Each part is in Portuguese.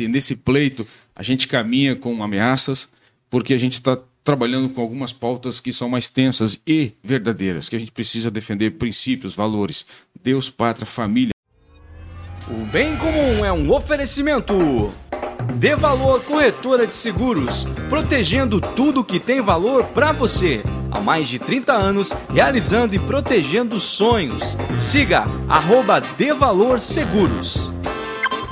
nesse pleito a gente caminha com ameaças, porque a gente está trabalhando com algumas pautas que são mais tensas e verdadeiras, que a gente precisa defender princípios, valores, Deus, pátria, família. O bem comum é um oferecimento. Dê Valor Corretora de Seguros, protegendo tudo que tem valor para você. Há mais de 30 anos, realizando e protegendo sonhos. Siga arroba Dê Valor Seguros.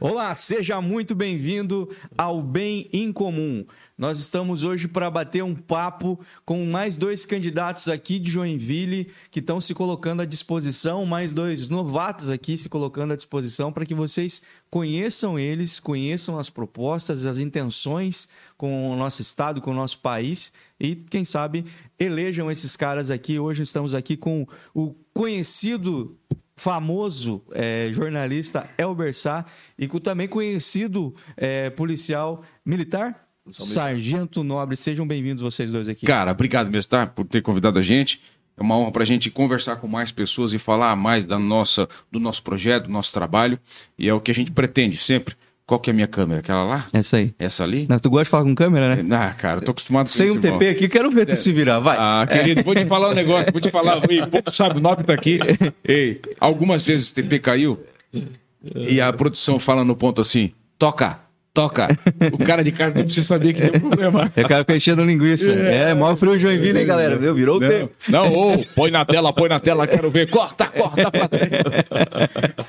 Olá, seja muito bem-vindo ao Bem em Comum. Nós estamos hoje para bater um papo com mais dois candidatos aqui de Joinville que estão se colocando à disposição, mais dois novatos aqui se colocando à disposição para que vocês conheçam eles, conheçam as propostas, as intenções com o nosso estado, com o nosso país e, quem sabe, elejam esses caras aqui. Hoje estamos aqui com o conhecido famoso é, jornalista Elber Sá e com também conhecido é, policial militar, Sargento Nobre. Sejam bem-vindos vocês dois aqui. Cara, obrigado mesmo, tá? Por ter convidado a gente. É uma honra para a gente conversar com mais pessoas e falar mais da nossa, do nosso projeto, do nosso trabalho. E é o que a gente pretende sempre qual que é a minha câmera? Aquela lá? Essa aí. Essa ali? Mas tu gosta de falar com câmera, né? Ah, cara, tô acostumado com Sem isso. Sem um TP irmão. aqui, quero ver tu é. se virar, vai. Ah, querido, é. vou te falar um negócio, vou te falar. Ei, pouco sabe, o Nobre tá aqui. Ei, algumas vezes o TP caiu e a produção fala no ponto assim, toca toca. O cara de casa não precisa saber que tem problema. É o cara fechando linguiça. É, é maior frio Joinville, hein, galera? Viu? Virou não, o tempo. Não, ou põe na tela, põe na tela, quero ver. Corta, corta pra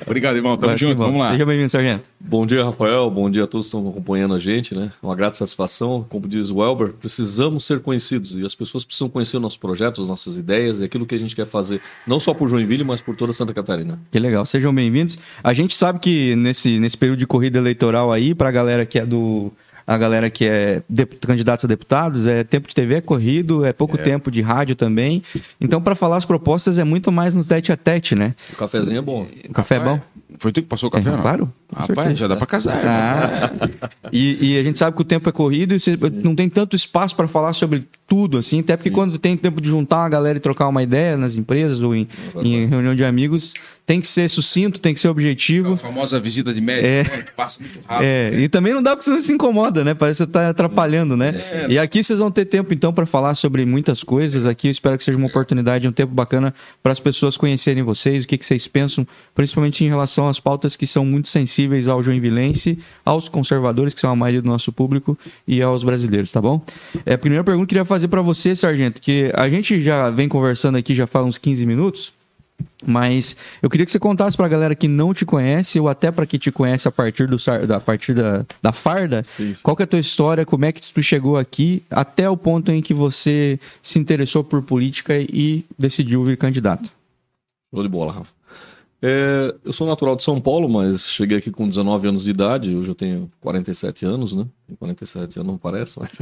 Obrigado, irmão. Tamo Vai, junto. Vamos lá. Seja bem-vindo, Sargento. Bom dia, Rafael. Bom dia a todos que estão acompanhando a gente, né? Uma grata satisfação. Como diz o Elber, precisamos ser conhecidos e as pessoas precisam conhecer o nosso projeto, as nossas ideias e aquilo que a gente quer fazer, não só por Joinville, mas por toda Santa Catarina. Que legal. Sejam bem-vindos. A gente sabe que nesse, nesse período de corrida eleitoral aí, pra galera que é do a galera que é candidatos a deputados, é tempo de TV é corrido, é pouco é. tempo de rádio também. Então, para falar as propostas, é muito mais no tete a tete, né? O cafezinho é bom. O café é bom? Foi tu que passou o café? É, claro. Rapaz, já dá para casar. Ah, e, e, a gente sabe que o tempo é corrido e você não tem tanto espaço para falar sobre tudo, assim. Até porque Sim. quando tem tempo de juntar uma galera e trocar uma ideia nas empresas ou em, é em reunião de amigos, tem que ser sucinto, tem que ser objetivo. A famosa visita de médico, é, né, passa muito rápido. É, né? e também não dá porque você se incomoda, né? Parece que você tá atrapalhando, né? É, e aqui vocês vão ter tempo, então, para falar sobre muitas coisas. Aqui eu espero que seja uma oportunidade, um tempo bacana para as pessoas conhecerem vocês, o que, que vocês pensam, principalmente em relação às pautas que são muito sensíveis ao joinvilense, aos conservadores, que são a maioria do nosso público, e aos brasileiros, tá bom? É, a primeira pergunta que eu queria fazer para você, Sargento, que a gente já vem conversando aqui já faz uns 15 minutos, mas eu queria que você contasse para a galera que não te conhece, ou até para que te conhece a partir, do, a partir da, da farda, sim, sim. qual que é a tua história, como é que tu chegou aqui, até o ponto em que você se interessou por política e decidiu vir candidato. Show de bola, Rafa. É, eu sou natural de São Paulo, mas cheguei aqui com 19 anos de idade. Hoje eu tenho 47 anos, né? 47 anos não parece, mas.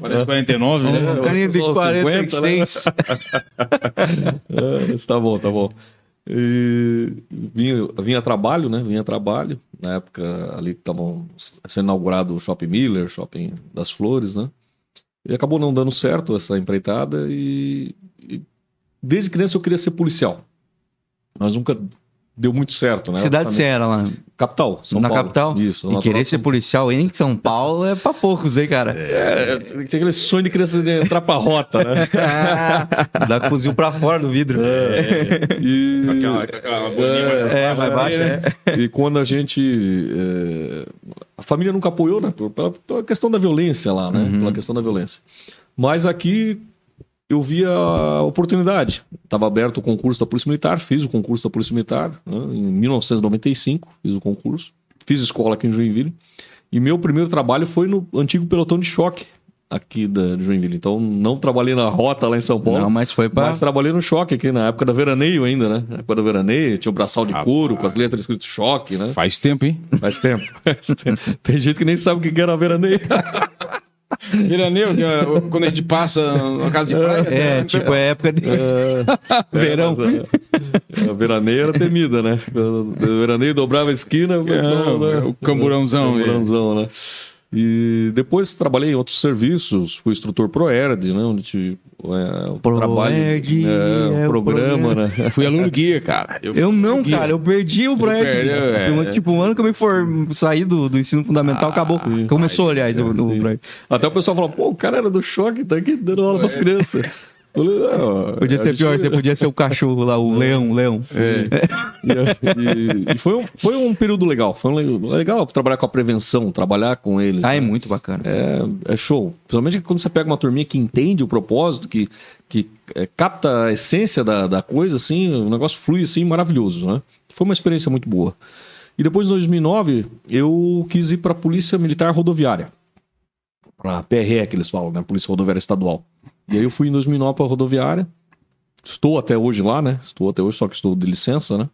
parece 49, né? Um carinha de 46. 50, né? é, tá bom, tá bom. E vinha, vinha a trabalho, né? Vinha a trabalho. Na época ali que estavam sendo inaugurado o Shopping Miller, Shopping das Flores, né? E acabou não dando certo essa empreitada e, e desde criança eu queria ser policial mas nunca deu muito certo, né? Cidade você era lá? capital, São na Paulo. capital? Isso. E querer ser policial em São Paulo é pra poucos, hein, cara? É, tem aquele sonho de criança de entrar pra rota, né? Dá fuzil pra fora do vidro. E, Aquela, aquela bolinha mais É, mais baixo, né? é. e quando a gente. é, a família nunca apoiou, né? por- Pela, pela questão da violência lá, né? Pela questão da violência. Mas aqui eu vi a oportunidade. Estava aberto o concurso da Polícia Militar, fiz o concurso da Polícia Militar né? em 1995, fiz o concurso, fiz escola aqui em Joinville. E meu primeiro trabalho foi no antigo pelotão de choque aqui da de Joinville. Então não trabalhei na rota lá em São Paulo. Não, mas foi pra. Mas trabalhei no choque aqui, na época da veraneio ainda, né? Na época da veraneio, tinha o braçal de couro, com as letras escritas choque, né? Faz tempo, hein? Faz tempo. Faz tempo. Tem gente que nem sabe o que que era veraneio. Veraneio, que, ó, quando a gente passa na casa de praia. É, né? tipo, é época de. Verão. É, mas, é, a veraneio era temida, né? O veraneio dobrava a esquina, o pessoal, É, né? o camburãozão, camburãozão, né? E depois trabalhei em outros serviços, fui instrutor ProErd, né? Onde tive, é, o Proerd trabalho, é, é o o programa, programa. né? Fui aluno guia, cara. Eu não, guia. cara, eu perdi o projeto. perdeu, é. Um- Tipo, um ano que eu me for... saí do, do ensino fundamental, acabou. Começou, aliás, o, o projeto. Até o pessoal falou, pô, o cara era do choque, tá aqui dando aula pras crianças. Não, Podia ser gente- pior, você podia ser o cachorro lá, o leão, o leão. E, e foi, um, foi um período legal. Foi um le- legal trabalhar com a prevenção, trabalhar com eles. Ah, é né? muito bacana. É, é show. Principalmente quando você pega uma turminha que entende o propósito, que, que é, capta a essência da, da coisa, assim, o negócio flui assim, maravilhoso, né? Foi uma experiência muito boa. E depois, em 2009, eu quis ir para a Polícia Militar Rodoviária. Para a PRE, que eles falam, né? Polícia Rodoviária Estadual. E aí eu fui em 2009 para a rodoviária. Estou até hoje lá, né? Estou até hoje, só que estou de licença, né?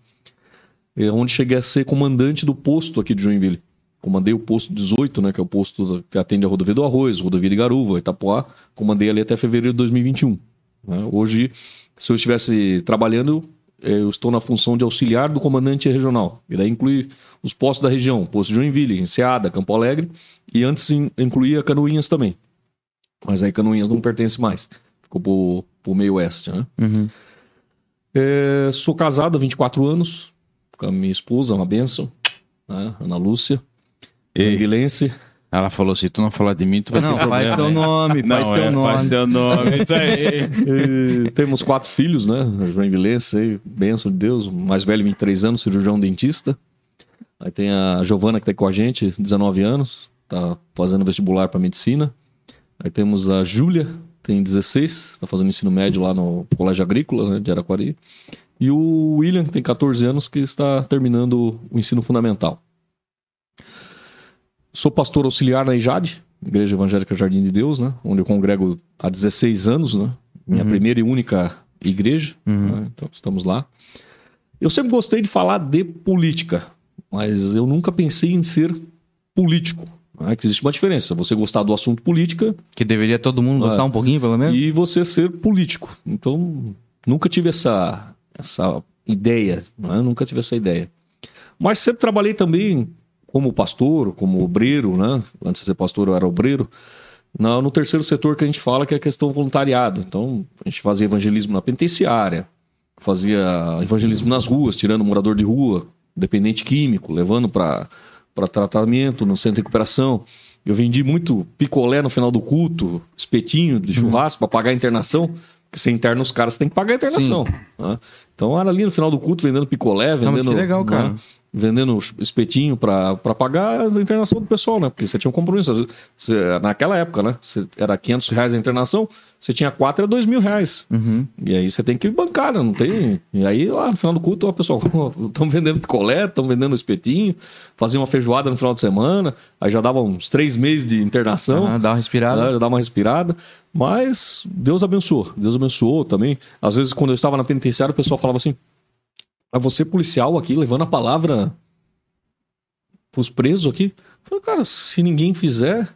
É onde cheguei a ser comandante do posto aqui de Joinville. Comandei o posto 18, né? Que é o posto que atende a rodovia do Arroz, rodovia de Garuva, Itapoá. Comandei ali até fevereiro de 2021. né? Hoje, se eu estivesse trabalhando, eh, eu estou na função de auxiliar do comandante regional. E daí inclui os postos da região, posto de Joinville, Enseada, Campo Alegre. E antes in- incluía Canoinhas também. Mas aí Canoinhas não pertence mais. Ficou pro, pro meio oeste, né? Uhum. É, sou casado há 24 anos com a minha esposa, uma benção, né? Ana Lúcia, joinvilense. Ela falou: se tu não falar de mim, tu vai Não, ter faz problema. teu hein? nome, faz Não, teu é, nome. Faz teu nome, isso aí. E temos quatro filhos, né? Joinvilense, aí, benção de Deus. O mais velho, 23 anos, cirurgião dentista. Aí tem a Giovana, que tá aí com a gente, 19 anos, tá fazendo vestibular para medicina. Aí temos a Júlia, tem 16, tá fazendo ensino médio lá no Colégio Agrícola, né, de Araquari. E o William, que tem 14 anos, que está terminando o ensino fundamental. Sou pastor auxiliar na IJAD, Igreja Evangélica Jardim de Deus, né? Onde eu congrego há 16 anos, né? Minha primeira e única igreja. né? Então estamos lá. Eu sempre gostei de falar de política, mas eu nunca pensei em ser político. Né? Que existe uma diferença. Você gostar do assunto política Que deveria todo mundo gostar É. um pouquinho, pelo menos. e você ser político. Então, nunca tive essa, essa ideia, né? nunca tive essa ideia. Mas sempre trabalhei também como pastor, como obreiro, né? Antes de ser pastor, eu era obreiro. Na- no terceiro setor que a gente fala, que é a questão voluntariado. Então, a gente fazia evangelismo na penitenciária, fazia evangelismo nas ruas, tirando morador de rua, dependente químico, levando para tratamento no centro de recuperação. Eu vendi muito picolé no final do culto, espetinho de churrasco para pagar a internação. Porque você interna os caras, você tem que pagar a internação. né? Então era ali no final do culto vendendo picolé, vendendo. Não, mas que legal, cara. né? Vendendo espetinho para pagar a internação do pessoal, né? Porque você tinha um compromisso. Você- naquela época, né? Você, era 500 reais a internação, você tinha quatro, era 2 mil reais. Uhum. E aí você tem que bancar, né? Não tem. E aí lá no final do culto, o pessoal, estão vendendo picolé, estão vendendo espetinho, fazia uma feijoada no final de semana, aí já dava uns três meses de internação. Ah, dá uma respirada. né? Já dá uma respirada. Mas Deus abençoou. Deus abençoou também. Às vezes, quando eu estava na penitenciária, o pessoal falava assim: "Ah, você policial aqui, levando a palavra pros presos aqui. Eu falei, cara, se ninguém fizer,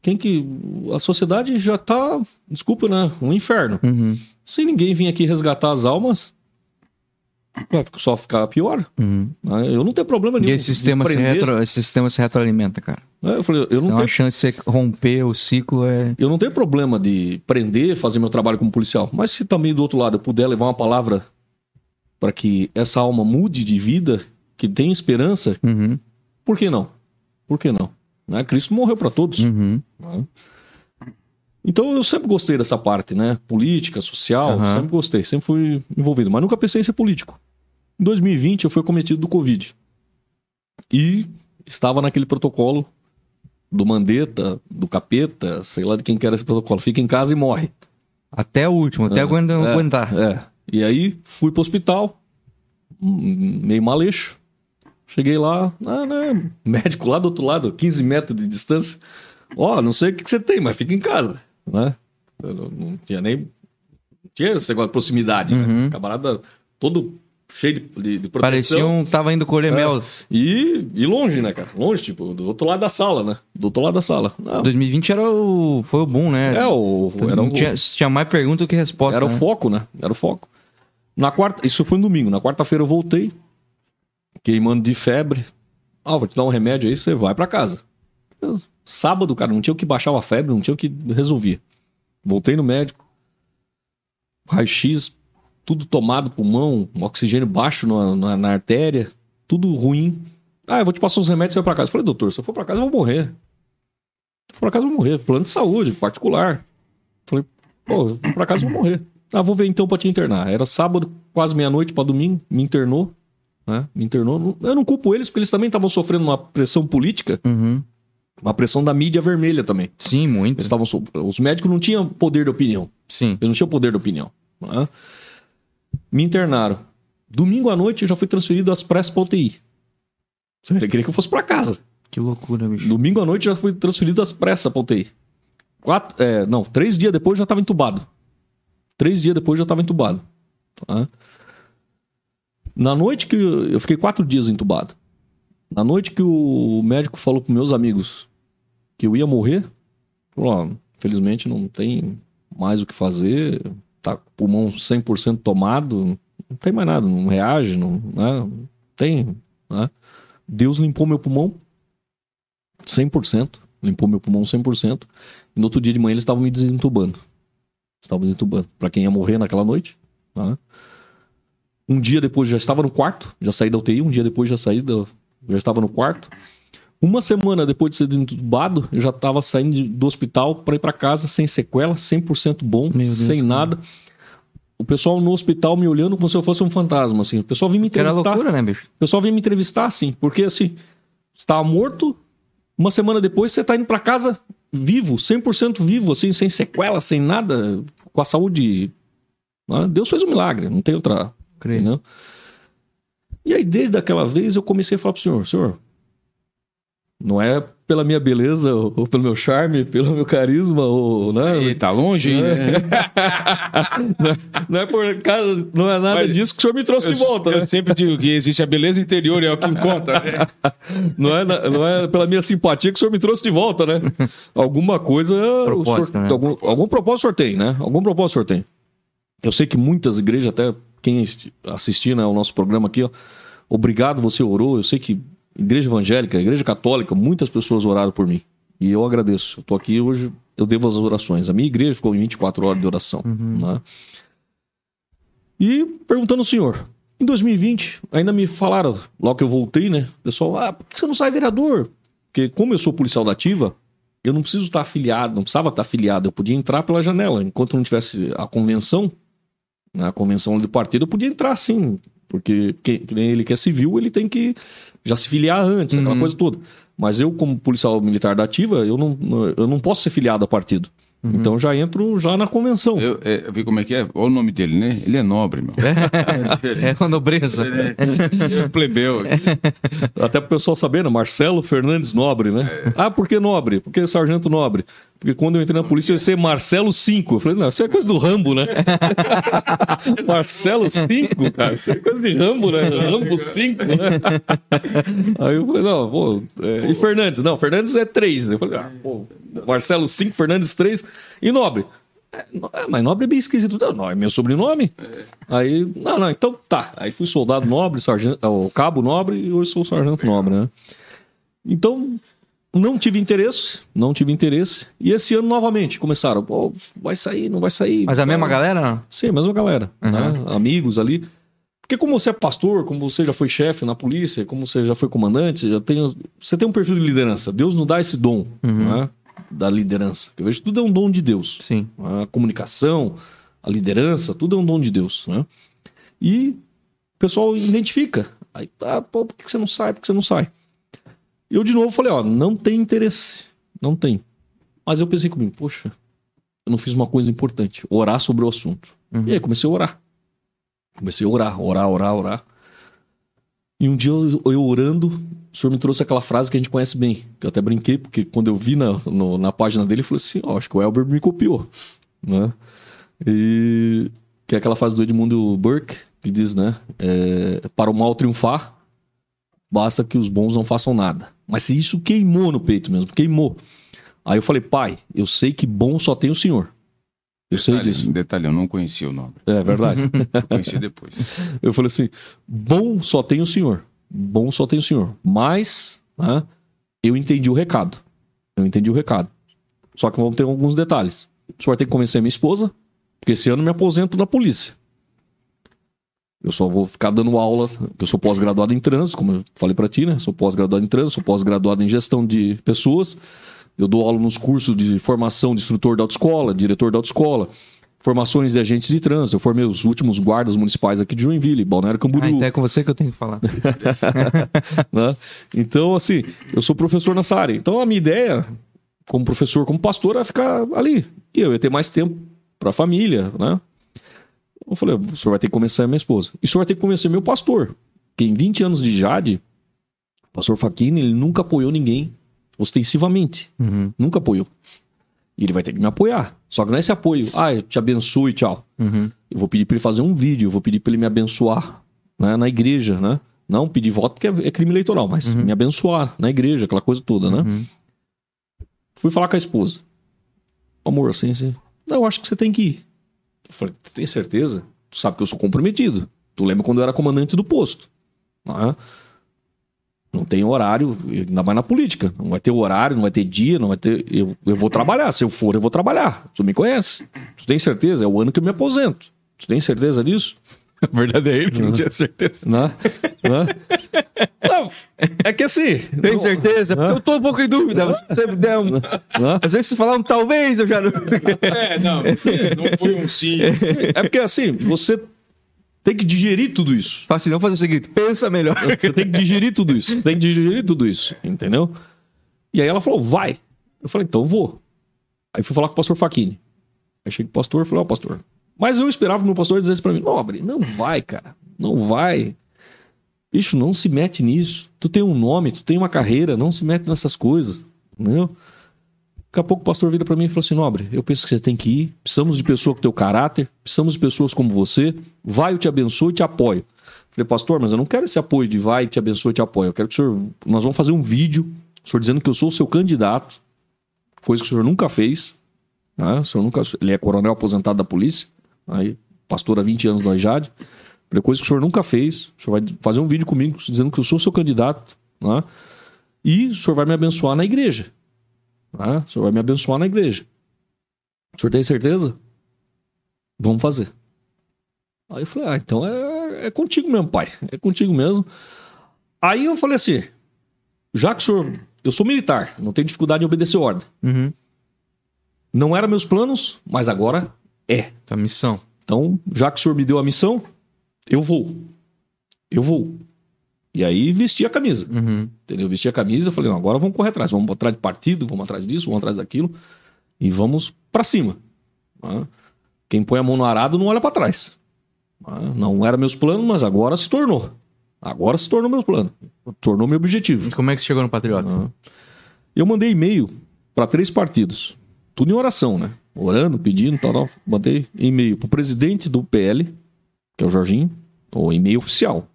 quem que. A sociedade já tá, desculpa, né? Um inferno. Uhum. Se ninguém vir aqui resgatar as almas, vai só ficar pior. Uhum. né? Eu não tenho problema nenhum. E esse sistema, se retro, esse sistema se retroalimenta, cara. né? Eu falei, eu Então não a tenho chance de você romper o ciclo é. Eu não tenho problema de prender, fazer meu trabalho como policial. Mas se também do outro lado eu puder levar uma palavra para que essa alma mude de vida, que tem esperança, Uhum. por que não? Por que não? Né? Cristo morreu para todos. Uhum. né? Então eu sempre gostei dessa parte, né? Política, social, Aham. sempre gostei, sempre fui envolvido, mas nunca pensei em ser político. Em 2020 eu fui cometido do Covid. E estava naquele protocolo do Mandetta, do Capeta, sei lá de quem que era esse protocolo. Fica em casa e morre. Até o último, até É, é, aguentar. É. E aí fui pro hospital, meio maleixo. Cheguei lá, ah, né, médico lá do outro lado, 15 metros de distância. Ó, não sei o que, que você tem, mas fica em casa, né? Eu não, tinha nem... Não tinha esse negócio de proximidade, né? Uhum. Camarada todo cheio de, de, de proteção. Parecia um tava indo colher É. mel. E, e longe, né, cara? Longe, tipo, do outro lado da sala, né? Do outro lado da sala. Não, 2020 era o foi o boom, né? é, o, era o, tinha, tinha mais pergunta do que resposta. Era né? o foco, né? Era o foco. Na quarta, isso foi no domingo. Na quarta-feira eu voltei, queimando de febre. Ah, vou te dar um remédio aí, você vai pra casa. Eu- sábado, cara, não tinha o que baixar a febre, não tinha o que resolver. Voltei no médico, raio-x, tudo tomado, pulmão, oxigênio baixo na, na, na artéria, tudo ruim. Ah, eu vou te passar os remédios e você vai pra casa. Eu falei, doutor, se eu for pra casa eu vou morrer. Se eu for pra casa eu vou morrer. Plano de saúde, particular. Falei, pô, eu vou pra casa eu vou morrer. Ah, vou ver então pra te internar. Era sábado, quase meia-noite pra domingo, me internou. Né? Me internou. Eu não culpo eles, porque eles também estavam sofrendo uma pressão política, Uhum. uma pressão da mídia vermelha também. Sim, muito. Eles estavam so- Os médicos não tinham poder de opinião. Sim. Eles não tinham poder de opinião. né? Me internaram. Domingo à noite eu já fui transferido às pressas pra UTI. Ele queria que eu fosse pra casa. Que loucura, bicho. Domingo à noite já fui transferido às pressas pra UTI. Quatro, é, não, três dias depois já estava entubado. Três dias depois já estava entubado. tá? Na noite que eu, eu fiquei quatro dias entubado. Na noite que o médico falou com meus amigos que eu ia morrer, falou, ó, infelizmente não tem mais o que fazer, tá com o pulmão 100% tomado, não tem mais nada, não reage, não, né, não tem, né? Deus limpou meu pulmão 100%, limpou meu pulmão 100%, e no outro dia de manhã eles estavam me desentubando. Estavam desentubando. Pra quem ia morrer naquela noite. né? Um dia depois já estava no quarto, já saí da UTI, um dia depois já saí da, já estava no quarto. Uma semana depois de ser desentubado, eu já estava saindo do hospital para ir para casa sem sequela, 100% bom, Meu Deus, sem cara. nada. O pessoal no hospital me olhando como se eu fosse um fantasma, assim. O pessoal vinha me Que era entrevistar. loucura, né, bicho? O pessoal vinha me entrevistar assim, porque assim, você estava morto, uma semana depois você tá indo para casa vivo, 100% vivo, assim, sem sequela, sem nada, com a saúde. né? Deus fez um milagre, não tem outra. Creio. Entendeu? E aí, desde aquela vez, eu comecei a falar pro senhor: senhor, não é pela minha beleza, ou, ou pelo meu charme, pelo meu carisma, ou. Né? Ih, tá longe, né? não, é, não é por causa, não é nada Mas- disso que o senhor me trouxe Eu, de volta, né? eu sempre digo que existe a beleza interior e é o que conta. né? Não é, não é pela minha simpatia que o senhor me trouxe de volta, né? Alguma coisa. o Propósito, senhor- né? algum, algum propósito o senhor tem, né? Algum propósito o senhor tem. Eu sei que muitas igrejas, até quem assistir né, ao nosso programa aqui, ó, obrigado, você orou. Eu sei que igreja evangélica, igreja católica, muitas pessoas oraram por mim. E eu agradeço. Eu tô aqui hoje, eu devo as orações. A minha igreja ficou em 24 horas de oração. né? E perguntando ao senhor, em 2020, ainda me falaram, logo que eu voltei, né? Pessoal, ah, por que você não sai vereador? Porque como eu sou policial da ativa, eu não preciso estar afiliado, não precisava estar afiliado, eu podia entrar pela janela. Enquanto não tivesse a convenção, né, a convenção do partido, eu podia entrar sim. Porque que, que nem ele que é civil, ele tem que já se filiar antes, aquela Uhum. coisa toda. Mas eu, como policial militar da ativa, eu não, eu não posso ser filiado a partido. Então eu já entro já na convenção. Eu, é, eu vi como é que é? Olha o nome dele, né? Ele é nobre, meu. É. É uma nobreza. É plebeu. Até pro pessoal saber, né? Marcelo Fernandes Nobre, né? Ah, por que Nobre? Por que Sargento Nobre? Porque quando eu entrei na polícia, eu ia ser Marcelo 5. Eu falei, não, isso é coisa do Rambo, né? Marcelo 5, cara, isso é coisa de Rambo, né? Rambo 5, né? Aí eu falei, não, pô, é, e Fernandes? Não, Fernandes é 3. Eu falei, ah, pô, Marcelo 5, Fernandes 3. E Nobre? É, é, mas Nobre é bem esquisito. Não, não, é meu sobrenome. Aí, não, não, então tá. Aí fui soldado nobre, sargento, é, o cabo nobre e hoje sou sargento nobre, né? Então, não tive interesse, não tive interesse. E esse ano novamente começaram, pô, vai sair, não vai sair. Mas a mesma Não. galera, não? Sim, a mesma galera, Uhum. né? Amigos ali. Porque como você é pastor, como você já foi chefe na polícia, como você já foi comandante, já tem, você tem um perfil de liderança. Deus nos dá esse dom né, da liderança. Eu vejo que tudo é um dom de Deus. Sim. A comunicação, a liderança, tudo é um dom de Deus. Né? E o pessoal identifica. Aí, ah, pô, por que você não sai? Por que você não sai? Eu de novo falei, ó, não tem interesse. Não tem. Mas eu pensei comigo, poxa, eu não fiz uma coisa importante, orar sobre o assunto. Uhum. E aí comecei a orar. Comecei a orar, orar, orar, orar. E um dia eu, eu orando, o senhor me trouxe aquela frase que a gente conhece bem, que eu até brinquei, porque quando eu vi na, no- na página dele, eu falei assim, ó, acho que o Elber me copiou, né? E que é aquela frase do Edmundo Burke, que diz, né, é, para o mal triunfar, basta que os bons não façam nada. Mas se isso queimou no peito mesmo, queimou. Aí eu falei, pai, eu sei que bom só tem o senhor. Eu sei Detalhe, disso. Detalhe, eu não conhecia o nome. É verdade. Eu conheci depois. Eu falei assim: bom só tem o senhor. Bom só tem o senhor. Mas, né, eu entendi o recado. Eu entendi o recado. Só que vamos ter alguns detalhes. O senhor vai ter que convencer minha esposa, porque esse ano eu me aposento da polícia. Eu só vou ficar dando aula, eu sou pós-graduado em trânsito, como eu falei pra ti, né? Sou pós-graduado em trânsito, sou pós-graduado em gestão de pessoas. Eu dou aula nos cursos de formação de instrutor da autoescola, diretor da autoescola, formações de agentes de trânsito. Eu formei os últimos guardas municipais aqui de Joinville, Balneário Camboriú. Ah, então é com você que eu tenho que falar. né? Então, assim, eu sou professor nessa área. Então, a minha ideia, como professor, como pastor, é ficar ali. E eu ia ter mais tempo para a família, né? Eu falei, o senhor vai ter que convencer a minha esposa. E o senhor vai ter que convencer meu pastor. Que em 20 anos de Jade, o pastor Faquini, ele nunca apoiou ninguém ostensivamente. Uhum, Nunca apoiou. E ele vai ter que me apoiar. Só que não é esse apoio, ah, eu te abençoe, tchau. uhum. Eu vou pedir para ele fazer um vídeo, eu vou pedir para ele me abençoar né, na igreja, né? Não pedir voto porque é, é crime eleitoral, mas Uhum. me abençoar na igreja, aquela coisa toda, né? Uhum. Fui falar com a esposa. Amor, assim, assim. Não, eu acho que você tem que ir. Eu falei, tu tem certeza? Tu sabe que eu sou comprometido. Tu lembra quando eu era comandante do posto. Né? Não tem horário, ainda mais na política. Não vai ter horário, não vai ter dia, não vai ter. Eu, eu vou trabalhar. Se eu for, eu vou trabalhar. Tu me conhece. Tu tem certeza? É o ano que eu me aposento. Tu tem certeza disso? A verdade é ele que não tinha certeza. Né? Né? Não, é que assim. Tem não- certeza? Porque eu tô um pouco em dúvida. Você der um... Né? Às vezes se falar um talvez, eu já não... É, não, não foi um sim. É porque assim, você tem que digerir tudo isso. Fala assim, não fazer o seguinte, pensa melhor. Você tem que digerir tudo isso. Você tem que digerir tudo isso, entendeu? E aí ela falou, vai. Eu falei, então vou. Aí fui falar com o pastor Faquini. Aí cheguei pro pastor e falei, ó, pastor. Mas eu esperava que o meu pastor dissesse pra mim, nobre, não vai, cara. Não vai. Bicho, não se mete nisso. Tu tem um nome, tu tem uma carreira, não se mete nessas coisas. Entendeu? Daqui a pouco o pastor vira pra mim e falou assim: Nobre, eu penso que você tem que ir. Precisamos de pessoa com teu caráter, precisamos de pessoas como você. Vai, eu te abençoo e te apoio. Falei, pastor, mas eu não quero esse apoio de vai, te abençoe e te apoio. Eu quero que o senhor. Nós vamos fazer um vídeo, o senhor dizendo que eu sou o seu candidato, coisa que o senhor nunca fez. Né? O senhor nunca. Ele é coronel aposentado da polícia, aí, pastor há 20 anos do Ajade. Falei, coisa que o senhor nunca fez. O senhor vai fazer um vídeo comigo dizendo que eu sou o seu candidato. Né? E o senhor vai me abençoar na igreja. Né? O senhor vai me abençoar na igreja. O senhor tem certeza? Vamos fazer. Aí eu falei, ah, então é, é contigo mesmo, pai. É contigo mesmo. Aí eu falei assim, já que o senhor... Eu sou militar, não tenho dificuldade em obedecer ordem. Uhum. Não era meus planos, mas agora é. Tua missão. Então, já que o senhor me deu a missão, eu vou. Eu vou. E aí vesti a camisa. Uhum. Entendeu? Vesti a camisa, falei, não, agora vamos correr atrás. Vamos atrás de partido, vamos atrás disso, vamos atrás daquilo. E vamos pra cima. né? Quem põe a mão no arado não olha pra trás. né? Não era meus planos, mas agora se tornou. Agora se tornou meu plano. Tornou meu objetivo. E como é que você chegou no Patriota? Ah. Eu mandei e-mail para três partidos. Tudo em oração, né? Orando, pedindo, tal, tal. Mandei e-mail pro presidente do PL, que é o Jorginho, ou e-mail oficial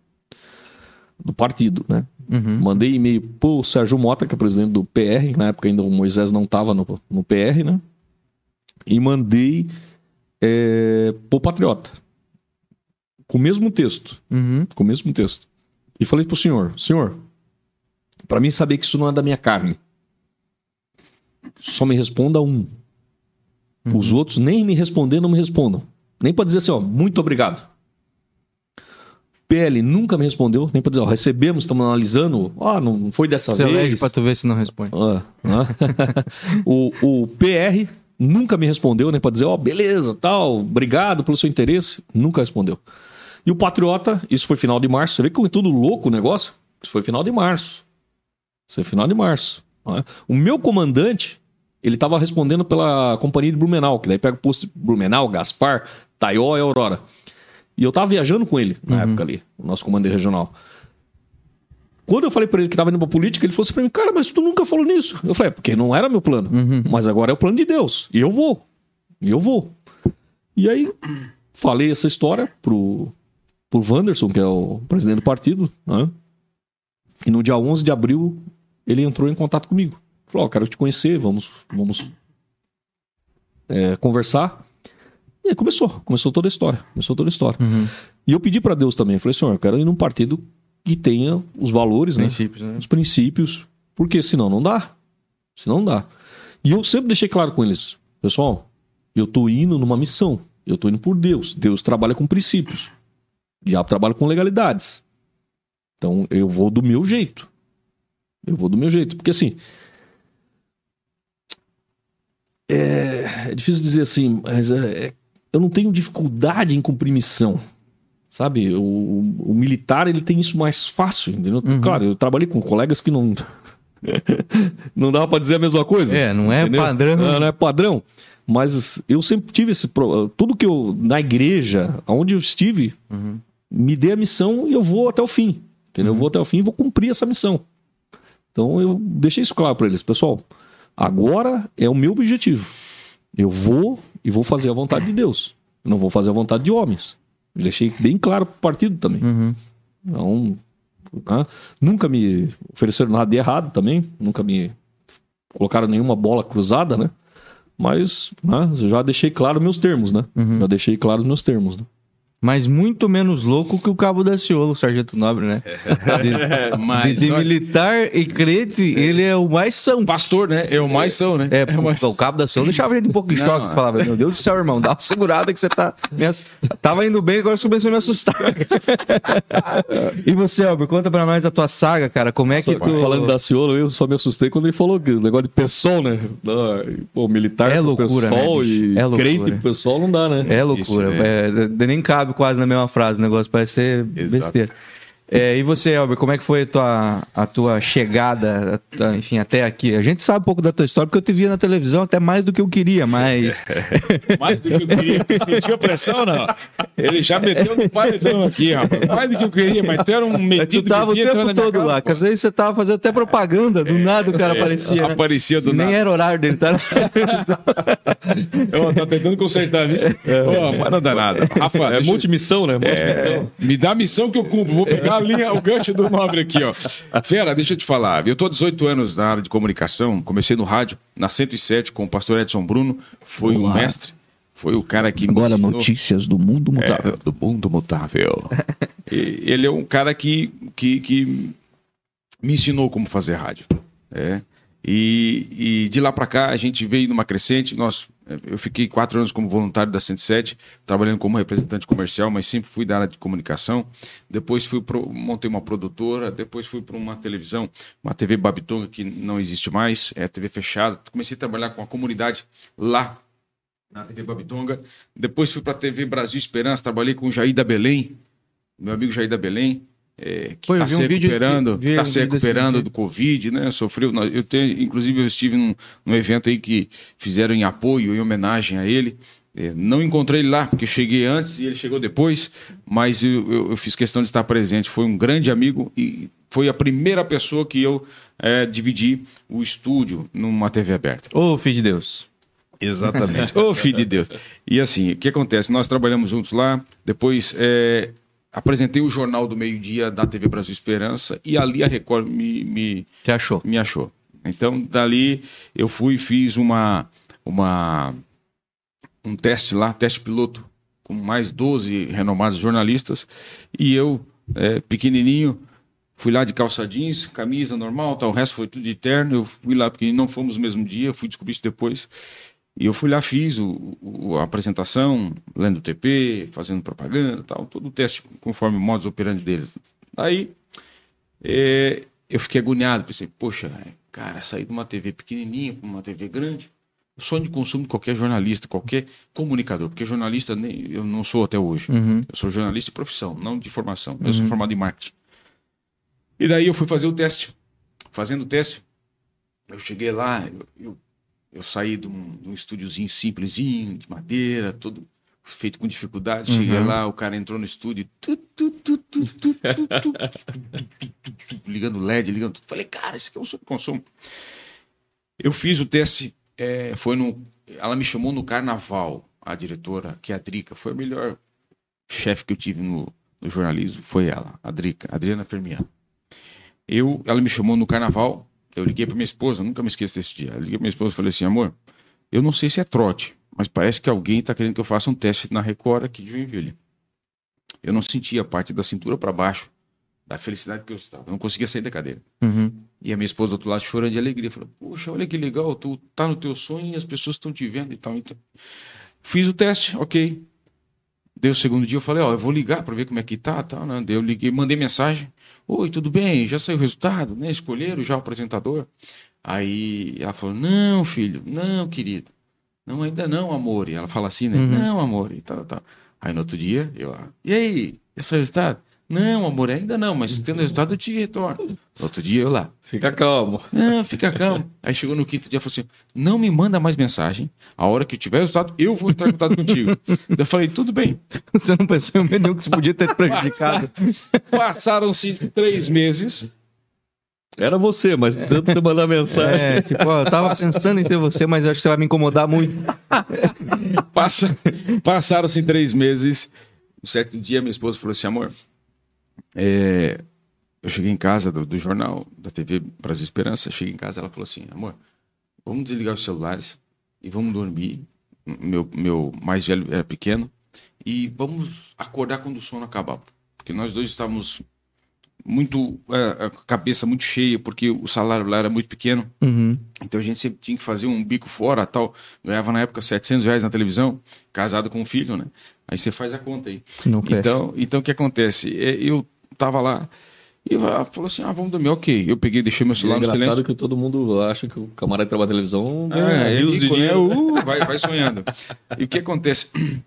do partido, né? Uhum. Mandei e-mail pro Sérgio Mota, que é presidente do PR, na época ainda o Moisés não estava no, no PR, né? E mandei é, pro Patriota. Com o mesmo texto Uhum. com o mesmo texto. E falei pro senhor, senhor, para mim saber que isso não é da minha carne, só me responda um. Os outros nem me responder, não me respondam. Nem para dizer assim, ó, muito obrigado. PL nunca me respondeu, nem para dizer, ó, recebemos, estamos analisando. Ah, não foi dessa Você elege vez. pra tu ver se não responde. Ah, ah. o, o PR nunca me respondeu, nem para dizer, ó, beleza, tal, obrigado pelo seu interesse. Nunca respondeu. E o Patriota, isso foi final de março. Você vê que é tudo louco o negócio? Isso foi final de março. Isso foi final de março. né? O meu comandante, ele estava respondendo pela companhia de Blumenau, que daí pega o posto de Blumenau, Gaspar, Taió e Aurora. E eu tava viajando com ele na época ali, o nosso comandante regional. Quando eu falei para ele que tava indo pra política, ele falou assim pra mim, cara, mas tu nunca falou nisso. Eu falei, é porque não era meu plano. Mas agora é o plano de Deus. E eu vou. E eu vou. E aí, falei essa história pro, pro Wanderson, que é o presidente do partido, né? E no dia 11 de abril, ele entrou em contato comigo. Falou, ó, quero te conhecer, vamos, vamos é, conversar. E aí começou, começou toda a história, começou toda a história. Uhum. E eu pedi para Deus também, eu falei, senhor, eu quero ir num partido que tenha os valores, né? Princípios, né? Os princípios, porque senão não dá. Senão não dá. E eu sempre deixei claro com eles, pessoal, eu tô indo numa missão, eu tô indo por Deus. Deus trabalha com princípios. O diabo trabalha com legalidades. Então eu vou do meu jeito. Eu vou do meu jeito. Porque assim. É, é difícil dizer assim, mas é- é- eu não tenho dificuldade em cumprir missão. Sabe? O, o- militar ele tem isso mais fácil, entendeu? Uhum. Claro, eu trabalhei com colegas que não. não dava pra dizer a mesma coisa. É, não é Entendeu? padrão. Não, não é padrão. Mas eu sempre tive esse. Tudo que eu. Na igreja, onde eu estive, Uhum. me dê a missão e eu vou até o fim. Entendeu? Eu vou até o fim e vou cumprir essa missão. Então eu deixei isso claro para eles. Pessoal, agora é o meu objetivo. Eu vou e vou fazer a vontade de Deus. Eu não vou fazer a vontade de homens. Eu deixei bem claro pro partido também. Uhum. Então, né? nunca me ofereceram nada de errado também, nunca me colocaram nenhuma bola cruzada, né? Mas né, eu já deixei claro meus termos, né? Uhum. Já deixei claro meus termos, né? Mas muito menos louco que o Cabo da Ciolo, o Sargento Nobre, né? De, É, de- mas, de olha, militar e crente, ele é o mais são. pastor, né? É o mais são, né? É, o mais... o Cabo da Ciolo deixava a gente um pouco em Não, choque. Você é. falava, meu Deus do céu, irmão, dá uma segurada que você tá... Ass... Tava indo bem, agora você começou a me assustar. e você, Albert, conta pra nós a tua saga, cara. Como é que Só- tu... Falando da Ciolo, eu só me assustei quando ele falou que o negócio de pessoal, né? Ah, Pô, militar É loucura, né, pessoal bicho? e É loucura. crente pro pessoal não dá, né? É loucura. Isso, é, de- nem cabe quase na mesma frase o negócio, parece ser Exato. besteira. É, e você, Albert, como é que foi a tua, a tua chegada, a tua- enfim, até aqui? A gente sabe um pouco da tua história, porque eu te via na televisão até mais do que eu queria, mas... Mais do que eu queria. Tu sentiu a pressão, não? Ele já meteu no paredão aqui, rapaz. Mais do que eu queria, mas tu era um metido tu tava o tempo todo casa, lá, que às vezes você tava fazendo até propaganda, do nada o cara É, aparecia, né? Aparecia do Nem nada. era horário dele, tá? Eu tô tentando consertar, viu? Ô, mas não dá nada. Rafa, É multimissão, né? Multimissão. É, me dá a missão que eu cumpro. Vou pegar a linha, o gancho do nobre aqui, ó. Fera, deixa eu te falar. Eu tô há 18 anos na área de comunicação. Comecei no rádio, na 107, com o pastor Edson Bruno. Foi um mestre. Foi o cara que me Agora notícias do mundo É, mutável. do mundo mutável. E ele é um cara que, que, que me ensinou como fazer rádio. É. E, e de lá para cá a gente veio numa crescente. Nós, eu fiquei quatro anos como voluntário da 107, trabalhando como representante comercial, mas sempre fui da área de comunicação. Depois fui pro, montei uma produtora, depois fui para uma televisão, uma TV Babitonga que não existe mais, é TV fechada. Comecei a trabalhar com a comunidade lá na TV Babitonga. Depois fui para a TV Brasil Esperança, trabalhei com o Jair da Belém, meu amigo Jair da Belém, é, que está se um recuperando, está um se desse recuperando do Covid, né? Sofreu. Eu tenho, inclusive, eu estive num, num evento aí que fizeram em apoio, em homenagem a ele. É, Não encontrei ele lá, porque eu cheguei antes e ele chegou depois, mas eu, eu- eu fiz questão de estar presente. Foi um grande amigo e foi a primeira pessoa que eu é, dividi o estúdio numa TV aberta. Ô, filho de Deus. Exatamente. Ô, filho de Deus. E assim, o que acontece? Nós trabalhamos juntos lá, depois é, apresentei o Jornal do Meio-Dia da TV Brasil Esperança e ali a Record me, me, Você achou? me achou. Então, dali eu fui e fiz uma, uma, um teste lá, teste piloto, com mais 12 renomados jornalistas, e eu, é, pequenininho, fui lá de calça jeans, camisa normal, tal, o resto foi tudo de terno, eu fui lá pequenininho, não fomos no mesmo dia, fui descobrir isso depois, E eu fui lá, fiz o, o- a apresentação, lendo o TP, fazendo propaganda e tal, todo o teste conforme o modus operandi deles. Aí é, eu fiquei agoniado, pensei, poxa, cara, sair de uma TV pequenininha para uma TV grande, o sonho de consumo de qualquer jornalista, qualquer comunicador, porque jornalista nem, eu não sou até hoje. Uhum. Eu sou jornalista de profissão, não de formação. Eu sou formado em marketing. E daí eu fui fazer o teste. Fazendo o teste, eu cheguei lá, eu, eu, eu saí de um, um estúdiozinho simplesinho, de madeira, todo feito com dificuldade. Cheguei uhum. lá, o cara entrou no estúdio, ligando LED, ligando tudo. Falei, cara, esse aqui é um subconsumo. Eu fiz o teste, é, foi no. Ela me chamou no carnaval, a diretora, que é a Drica, foi a melhor chefe que eu tive no, no jornalismo, foi ela, a Drica, Adriana Fermiano. Eu, ela me chamou no carnaval, eu liguei para minha esposa, nunca me esqueço desse dia. Eu liguei para minha esposa e falei assim, amor, eu não sei se é trote, mas parece que alguém está querendo que eu faça um teste na Record aqui de Joinville. Eu não sentia a parte da cintura para baixo da felicidade que eu estava. Eu não conseguia sair da cadeira. Uhum. E a minha esposa do outro lado chorando de alegria. Falou, poxa, olha que legal, tu tá no teu sonho e as pessoas estão te vendo e tal. Então, fiz o teste, ok. Deu o segundo dia, eu falei, ó, eu vou ligar para ver como é que tá, tal, né? Daí eu liguei, mandei mensagem. Oi, tudo bem? Já saiu o resultado, né? Escolheram já o apresentador. Aí ela falou, não, filho, não, querido. Não, ainda não, amor. E ela fala assim, né? Uhum. Não, amor, e tal, tal. Aí no outro dia, eu, e aí, já saiu o resultado? Não, amor, ainda não, mas tendo resultado eu te retorno. No outro dia, eu lá, Fica calmo. não, fica calmo. Aí chegou no quinto dia e falou assim: não me manda mais mensagem. A hora que tiver resultado, eu vou entrar em contato contigo. Eu falei, tudo bem. Você não pensou em nenhum que isso podia ter te prejudicado. Passaram-se três meses. Era você, mas tanto você mandar mensagem. É, tipo, ó, eu tava pensando em ser você, mas acho que você vai me incomodar muito. Passa- Passaram-se três meses. Um certo dia, minha esposa falou assim: amor, é, eu cheguei em casa do, do jornal, da TV Brasil Esperança. Cheguei em casa, ela falou assim: amor, vamos desligar os celulares e vamos dormir. Meu, meu mais velho era pequeno. E vamos acordar quando o sono acabar. Porque nós dois estávamos muito. é, a cabeça muito cheia, porque o salário lá era muito pequeno. Uhum. Então a gente sempre tinha que fazer um bico fora, tal. Ganhava na época 700 reais na televisão, casado com um filho, né? Aí você faz a conta aí. Não fecha. Então, então o que acontece? É, Eu tava lá e falou assim: ah, vamos dormir. Ok. Eu peguei, deixei meu E é celular no engraçado silêncio. que todo mundo acha que o camarada que trabalha na televisão É, é rios de né? dinheiro. Uh, vai, vai sonhando. E o que acontece?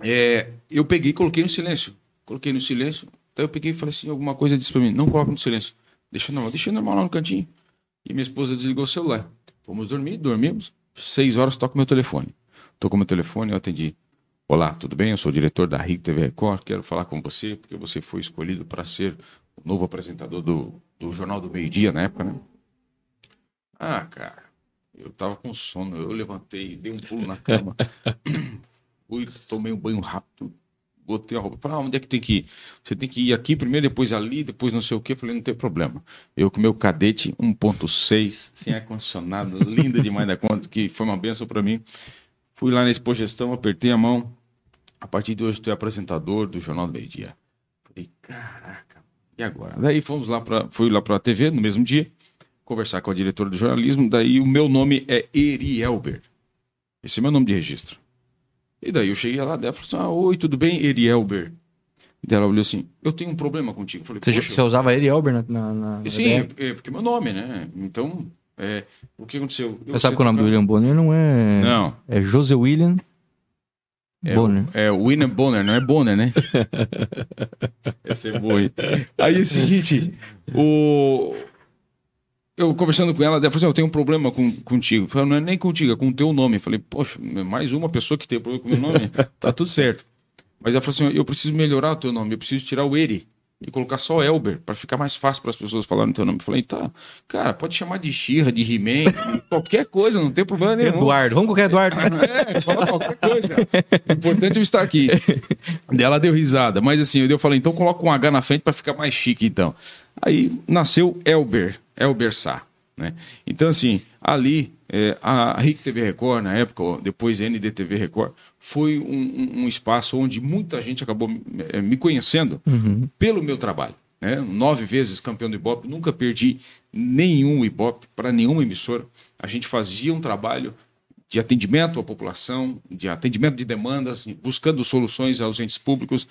É, eu peguei e coloquei no silêncio. Coloquei no silêncio. Daí eu peguei e falei assim: alguma coisa disse pra mim: não coloca no silêncio. Deixa normal, deixa normal lá no cantinho. E minha esposa desligou o celular. Fomos dormir, dormimos. Seis horas toca meu telefone. Tocou meu telefone, eu atendi. Olá, tudo bem? Eu sou o diretor da RIC TV Record. Quero falar com você porque você foi escolhido para ser o novo apresentador do, do Jornal do Meio Dia na época, né? Ah, cara, eu tava com sono. Eu levantei, dei um pulo na cama. Fui, tomei um banho rápido. Botei a roupa. Falei, ah, onde é que tem que ir? Você tem que ir aqui primeiro, depois ali, depois não sei o quê. Falei, não tem problema. Eu com meu cadete 1.6, sem ar-condicionado, linda demais da conta, que foi uma benção para mim. Fui lá na Expogestão, apertei a mão. A partir de hoje, tu é apresentador do Jornal do Meio Dia. Falei, caraca, e agora? Daí fomos lá para, fui lá para a TV no mesmo dia, conversar com a diretora de jornalismo. Daí o meu nome é Erielber. Esse é meu nome de registro. E daí eu cheguei lá, dela falou assim: ah, oi, tudo bem, Erielber? E daí ela olhou assim: eu tenho um problema contigo. Eu falei, Você, "Poxa, você usava ele Elber na, na, na Sim, BR? é, porque é meu nome, né? Então, é, o que aconteceu? Eu Você sabe que o nome do William Bonner não é. Não, É José William é, Bonner. é William Bonner, não é Bonner, né? Essa é boa. hein? Aí é o seguinte, o... eu conversando com ela, ela falou assim, eu tenho um problema com, contigo. Eu falei, não é nem contigo, é com o teu nome. Eu falei, poxa, mais uma pessoa que tem problema com o meu nome, tá tudo certo. Mas ela falou assim, eu preciso melhorar o teu nome, eu preciso tirar o Eri e colocar só Elber, para ficar mais fácil para as pessoas falarem o teu nome. Eu falei, tá, cara, pode chamar de Xirra, de He-Man, qualquer coisa, não tem problema nenhum. Eduardo, vamos com o Eduardo. É, fala qualquer coisa. O importante é eu estar aqui. Ela deu risada. Mas assim, eu falei, então coloca um H na frente para ficar mais chique, então. Aí nasceu Elber, Elber Sá. Né? Então, assim, ali, é, a RIC TV Record, na época, depois NDTV Record, foi um, um- espaço onde muita gente acabou é, me conhecendo Uhum. pelo meu trabalho. Né? Nove vezes campeão do Ibope, nunca perdi nenhum Ibope para nenhuma emissora. A gente fazia um trabalho de atendimento à população, de atendimento de demandas, buscando soluções aos entes públicos.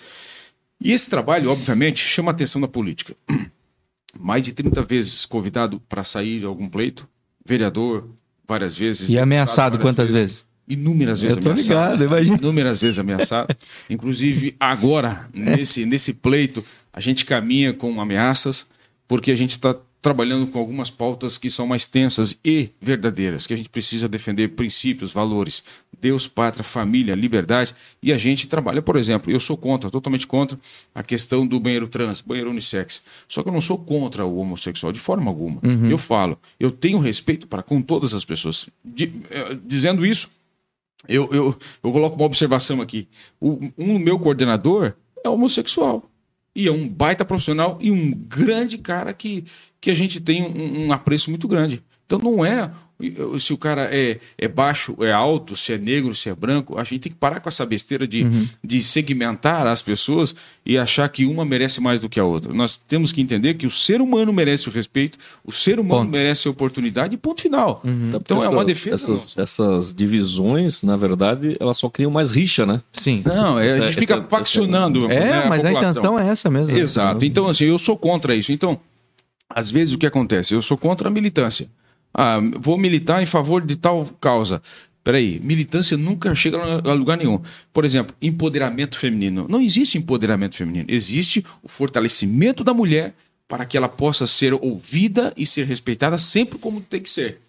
E esse trabalho, obviamente, chama a atenção da política. Mais de 30 vezes convidado para sair de algum pleito, vereador, várias vezes. E ameaçado quantas vezes? Inúmeras vezes ameaçado. ligado, imagina. Inúmeras vezes ameaçado. Inclusive, agora, nesse, nesse pleito, a gente caminha com ameaças, porque a gente está trabalhando com algumas pautas que são mais tensas e verdadeiras, que a gente precisa defender princípios, valores, Deus, pátria, família, liberdade, e a gente trabalha, por exemplo, eu sou contra, totalmente contra a questão do banheiro trans, banheiro unissex. Só que eu não sou contra o homossexual de forma alguma. Eu falo, eu tenho respeito para com todas as pessoas. De- eh, dizendo isso, eu, eu, eu coloco uma observação aqui. O, um meu coordenador é homossexual. E é um baita profissional e um grande cara que, que a gente tem um, um apreço muito grande. Então não é se o cara é, é baixo, é alto, se é negro, se é branco. A gente tem que parar com essa besteira de, de segmentar as pessoas e achar que uma merece mais do que a outra. Nós temos que entender que o ser humano merece o respeito, o ser humano Ponto. merece a oportunidade e ponto final. Então é uma Essas- defesa. Essas, essas divisões, na verdade, elas só criam mais rixa, né? Sim. Não, é, a Essa- gente fica essa- faccionando. É, né, mas a, população. intenção é essa mesmo. Exato. Então, assim, eu sou contra isso. Então, às vezes o que acontece? Eu sou contra a militância. Ah, vou militar em favor de tal causa. Peraí, militância nunca chega a lugar nenhum. Por exemplo, empoderamento feminino. Não existe empoderamento feminino. Existe o fortalecimento da mulher para que ela possa ser ouvida e ser respeitada sempre como tem que ser.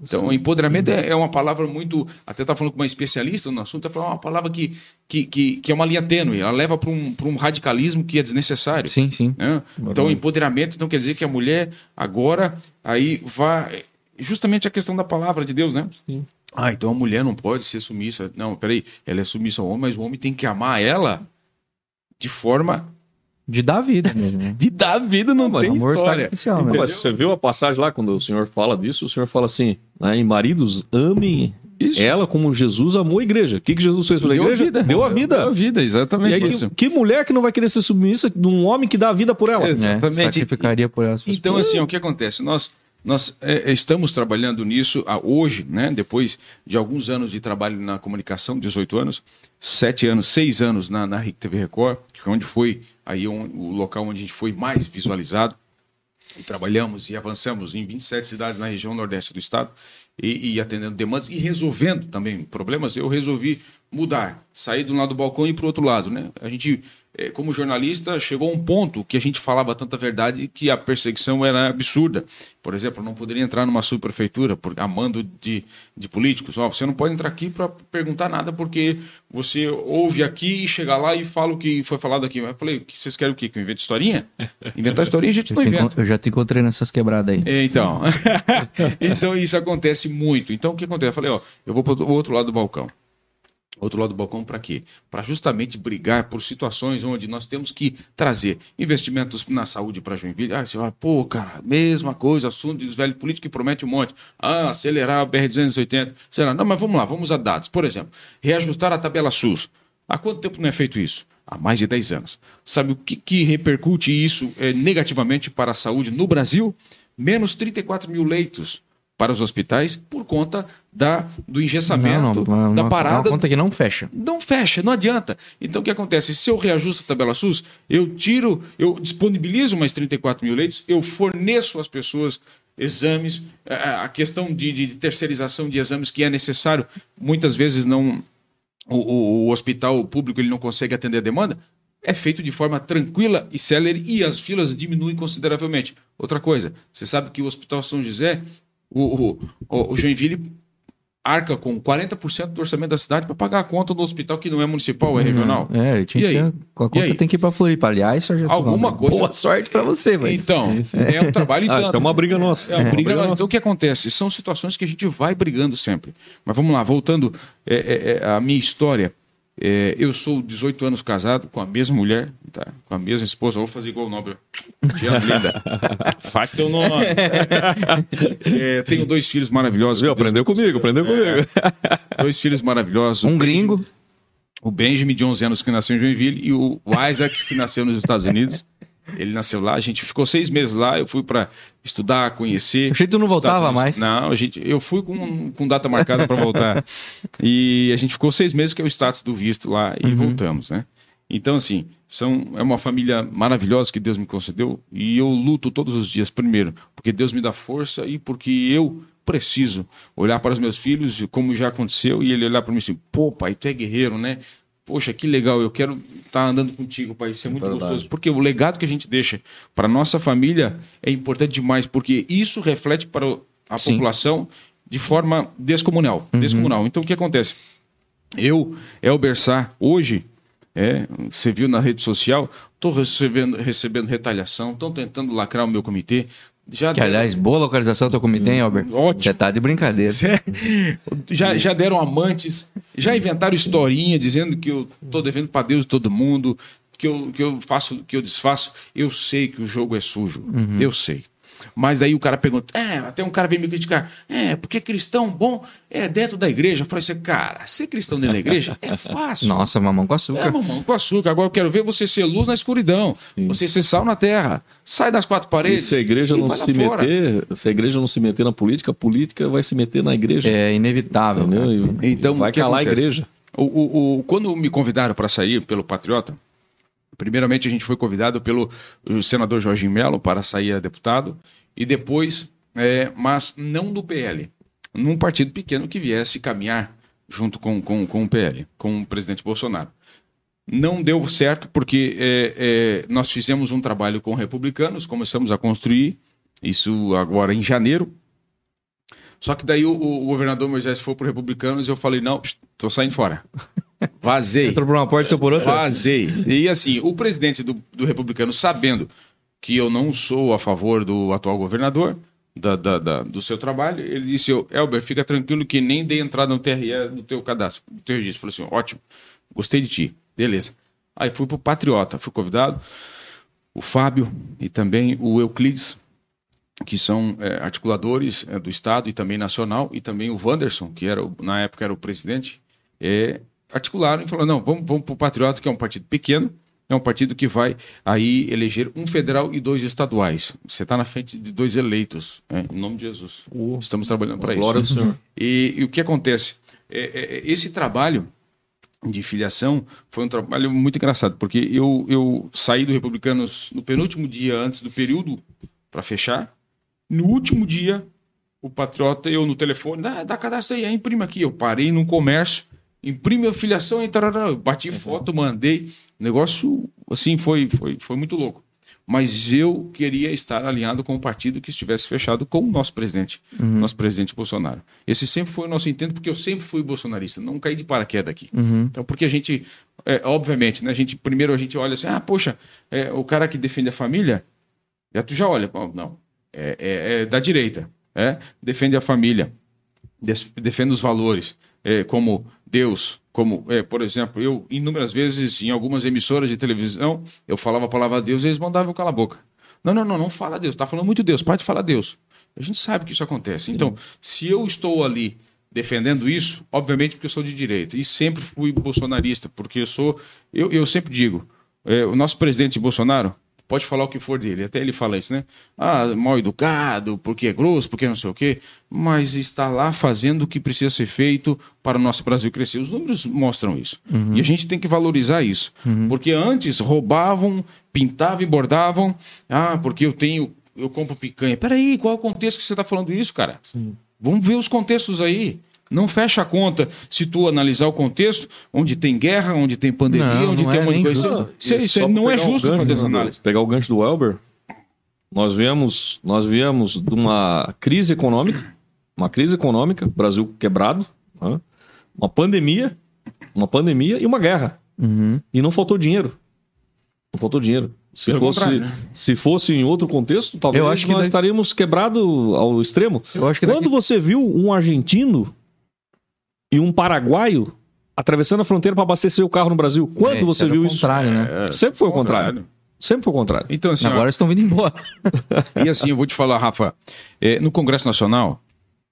Então, empoderamento é, é uma palavra muito. Até estava falando com uma especialista no assunto, ela falou "É uma palavra que, que, que, que é uma linha tênue, ela leva para um, pra um radicalismo que é desnecessário. Sim, sim. né? Então, empoderamento então quer dizer que a mulher agora aí vai. Justamente a questão da palavra de Deus, né? Ah, então a mulher não pode ser submissa. Não, peraí, ela é submissa ao homem, mas o homem tem que amar ela de forma De dar vida mesmo. né? de dar vida, não, mas tem Amor história. sacrificial, né? Mas você viu a passagem lá, quando o senhor fala disso, o senhor fala assim, né, em maridos, amem Isso. ela como Jesus amou a igreja. O que, que Jesus fez pela Deu a igreja? vida. Deu a vida. Deu a vida, E exatamente aí, isso. que, que mulher que não vai querer ser submissa de um homem que dá a vida por ela? Exatamente. É, sacrificaria por ela. Então, assim, o que acontece? Nós, nós é, estamos trabalhando nisso ah, hoje, né? Depois de alguns anos de trabalho na comunicação, 18 anos, sete anos, seis anos na, na RIC TV Record, foi onde foi aí um- o local onde a gente foi mais visualizado. E trabalhamos e avançamos em 27 cidades na região nordeste do estado e, e atendendo demandas e resolvendo também problemas. Eu resolvi mudar, sair de um lado do balcão e ir para o outro lado. Né? A gente, eh, como jornalista, chegou a um ponto que a gente falava tanta verdade que a perseguição era absurda. Por exemplo, não poderia entrar numa subprefeitura por amando de, de políticos. Ó, você não pode entrar aqui para perguntar nada porque você ouve aqui e chega lá e fala o que foi falado aqui. Eu falei, "Que vocês querem o quê? Que eu invente historinha? Inventar historinha a gente Eu, não inventa. eu já te encontrei nessas quebradas aí. É, Então, então isso acontece muito. Então o que acontece? Eu falei, ó, eu vou para o outro lado do balcão. Outro lado do balcão para quê? Para justamente brigar por situações onde nós temos que trazer investimentos na saúde para Joinville. Ah, você fala, pô, cara, mesma coisa, assunto dos velhos políticos que promete um monte. Ah, acelerar a BR-280. Sei lá. Não, mas vamos lá, vamos a dados. Por exemplo, reajustar a tabela SUS. Há quanto tempo não é feito isso? Há mais de 10 anos. Sabe o que, que repercute isso eh, negativamente para a saúde no Brasil? Menos 34 mil leitos para os hospitais por conta da, do engessamento, não, da uma- parada Uma conta que não fecha. não fecha, não adianta. Então o que acontece? Se eu reajusto a tabela SUS, eu tiro, eu disponibilizo mais 34 mil leitos, eu forneço às pessoas exames, a a questão de, de terceirização de exames que é necessário, muitas vezes não o, o- o hospital público ele não consegue atender a demanda, é feito de forma tranquila e célere e as filas diminuem consideravelmente. Outra coisa, você sabe que o Hospital São José, o, o, o- Joinville arca com 40% do orçamento da cidade para pagar a conta do hospital que não é municipal, é regional. É, tinha E que aí? a E conta aí? tem que ir pra Floripa. Aliás, Sargento Alguma coisa- Boa sorte pra você, mas. Então, é um trabalho em Ah, tanto. é uma briga nossa. É uma É uma briga nossa. nossa. Então o que acontece? São situações que a gente vai brigando sempre. Mas vamos lá, voltando é, é, é, à minha história. É, eu sou 18 anos casado com a mesma mulher, tá? com a mesma esposa. Vou fazer igual o Nobel. Te amo, linda. Faz teu nome. É, tenho dois filhos maravilhosos. Viu? Aprendeu comigo, aprendeu comigo. Dois filhos maravilhosos. Um gringo. o Benjamin, de 11 anos, que nasceu em Joinville, e o Isaac, que nasceu nos Estados Unidos. Ele nasceu lá, a gente ficou seis meses lá, eu fui para estudar, conhecer. Que tu não voltava mais. Não, a gente, eu fui com, com data marcada para voltar. E a gente ficou seis meses, que é o status do visto lá, e voltamos, né? Então, assim, são, é uma família maravilhosa que Deus me concedeu e eu luto todos os dias, primeiro, porque Deus me dá força e porque eu preciso olhar para os meus filhos, como já aconteceu, e ele olhar para mim assim, pô, pai, tu é guerreiro, né? Poxa, que legal, eu quero estar andando contigo, pai, isso é muito Verdade. gostoso. Porque o legado que a gente deixa para nossa família é importante demais, porque isso reflete para a Sim. população de forma descomunal. Uhum. Descomunal. Então, o que acontece? Eu, Elber Sá, hoje, é, você viu na rede social, estou recebendo, recebendo retaliação, estão tentando lacrar o meu comitê. Já Que, aliás, boa localização do teu comitê, hein, Albert? Ótimo. Você tá de brincadeira. já, já deram amantes, já inventaram historinha dizendo que eu tô devendo para Deus e todo mundo, que eu, que eu faço, que eu desfaço. Eu sei que o jogo é sujo, eu sei. Mas daí o cara pergunta, é, até um cara vem me criticar, é, porque cristão bom é dentro da igreja. Eu falei assim, cara, ser cristão dentro da igreja é fácil. Nossa, mamão com É, açúcar. mamão, com açúcar. Agora eu quero ver você ser luz na escuridão. Você ser sal na terra. Sai das quatro E paredes. se a igreja e não se fora. meter, se a igreja não se meter na política, a política vai se meter na igreja. É inevitável. E- Então, vai calar a acontece? igreja. O, o- o- quando me convidaram para sair pelo Patriota, primeiramente a gente foi convidado pelo senador Jorginho Melo para sair a deputado, e depois, é, mas não do PL, num partido pequeno que viesse caminhar junto com, com, com o PL, com o presidente Bolsonaro. Não deu certo porque é, é, nós fizemos um trabalho com republicanos, começamos a construir isso agora em janeiro. Só que daí o, o governador Moisés foi para republicanos e eu falei: não, tô saindo fora. Vazei. Entrou por uma porta e saiu por outra. Vazei. E assim, o presidente do, do republicano, sabendo que eu não sou a favor do atual governador, da, da- da- do seu trabalho, ele disse: "Ô, Elber, fica tranquilo que nem dei entrada no TRE do teu cadastro, do teu registro. Falei assim: ótimo, gostei de ti, beleza. Aí fui pro Patriota, fui convidado, o Fábio e também o Euclides, que são é, articuladores é, do Estado e também nacional, e também o Wanderson, que era, na época era o presidente, é, articularam e falaram, não, vamos, vamos para o Patriota, que é um partido pequeno, é um partido que vai aí eleger um federal e dois estaduais. Você está na frente de dois eleitos, é, em nome de Jesus. Estamos trabalhando para isso. Glória ao Senhor. E, e o que acontece? É, é, é, esse trabalho de filiação foi um trabalho muito engraçado, porque eu, eu saí do Republicanos no penúltimo dia antes do período para fechar. No último dia, o patriota, eu no telefone, dá, dá cadastro aí, imprime aqui. Eu parei num comércio, imprime a filiação e tarará, eu bati foto, mandei. O negócio, assim, foi, foi, foi muito louco. Mas eu queria estar alinhado com o partido que estivesse fechado com o nosso presidente, nosso presidente Bolsonaro. Esse sempre foi o nosso intento, porque eu sempre fui bolsonarista, não caí de paraquedas aqui. Então, porque a gente, é, obviamente, né, a gente, primeiro a gente olha assim, ah, poxa, é, o cara que defende a família, já tu já olha, não, é, é- é da direita, é, defende a família, defende os valores, é, como Deus, como, é, por exemplo, eu, inúmeras vezes, em algumas emissoras de televisão, eu falava a palavra Deus e eles mandavam eu calar a boca. Não, não, não, não fala Deus, tá falando muito Deus, para de falar Deus. A gente sabe que isso acontece. Então, se eu estou ali defendendo isso, obviamente porque eu sou de direita, e sempre fui bolsonarista, porque eu sou, eu, eu sempre digo, é, o nosso presidente Bolsonaro, pode falar o que for dele, até ele fala isso, né? Ah, mal educado, porque é grosso, porque não sei o quê, mas está lá fazendo o que precisa ser feito para o nosso Brasil crescer. Os números mostram isso. E a gente tem que valorizar isso. Porque antes roubavam, pintavam e bordavam. Ah, porque eu tenho, eu compro picanha. Peraí, qual é o contexto que você está falando isso, cara? Vamos ver os contextos aí. Não fecha a conta se tu analisar o contexto, onde tem guerra, onde tem pandemia, Não, onde não tem é uma nem coisa. justo. Isso, isso só não é justo gancho fazer essa do- análise. Pegar o gancho do Elber, nós viemos, nós viemos de uma crise econômica, uma crise econômica, Brasil quebrado, né? uma pandemia, uma pandemia e uma guerra. Uhum. E não faltou dinheiro. Não faltou dinheiro. Se Pelo fosse, né? se fosse em outro contexto, talvez Eu acho que nós daí- estaríamos quebrados ao extremo. Eu acho que Quando você viu um argentino e um paraguaio atravessando a fronteira para abastecer o carro no Brasil, quando É, isso você o viu isso? contrário, né? É, Sempre foi o contrário. Sempre foi o contrário. Então, assim, ó, Agora estão vindo embora. E assim, eu vou te falar, Rafa, é, no Congresso Nacional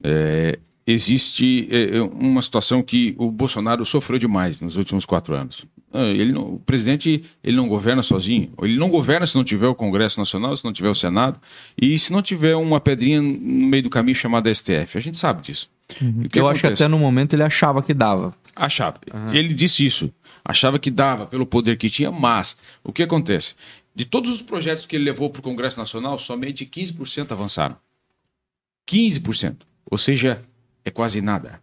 é, existe é, é, uma situação que o Bolsonaro sofreu demais nos últimos quatro anos. Ah, ele não- o presidente ele não governa sozinho. Ele não governa se não tiver o Congresso Nacional, se não tiver o Senado e se não tiver uma pedrinha no meio do caminho chamada STF. A gente sabe disso. O que Eu acho que acontece? até no momento ele achava que dava. Achava. Ele disse isso. Achava que dava pelo poder que tinha, mas o que acontece? De todos os projetos que ele levou para o Congresso Nacional, somente 15% avançaram. 15%. Ou seja, é quase nada.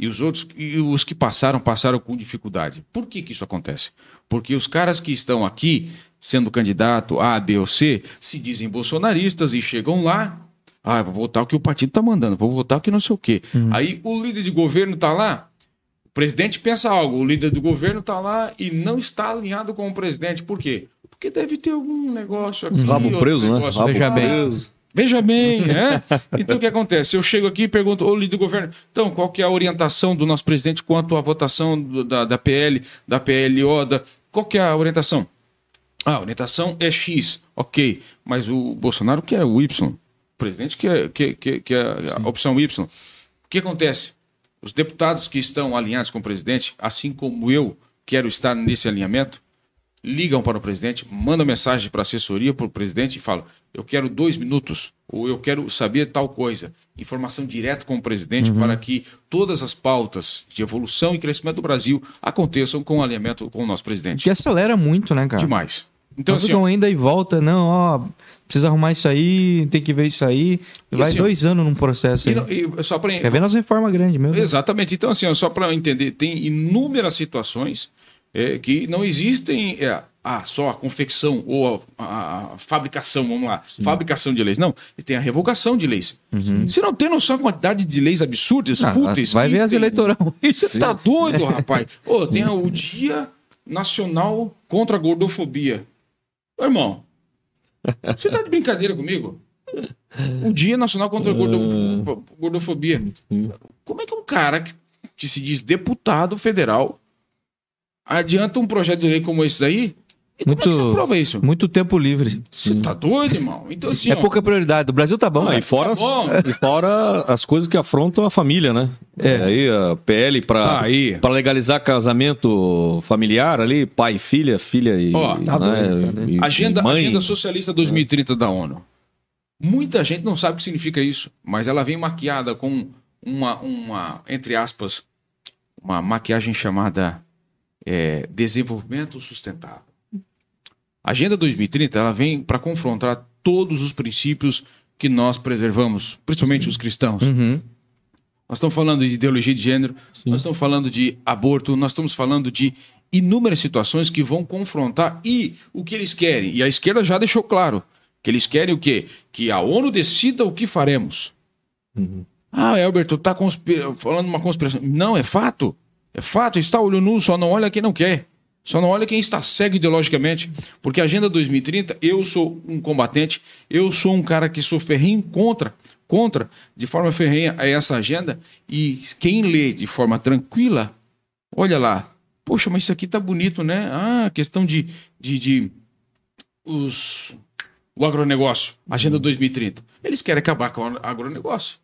E os outros, e os que passaram, passaram com dificuldade. Por que, que isso acontece? Porque os caras que estão aqui, sendo candidato A, B ou C, se dizem bolsonaristas e chegam lá. Ah, vou votar o que o partido está mandando, vou votar o que não sei o quê. Aí o líder de governo está lá, o presidente pensa algo, o líder do governo está lá e não está alinhado com o presidente. Por quê? Porque deve ter algum negócio aqui. Rabo preso, né? Rabo preso. Veja bem, né? Então o que acontece? Eu chego aqui e pergunto, ô líder do governo, então qual que é a orientação do nosso presidente quanto à votação do- da, da PL, da PLO, da... qual que é a orientação? Ah, a orientação é X, ok, mas o Bolsonaro quer o Y, o presidente quer, quer, quer, quer a opção Y. O que acontece? Os deputados que estão alinhados com o presidente, assim como eu quero estar nesse alinhamento, ligam para o presidente, mandam mensagem para a assessoria, para o presidente e falam: eu quero dois minutos, ou eu quero saber tal coisa. Informação direta com o presidente para que todas as pautas de evolução e crescimento do Brasil aconteçam com alinhamento com o nosso presidente. Que acelera muito, né, cara? Demais. Então, assim, ficam ainda e volta, não, ó, precisa arrumar isso aí, tem que ver isso aí. E Vai assim, dois anos num processo e aí. não- e só para Quer ver nas reformas grandes mesmo. Exatamente. Então, assim, ó, só para entender, tem inúmeras situações é, que não existem é, ah, só a confecção ou a, a- a fabricação, vamos lá, fabricação de leis. Não, e tem a revogação de leis. Você não tem noção da quantidade de leis absurdas, Uhum. Ah, fúteis. vai ver as eleitoral. Você tá doido, rapaz? Ô, tem o Dia Nacional contra a Gordofobia. Ô, irmão, você tá de brincadeira comigo? O Dia Nacional contra a Gordof- Gordofobia. Como é que um cara que se diz deputado federal adianta um projeto de lei como esse daí? E como é que Muito- você aprova isso? Muito tempo livre. Você tá doido, irmão? Então, assim, é ó, pouca prioridade. O Brasil tá bom. Ah, e, cara. fora, Tá bom. as, e fora as coisas que afrontam a família, né? É. Aí a PL para Aí. para legalizar casamento familiar ali, pai e filha, filha e, Ó, tá né, doido, tá e- Agenda, e mãe. Agenda Socialista 2030 da ONU. Muita gente não sabe o que significa isso, mas ela vem maquiada com uma, uma entre aspas, uma maquiagem chamada é, desenvolvimento sustentável. A Agenda 2030 ela vem para confrontar todos os princípios que nós preservamos, principalmente os cristãos. Uhum. Nós estamos falando de ideologia de gênero, nós estamos falando de aborto, nós estamos falando de inúmeras situações que vão confrontar e o que eles querem. E a esquerda já deixou claro que eles querem o quê? Que a ONU decida o que faremos. Ah, Elber, tu tá falando uma conspiração. Não, é fato. É fato, está olho nu, só não olha quem não quer. Só não olha quem está cego ideologicamente. Porque a Agenda 2030, eu sou um combatente, eu sou um cara que sou ferrenho contra, contra, de forma ferrenha, a essa agenda. E quem lê de forma tranquila, olha lá. Poxa, mas isso aqui tá bonito, né? Ah, questão de, de, de os, o agronegócio, Agenda 2030. Eles querem acabar com o agronegócio.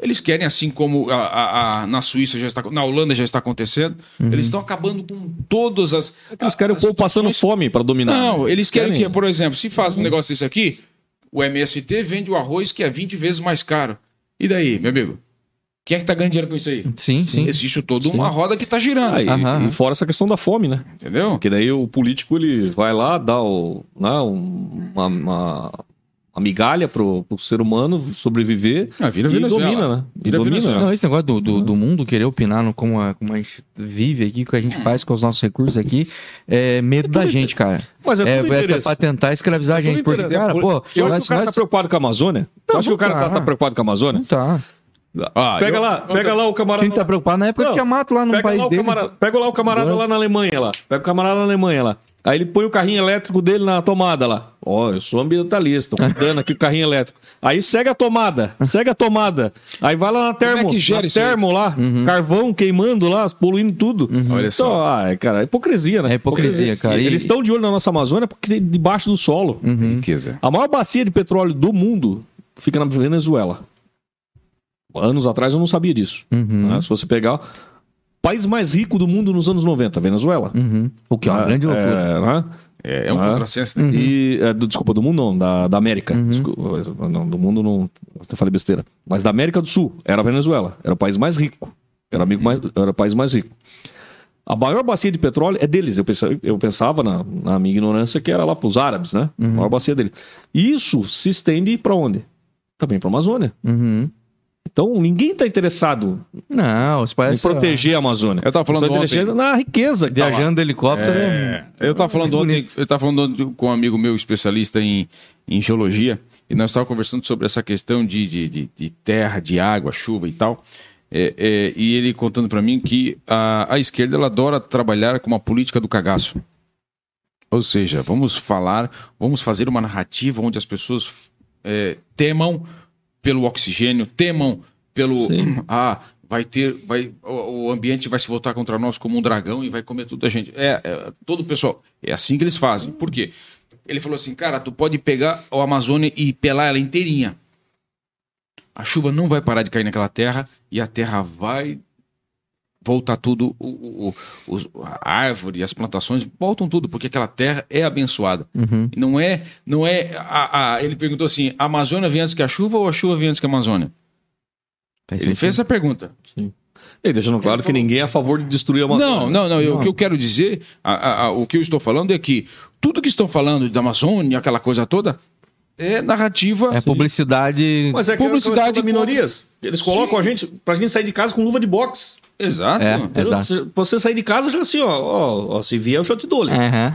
Eles querem, assim como a, a- a- na Suíça já está, na Holanda já está acontecendo, eles estão acabando com todas as. Eles querem o as povo passando fome para dominar. Não, eles querem, Querem. que, por exemplo, se faz um negócio desse aqui, o MST vende o arroz que é 20 vezes mais caro. E daí, meu amigo? Quem é que tá ganhando dinheiro com isso aí? Sim, sim. Existe toda uma roda que tá girando. Ah, e, Aham. e fora essa questão da fome, né? Entendeu? Porque daí o político ele vai lá, dá o, né, um- uma, uma, uma migalha pro, pro ser humano sobreviver Ah, vira e Venezuela. domina, né? E Vira domina. Venezuela. Não, esse negócio do, do, do mundo querer opinar no como a, como a gente vive aqui, o que a gente faz com os nossos recursos aqui, é medo da gente, cara. Mas é É, é pra tentar escravizar a É tudo gente. Porque, cara, pô, Eu acho que nós, o cara nós- tá preocupado com a Amazônia. Não, Eu acho que o cara não tá, tá. tá preocupado com a Amazônia. Não tá. Ah, Pega eu- lá, pega lá o camarada. Tinha que estar preocupado na época Não, que tinha mato lá no Pega país lá, o dele. camarada, pega lá o camarada lá na Alemanha lá. Pega o camarada na Alemanha lá. Aí ele põe o carrinho elétrico dele na tomada lá. Ó, eu sou ambientalista, tô cuidando aqui do carrinho elétrico. Aí segue a tomada, segue a tomada. Aí vai lá na termo, é que gera na isso aí? termo lá, carvão queimando lá, poluindo tudo. Olha Então, só. ah, cara, é hipocrisia, né? É hipocrisia, cara. E Eles estão de olho na nossa Amazônia porque tem debaixo do solo. Riqueza. A maior bacia de petróleo do mundo fica na Venezuela. Anos atrás eu não sabia disso. Uhum. né? Se você pegar país mais rico do mundo nos anos 90, Venezuela. Uhum. O que é uma Ah, grande loucura. É, né? É, é um Ah. contrassenso, né? E, é, do- desculpa, do mundo não, da, da América. Desculpa, não, do mundo não, eu falei besteira. Mas da América do Sul, era a Venezuela. Era o país mais rico. Era, amigo mais, era o país mais rico. A maior bacia de petróleo é deles. Eu pensava, eu pensava na, na minha ignorância que era lá para os árabes, né? A maior bacia deles. E isso se estende para onde? Também para a Amazônia. Uhum. Então, ninguém está interessado Não, os em proteger a Amazônia. Eu tava falando Só ontem- interessado na riqueza. que tá lá. viajando de helicóptero. É, eu estava falando Muito ontem, eu tava falando ontem com um amigo meu especialista em, em geologia e nós estávamos conversando sobre essa questão de, de, de, de terra, de água, chuva e tal. É, é, e ele contando para mim que a, a esquerda ela adora trabalhar com uma política do cagaço. Ou seja, vamos falar, vamos fazer uma narrativa onde as pessoas é, temam pelo oxigênio, temam pelo Sim. ah, vai ter, vai o, ambiente vai se voltar contra nós como um dragão e vai comer tudo a gente. É, é, todo o pessoal, é assim que eles fazem. Por quê? Ele falou assim, cara, tu pode pegar a Amazônia e pelar ela inteirinha. A chuva não vai parar de cair naquela terra e a terra vai voltar tudo, o, o, o- os- a árvore, as plantações voltam tudo, porque aquela terra é abençoada. Uhum. E Não é, não é. A, a- ele perguntou assim: a Amazônia vem antes que a chuva ou a chuva vem antes que a Amazônia? Faz Ele sentido. fez essa pergunta. Ele deixando claro que ninguém é a favor de destruir a Amazônia. Não, não, não. eu- Não. o que eu quero dizer, a- a- a- o que eu estou falando é que tudo que estão falando da Amazônia, aquela coisa toda, é narrativa. É publicidade. Mas é Publicidade de minorias. Eles colocam a gente, pra gente sair de casa com luva de boxe. Exato. É. Exato. Você- sair de casa já assim, ó, ó, ó, se vier, eu já te dou. aham.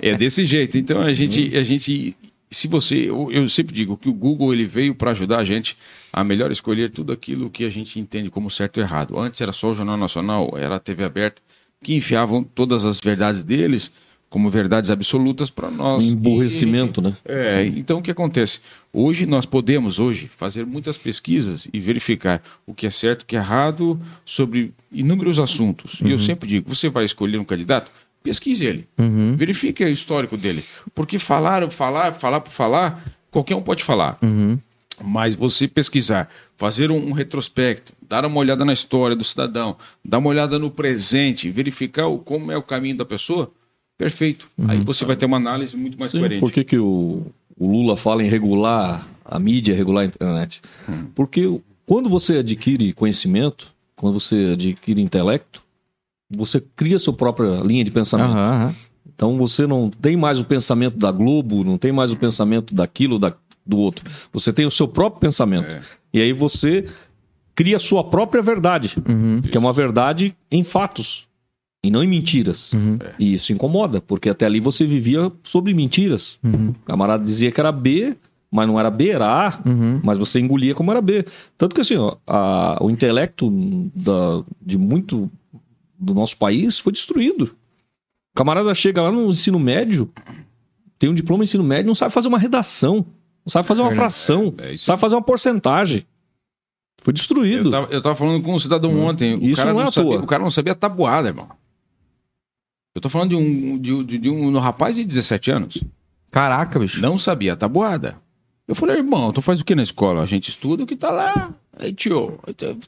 É, é desse jeito. Então a gente, a gente, se você, eu, eu sempre digo que o Google ele veio para ajudar a gente a melhor escolher tudo aquilo que a gente entende como certo e errado. Antes era só o Jornal Nacional, era a TV aberta que enfiavam todas as verdades deles como verdades absolutas para nós. Emburrecimento, né? É, então o que acontece? Hoje nós podemos hoje fazer muitas pesquisas e verificar o que é certo, o que é errado sobre inúmeros assuntos. E eu sempre digo, você vai escolher um candidato, pesquise ele, Uhum. verifique o histórico dele, porque falar, falar, falar por falar, qualquer um pode falar. Uhum. Mas você pesquisar, fazer um, um retrospecto, dar uma olhada na história do cidadão, dar uma olhada no presente, verificar o, como é o caminho da pessoa, perfeito. Aí você vai ter uma análise muito mais Sim, coerente. por que, que o, o Lula fala em regular a mídia, regular a internet? Porque o- quando você adquire conhecimento, quando você adquire intelecto, você cria sua própria linha de pensamento. Aham. Então você não tem mais o pensamento da Globo, não tem mais o pensamento daquilo, da, do outro. Você tem o seu próprio pensamento. É. E aí você cria a sua própria verdade, Uhum. que é uma verdade em fatos e não em mentiras. Uhum. E isso incomoda, porque até ali você vivia sobre mentiras. Uhum. O camarada dizia que era B, mas não era B, era A, Uhum. mas você engolia como era B. Tanto que assim, ó, a- o intelecto da- de muito do nosso país foi destruído. O camarada chega lá no ensino médio, tem um diploma de ensino médio, não sabe fazer uma redação, não sabe fazer uma Verdade. fração, É, é sabe fazer uma porcentagem. Foi destruído. Eu tava, eu tava falando com um cidadão ontem. O Isso cara não é à sabia. O cara não sabia tabuada, irmão. Eu tô falando de um, de, de- de um rapaz de 17 anos. Caraca, bicho. Não sabia tabuada. Eu falei, irmão, tu faz o que na escola? A gente estuda o que tá lá. Aí, tio,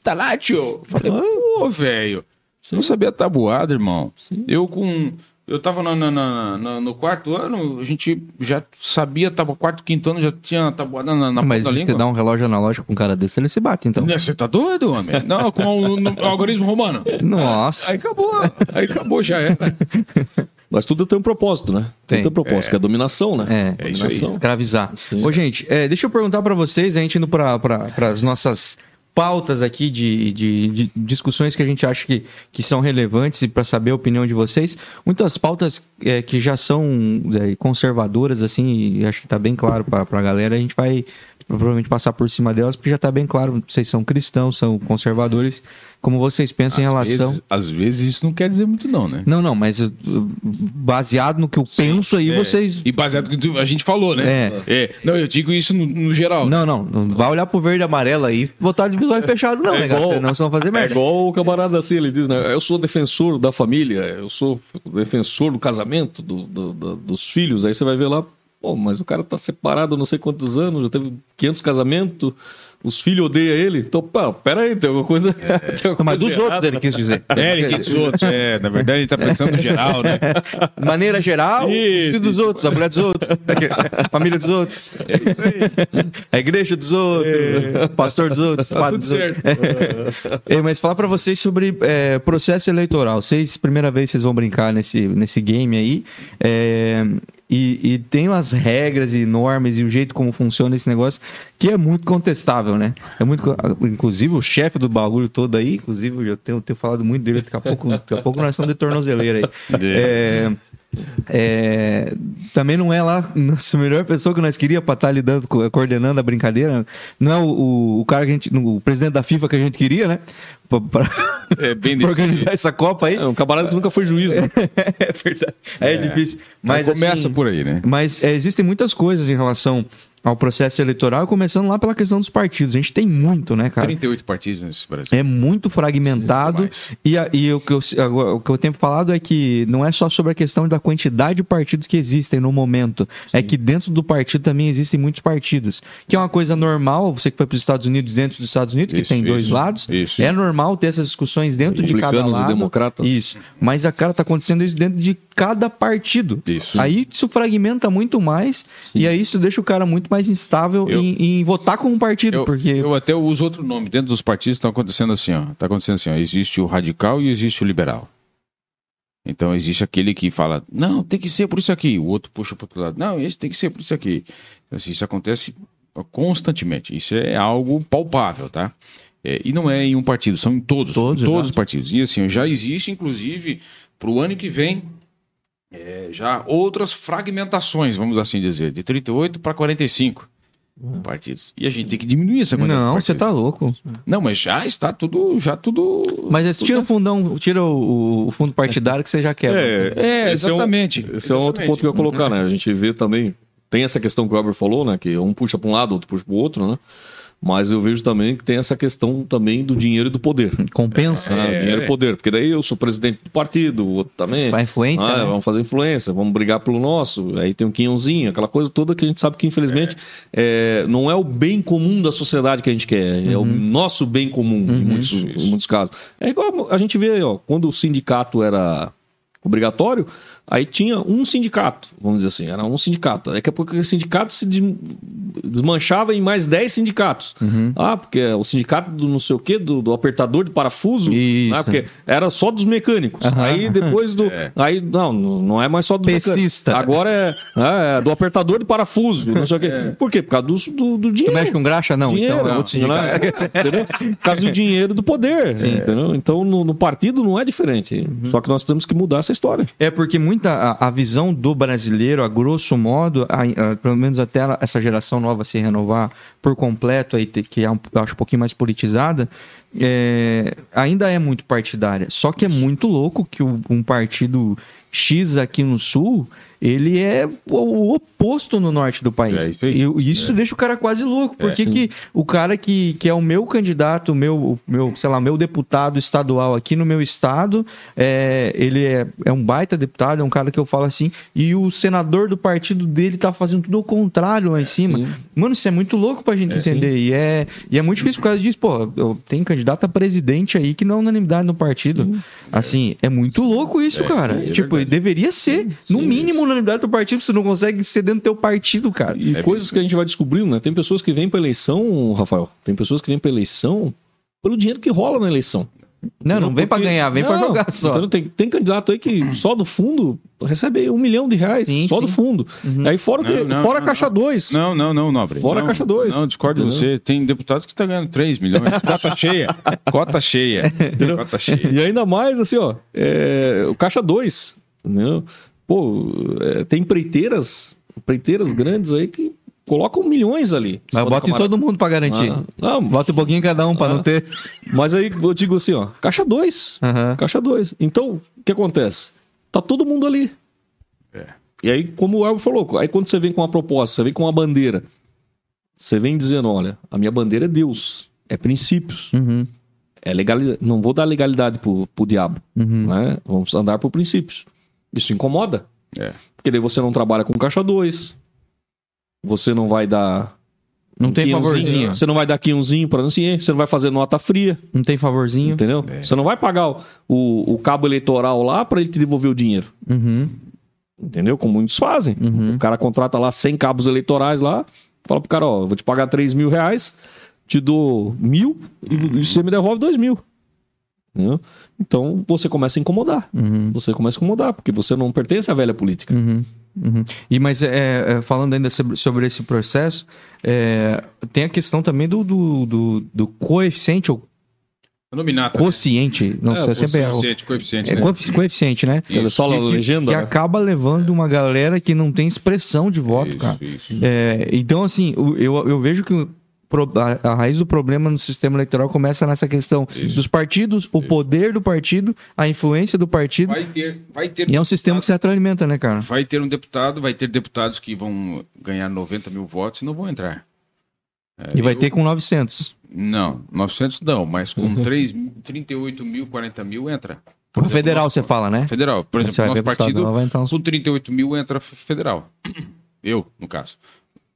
tá lá, tio. Eu falei, pô, velho. Você não sabia tabuada, irmão. Eu com. Eu tava na- na- na- na- no quarto ano, a gente já sabia, tava quarto, quinto ano, já tinha tabuada na, na Mas se você dá um relógio analógico com um cara desse, ele se bate, então. Você tá doido, homem? Não, com o, no- o algoritmo romano. Nossa. Aí acabou. Aí acabou, já era. Mas tudo tem um propósito, né? Tem. Tudo tem um propósito, que é a dominação, né? É, É isso aí. Dominação. escravizar. Sim. Ô, gente, é, deixa eu perguntar pra vocês, a gente indo para as nossas pautas aqui de, de- de discussões que a gente acha que, que são relevantes e para saber a opinião de vocês. Muitas pautas é, que já são é, conservadoras, assim, acho que tá bem claro pra, pra galera, a gente vai provavelmente passar por cima delas, porque já tá bem claro, vocês são cristãos, são conservadores, como vocês pensam em relação... Vezes- às vezes isso não quer dizer muito, não, né? Não, não, mas uh, baseado no que eu penso aí, É, vocês... E baseado no que tu- a gente falou, né? É. É. Não, eu digo isso no, no geral. Não, não, não vai olhar pro verde e amarelo aí e botar de visual fechado, não, É né, cara? igual- Senão vocês vão fazer É merda. igual o camarada assim, ele diz, né? Eu sou defensor da família, eu sou defensor do casamento, do- do- do- dos filhos. Aí você vai ver lá, pô, mas o cara tá separado não sei quantos anos, já teve 500 casamentos, os filhos odeiam ele. Então, pô, pera aí, tem alguma coisa. tem alguma mas coisa dos outros ele quis dizer. É, ele quer dos outros. É, na verdade, ele tá pensando no geral, né? Maneira geral, Isso, os filhos dos outros, a mulher dos outros, a família dos outros, a igreja dos outros, o pastor dos outros, Tá padre tudo dos outros. certo. É, mas falar pra vocês sobre é, processo eleitoral. Vocês, primeira vez vocês vão brincar nesse, nesse game aí. é, e, e tem as regras e normas e o jeito como funciona esse negócio que é muito contestável, né? É muito, inclusive o chefe do bagulho todo aí, inclusive eu tenho, tenho falado muito dele, daqui a pouco, daqui a pouco nós estamos de tornozeleira aí. É, é, também não é lá nossa melhor pessoa que nós queria para estar lidando, co- coordenando a brincadeira. Não é o, o, o cara que a gente, o presidente da FIFA que a gente queria, né? Para É organizar essa Copa aí. É um camarada que nunca foi juiz, né? é verdade. É, difícil. Mas Mas começa assim, por aí, né? mas é, existem muitas coisas em relação ao processo eleitoral, começando lá pela questão dos partidos. A gente tem muito, né, cara? 38 partidos nesse Brasil. É muito fragmentado. Muito e a- e o, que eu, o que eu tenho falado é que não é só sobre a questão da quantidade de partidos que existem no momento. É que dentro do partido também existem muitos partidos. Que é uma coisa normal, você que foi para os Estados Unidos, dentro dos Estados Unidos, que Isso, tem dois isso, lados. isso. É normal ter essas discussões dentro de cada Republicanos e lado. democratas. Isso. Mas a cara tá acontecendo isso dentro de cada partido. Isso. Aí isso fragmenta muito mais. E aí isso deixa o cara muito mais instável Eu- em, em votar com um partido. Eu, porque. eu até uso outro nome. Dentro dos partidos está acontecendo assim, ó. Tá acontecendo assim, ó. Existe o radical e existe o liberal. Então existe aquele que fala, não, tem que ser por isso aqui. O outro puxa para outro lado, não, esse tem que ser por isso aqui. Então, assim, isso acontece constantemente. Isso é algo palpável, tá? É, e não é em um partido, são em todos, Todos, em todos os partidos. E assim, já existe, inclusive, para o ano que vem, é, já outras fragmentações, vamos assim dizer, de 38 para 45 partidos. E a gente tem que diminuir essa quantidade de Não, você partidos. tá louco. Não, mas já está tudo, já tudo... Mas tira o fundão, tira o, o fundo partidário que você já quebra. É, esse um- exatamente. Esse é um outro ponto que eu ia colocar, né? A gente vê também. Tem essa questão que o Weber falou, né? Que um puxa para um lado, outro puxa para o outro, né? Mas eu vejo também que tem essa questão também do dinheiro e do poder. Compensa. né? Dinheiro e poder. Porque daí eu sou presidente do partido, o outro também. Vai influência. Ah, né? Vamos fazer influência, vamos brigar pelo nosso. Aí tem um quinhãozinho, aquela coisa toda que a gente sabe que, infelizmente, é, não é o bem comum da sociedade que a gente quer, é o nosso bem comum, em, muitos, em muitos casos. É igual a gente vê, aí, ó, quando o sindicato era obrigatório, aí tinha um sindicato, vamos dizer assim, era um sindicato. Daqui a pouco aquele sindicato se des- desmanchava em mais 10 sindicatos. Ah, porque é o sindicato do não sei o quê, do, do apertador de parafuso, Isso. né? porque era só dos mecânicos. Aham. Aí depois do. Aí, não, não é mais só do mecânico. Agora é, é, do apertador de parafuso, não sei o quê. Por quê? Por causa do, do, do Tu dinheiro. mexe com graxa? Não, dinheiro, então é outro sindicato. né? Entendeu? Por causa do dinheiro do poder. Entendeu? Então, no, no partido não é diferente. Uhum. Só que nós temos que mudar essa história. É porque muita a, a visão do brasileiro, a grosso modo, a- a- pelo menos até essa geração nova se renovar por completo, aí, que é um, eu acho um pouquinho mais politizada, é, ainda é muito partidária. Só que é muito louco que um partido X aqui no sul, ele é o, oposto no norte do país. É isso. E isso deixa o cara quase louco. Por que que o cara que, que é o meu candidato, o meu, meu, sei lá, meu deputado estadual aqui no meu estado, é, ele é, é um baita deputado, é um cara que eu falo assim, e o senador do partido dele tá fazendo tudo ao contrário lá em cima. Mano, isso é muito louco pra gente entender. E é, e é muito difícil por causa disso. Pô, eu tenho candidato a presidente aí que não é unanimidade no partido. Assim, é muito louco isso, cara. sim, é tipo, deveria ser, no mínimo, unanimidade do partido, você não consegue ser dentro do teu partido, cara. E coisas que a gente vai descobrindo, né? Tem pessoas que vêm pra eleição, Rafael. Tem pessoas que vêm pra eleição pelo dinheiro que rola na eleição. Não, não vem pra Porque- ganhar, vem pra Não, jogar só. entendeu? Tem, tem candidato aí que só do fundo recebe um milhão de reais. Sim, só sim. do fundo. Aí fora, o que, Não, não, fora não, a caixa 2. Não, não, não, Nobre. Fora a não, caixa dois. Não, discordo de você. Tem deputados que estão ganhando 3 milhões. Cota cheia. Cota cheia. Cota cheia. E ainda mais, assim, ó, é, o caixa 2. Entendeu? Pô, é, tem empreiteiras, empreiteiras grandes aí que colocam milhões ali. Mas bota em todo mundo pra garantir. Ah, não, Bota um pouquinho em cada um pra não ter. Mas aí eu digo assim, ó, caixa 2. Aham. Caixa 2. Então, o que acontece? Tá todo mundo ali. É. E aí, como o Elvio falou, aí quando você vem com uma proposta, você vem com uma bandeira, você vem dizendo, olha, a minha bandeira é Deus, é princípios, Uhum, é legalidade. Não vou dar legalidade pro, pro diabo, uhum. né? Vamos andar por princípios. Isso incomoda. É. Porque daí você não trabalha com caixa 2, você não vai dar Não tem Quinhãozinho, favorzinho. Você não vai dar quinhãozinho para anunciante, você não vai fazer nota fria, Não tem favorzinho. entendeu? Você não vai pagar o, o, cabo eleitoral lá para ele te devolver o dinheiro. Uhum. Entendeu? Como muitos fazem. Uhum. O cara contrata lá 100 cabos eleitorais lá, fala pro cara, ó, eu vou te pagar 3 mil reais, te dou mil e e você me devolve 2 mil. Entendeu? Então você começa a incomodar. Uhum. Você começa a incomodar, porque você não pertence à velha política. Uhum, uhum. E mas é, é, falando ainda sobre, sobre esse processo, é, tem a questão também do, do, do, do coeficiente ou Nominata. quociente, não É, sempre erro. Coeficiente, coeficiente. É né? coefici- coeficiente, né? Só Que- que- legenda, que né? acaba levando uma galera que não tem expressão de voto, Isso, cara. isso. É, então, assim, eu, eu vejo que a, raiz do problema no sistema eleitoral começa nessa questão dos partidos, o poder do partido, a influência do partido. Vai ter, vai ter E é um sistema que se retroalimenta, né, cara? Vai ter um deputado, vai ter deputados que vão ganhar 90 mil votos e não vão entrar. É, E vai eu- ter com 900. Não, 900 não, mas com 3, 38 mil, 40 mil entra. Por O exemplo, federal, nosso- você fala, né? Federal. Por exemplo, nosso partido, uns- com 38 mil entra federal. Eu, no caso.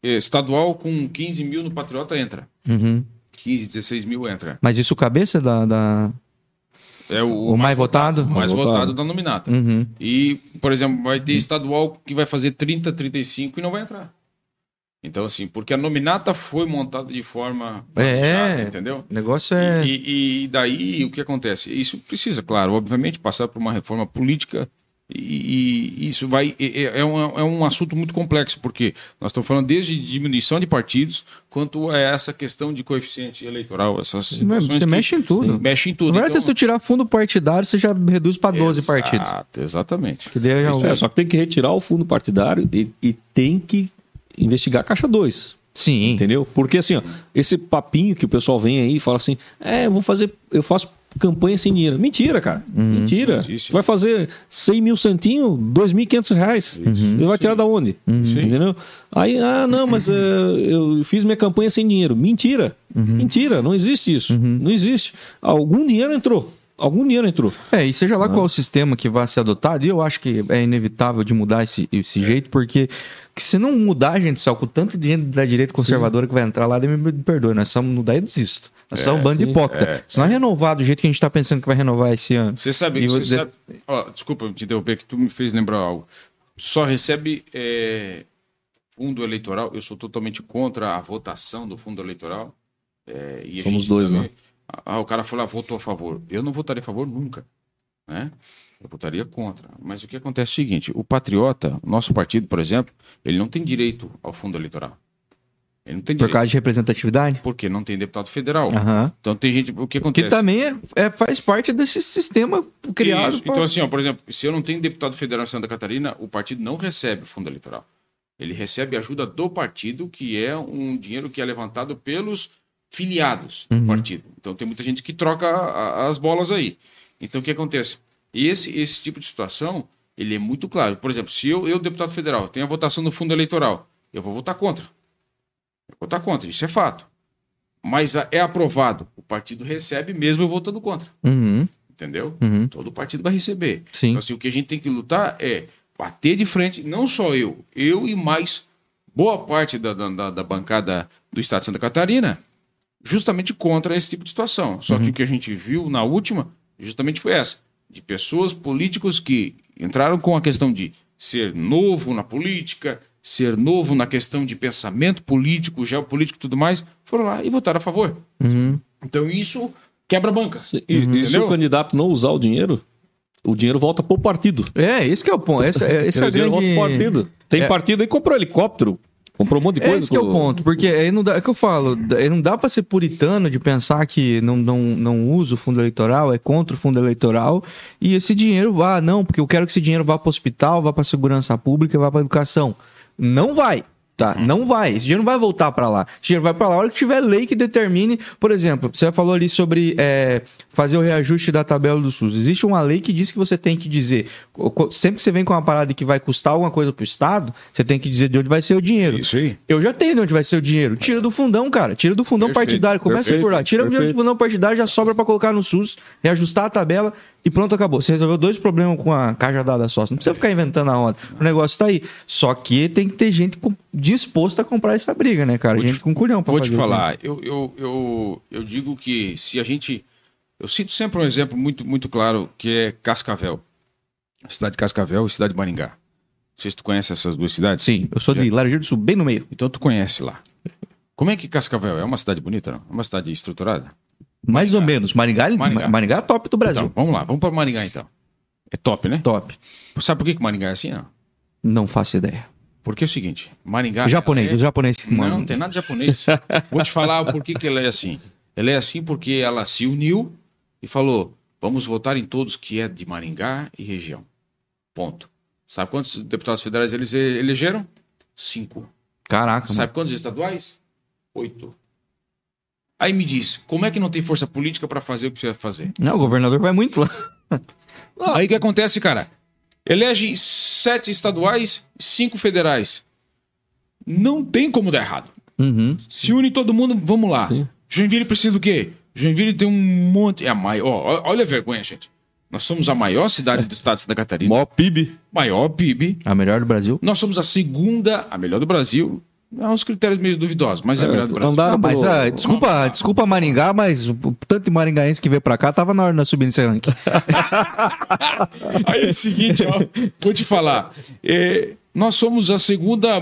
Eh, Estadual, com 15 mil no Patriota, entra. Uhum. 15, 16 mil entra. Mas isso cabeça da. da... É o, O mais votado? O mais Mais votado votado. da nominata. Uhum. E, por exemplo, vai ter estadual que vai fazer 30, 35 e não vai entrar. Então, assim, porque a nominata foi montada de forma. É. Entendeu? O negócio é. E, e daí o que acontece? Isso precisa, claro, obviamente, passar por uma reforma política. E, e isso vai. É, é um, é um assunto muito complexo, porque nós estamos falando desde diminuição de partidos, quanto a essa questão de coeficiente eleitoral. Essas situações Você mexe em tudo. Mexe em tudo. Na verdade, Então- se tu tirar fundo partidário, você já reduz para 12 partidos. Exato, Exatamente. Que daí já- É, só que tem que retirar o fundo partidário e, e tem que investigar a Caixa 2. Sim. Entendeu? Porque assim, ó, esse papinho que o pessoal vem aí e fala assim: é, eu vou fazer, eu faço campanha sem dinheiro. Mentira, cara. Mentira. Não existe. Vai fazer 100 mil centinhos, 2.500 reais. Ele vai tirar da onde? Entendeu? Aí, ah, não, mas eh, eu fiz minha campanha sem dinheiro. Mentira. Mentira, não existe isso. Não existe. Algum dinheiro entrou. Algum dinheiro entrou. É, e seja lá qual o sistema que vai ser adotado, e eu acho que é inevitável de mudar esse, esse jeito, porque que se não mudar, gente, só com tanto dinheiro da direita conservadora que vai entrar lá, me me perdoe, nós somos mudar e desisto. Nós somos um bando de sim, hipócrita. é, se não renovar do jeito que a gente tá pensando que vai renovar esse ano. Você sabe, você sabe ó, desculpa te interromper, que tu me fez lembrar algo. Só recebe é, fundo eleitoral, eu sou totalmente contra a votação do fundo eleitoral. é, e a Somos gente dois, também- né? Ah, o cara falou, ah, votou a favor. Eu não votaria a favor nunca. Né? Eu votaria contra. Mas o que acontece é o seguinte: o Patriota, nosso partido, por exemplo, ele não tem direito ao fundo eleitoral. Ele não tem Por direito. causa de representatividade? Porque não tem deputado federal. Aham. Então tem gente. O que Que acontece? também é, é- faz parte desse sistema criado. Isso. pra- Então, assim, ó, por exemplo, se eu não tenho deputado federal em Santa Catarina, o partido não recebe o fundo eleitoral. Ele recebe ajuda do partido, que é um dinheiro que é levantado pelos filiados do Uhum. partido. Então tem muita gente que troca a- as bolas aí. Então o que acontece? Esse, esse tipo de situação, ele é muito claro. Por exemplo, se eu, eu deputado federal, tenho a votação no fundo eleitoral, eu vou votar contra. Votar contra, isso é fato. Mas é aprovado. O partido recebe mesmo eu votando contra. Uhum, Entendeu? uhum. Todo partido vai receber. Sim. Então, assim, o que a gente tem que lutar é bater de frente, não só eu, eu e mais boa parte da, da, da- da bancada do Estado de Santa Catarina, justamente contra esse tipo de situação. Só que o que a gente viu na última, justamente foi essa: de pessoas políticos que entraram com a questão de ser novo na política, ser novo na questão de pensamento político, geopolítico e tudo mais, foram lá e votaram a favor. Uhum. Então isso quebra a banca. E, e se o candidato não usar o dinheiro, o dinheiro volta pro partido. É, esse que é o ponto. Esse, é- esse é o o dinheiro grande... volta pro partido. Tem É. partido aí que comprou helicóptero, comprou um monte de É coisa. esse que é o ponto, porque aí não dá, é que eu falo, aí não dá pra ser puritano de pensar que não, não, não usa o fundo eleitoral, é contra o fundo eleitoral, e esse dinheiro vá, não, porque eu quero que esse dinheiro vá para hospital, vá para segurança pública, vá para educação. Não vai. Tá, não vai. Esse dinheiro não vai voltar para lá. Esse dinheiro vai para lá a hora que tiver lei que determine. Por exemplo, você falou ali sobre é, fazer o reajuste da tabela do SUS. Existe uma lei que diz que você tem que dizer. Sempre que você vem com uma parada que vai custar alguma coisa pro Estado, você tem que dizer de onde vai ser o dinheiro. Isso aí. Eu já tenho de onde vai ser o dinheiro. Tira do fundão, cara. Tira do fundão Perfeito, partidário. Começa perfeito, por lá. Tira o dinheiro do perfeito. fundão partidário, já sobra pra colocar no SUS, reajustar a tabela. E pronto, acabou. Você resolveu dois problemas com a cajadada só. Você não precisa ficar inventando a roda. O negócio tá aí. Só que tem que ter gente disposta a comprar essa briga, né, cara? Vou gente te- com culhão pra Vou te isso, né? falar, eu, eu, eu, eu digo que se a gente. Eu cito sempre um exemplo muito, muito claro, que é Cascavel. A cidade de Cascavel e a cidade de Maringá. Não sei se tu conhece essas duas cidades. Sim, eu sou de Laranjeiro do Sul, bem no meio. Então tu conhece lá. Como é que Cascavel é? É uma cidade bonita, não? É uma cidade estruturada? Mais ou menos. Maringá, Maringá. Maringá. é top do Brasil. Então, vamos lá, vamos para Maringá então. É top, né? Top. Sabe por que, que Maringá é assim, não? Não faço ideia. Porque é o seguinte, Maringá... japonês, ela é- os japoneses Não, não tem nada de japonês. Vou te falar por que, que ela é assim. Ela é assim porque ela se uniu e falou: vamos votar em todos que é de Maringá e região. Ponto. Sabe quantos deputados federais eles elegeram? Cinco. Caraca, mano. Sabe quantos estaduais? Oito. Aí me diz, como é que não tem força política para fazer o que precisa fazer? Não, o governador vai muito lá. Aí o que acontece, cara? Elege sete estaduais, cinco federais. Não tem como dar errado. Uhum. Se une todo mundo, vamos lá. Sim. Joinville precisa do quê? Joinville tem um monte. É a maior. Olha a vergonha, gente. Nós somos a maior cidade do estado de Santa Catarina. Maior PIB. Maior PIB. A melhor do Brasil. Nós somos a segunda, a melhor do Brasil. Há uns critérios meio duvidosos, mas é, a melhor do Brasil. Não, mas ah, desculpa, desculpa Maringá, mas o tanto de maringaense que veio pra cá tava na hora de subir nesse ranking. Aí é o seguinte, ó, vou te falar. É, nós somos a segunda,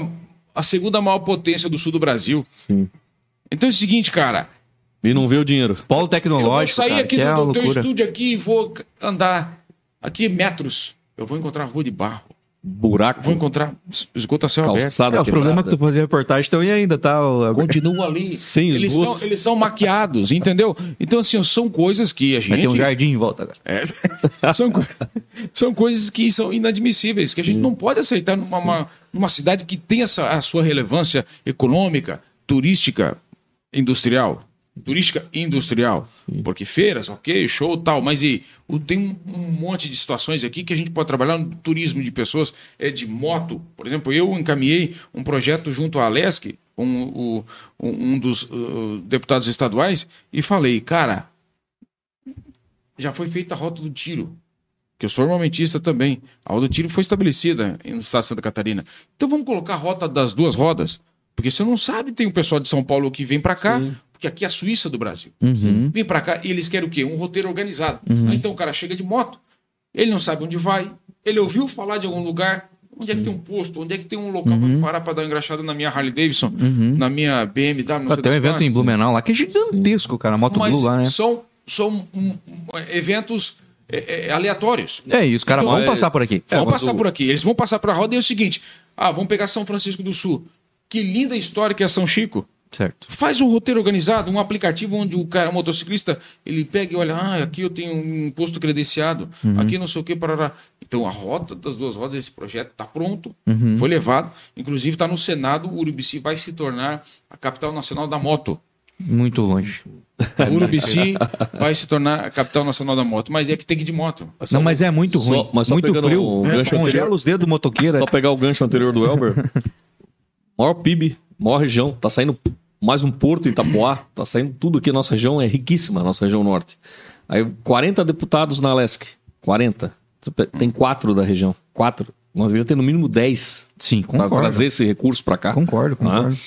a segunda maior potência do sul do Brasil. Sim. Então é o seguinte, cara. E não vê o dinheiro. Polo Eu vou tecnológico, sair cara, aqui que é do, do teu estúdio aqui e vou andar aqui metros. Eu vou encontrar rua de barro. Buraco. Vou encontrar esgoto a céu aberto. Calçada É, os problemas que tu fazia reportagem estão aí ainda, tá? O- Continua ali. Sem eles, são, eles são maquiados, entendeu? Então, assim, são coisas que a Vai gente. ter um jardim em volta agora. É. são, são coisas que são inadmissíveis, que a gente não pode aceitar numa, uma- numa cidade que tem essa, a sua relevância econômica, turística, industrial. Turística industrial. Porque feiras, ok, show tal, mas e, tem um, um monte de situações aqui que a gente pode trabalhar no turismo de pessoas, é de moto. Por exemplo, eu encaminhei um projeto junto à Alesc, com o, um, um dos uh, deputados estaduais, e falei, cara, já foi feita a rota do tiro. Que eu sou armamentista também. A rota do tiro foi estabelecida no estado de Santa Catarina. Então vamos colocar a rota das duas rodas. Porque você não sabe, tem o pessoal de São Paulo que vem para cá, porque aqui é a Suíça do Brasil. Uhum. Vem para cá e eles querem o quê? Um roteiro organizado. Ah, então o cara chega de moto, ele não sabe onde vai, ele ouviu falar de algum lugar, onde é que tem um posto, onde é que tem um local para parar para dar uma engraxada na minha Harley Davidson, na minha BMW, não sei Tem um das evento em Blumenau lá que é gigantesco, cara. Moto Mas Blue lá, né? são, são um, um, eventos é, é, aleatórios. É, e os caras Então, vão é- passar por aqui. vão mas passar por aqui. Eles vão passar para a roda e é o seguinte: ah, vamos pegar São Francisco do Sul. Que linda história que é São Chico. Certo. Faz um roteiro organizado, um aplicativo onde o cara, o motociclista, ele pega e olha, ah, aqui eu tenho um posto credenciado, aqui não sei o que, parará. Então a rota das duas rodas, esse projeto está pronto, foi levado, inclusive está no Senado, o Urubici vai se tornar a capital nacional da moto. Muito longe. O Urubici vai se tornar a capital nacional da moto, mas é que tem que ir de moto. Não, mas é muito Só- ruim. mas só muito frio. o É, gancho Congela os dedos do motoqueiro. Só pegar o gancho anterior do Elber. maior PIB, maior região. Tá saindo mais um porto em Itapoá. Tá saindo tudo aqui. Nossa região é riquíssima, nossa região norte. Aí 40 deputados na Alesc. 40. Tem quatro da região. Quatro. Nós deveríamos ter no mínimo 10 Sim, para concordo. trazer esse recurso para cá. Concordo, concordo.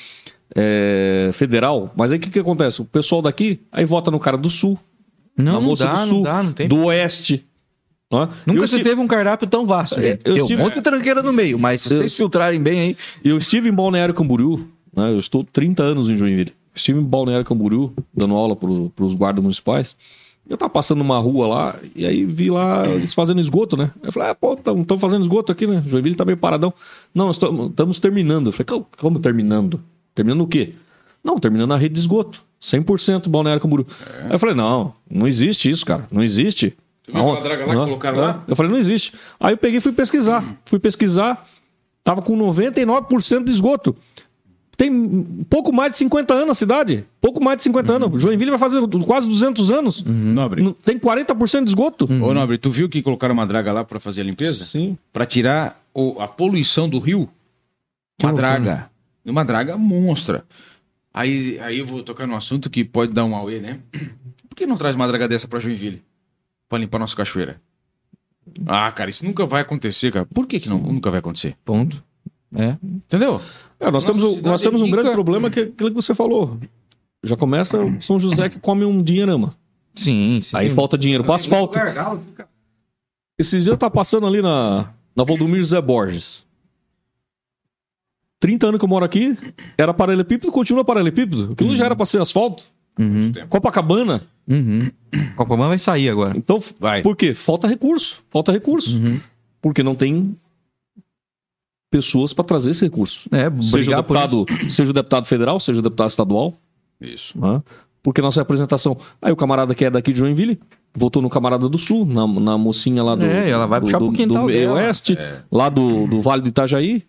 É, federal. Mas aí o que, que acontece? O pessoal daqui aí vota no cara do sul, Não, na não moça dá, do não sul, dá, não tem. do oeste. Ó, Nunca eu você estive- teve um cardápio tão vasto, gente. eu um estive- monte de tranqueira no meio, mas se Eu- vocês filtrarem bem aí... Eu estive em Balneário Camboriú, né? eu estou 30 anos em Joinville. Estive em Balneário Camboriú, dando aula para os guardas municipais. Eu tava passando numa rua lá, e aí vi lá eles fazendo esgoto, né? Eu falei, ah, pô, estão fazendo esgoto aqui, né? Joinville tá meio paradão. Não, nós estamos terminando. Eu falei, "Como- como terminando? Terminando o quê? Não, terminando a rede de esgoto. 100% Balneário Camboriú. Aí eu falei, não, não existe isso, cara. Não existe. Tu viu aquela draga lá que colocaram lá? Eu falei, não existe. Aí eu peguei e fui pesquisar. Fui pesquisar, tava com 99% de esgoto. Tem pouco mais de 50 anos a cidade. Pouco mais de 50 anos. Joinville vai fazer quase 200 anos. Nobre. Não- Tem 40% de esgoto. Ô, Nobre, tu viu que colocaram uma draga lá para fazer a limpeza? Sim. Para tirar o- a poluição do rio? Uma draga. Uma draga monstra. Aí, aí eu vou tocar num assunto que pode dar um auê, né? Por que não traz uma draga dessa para Joinville? pra limpar nossa cachoeira. Ah, cara, isso nunca vai acontecer, cara. Por que, que não, nunca vai acontecer? Ponto. É. Entendeu? É, nós, Nossa temos, um- nós temos um rica- grande problema que é aquilo que você falou. Já começa São José que come um dinheirama. Sim, sim. Aí falta dinheiro para asfalto. Esses dias eu tava passando ali na, na Valdomiro Zé Borges. 30 anos que eu moro aqui, era paralelepípedo, continua paralelepípedo. Aquilo já era pra ser asfalto. Uhum. Copacabana. Uhum. Copacabana vai sair agora. Então, Vai. por quê? Falta recurso. Falta recurso. Uhum. Porque não tem pessoas para trazer esse recurso. É, Seja o, deputado, seja o deputado federal, seja o deputado estadual. Isso. né? Porque nossa representação. Aí o camarada que é daqui de Joinville votou no camarada do Sul, na, na mocinha lá do. É, ela vai do, puxar do, pro quintal do dela. Oeste, É. lá do, do Vale do Itajaí.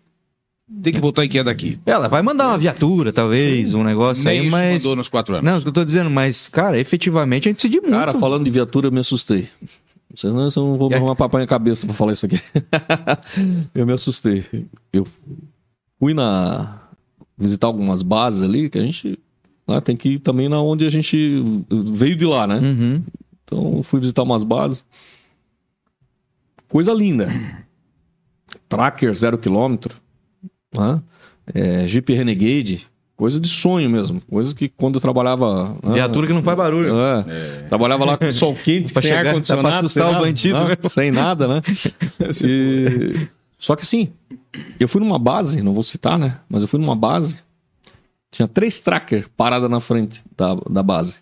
Tem que voltar em que é daqui. Ela vai mandar uma viatura, talvez, um negócio Nem aí, isso mas. mandou nos quatro anos. Não, isso que eu tô dizendo, mas, cara, efetivamente a gente de muito. Cara, falando de viatura, eu me assustei. Vocês não, eu não vou arrumar papai na cabeça pra falar isso aqui. eu me assustei. Eu fui na visitar algumas bases ali que a gente né, tem que ir também na onde a gente veio de lá, né? Uhum. Então fui visitar umas bases. Coisa linda. Tracker zero quilômetro. né? É, Jeep Renegade. Coisa de sonho mesmo. Coisa que quando eu trabalhava. né, Viatura que não faz barulho. é. Trabalhava lá com sol quente, sem chegar- ar-condicionado. sem nada, bandido, né? né? Sem nada, né? E- Só que assim, eu fui numa base, não vou citar, né? Mas eu fui numa base, tinha três tracker paradas na frente da, da base.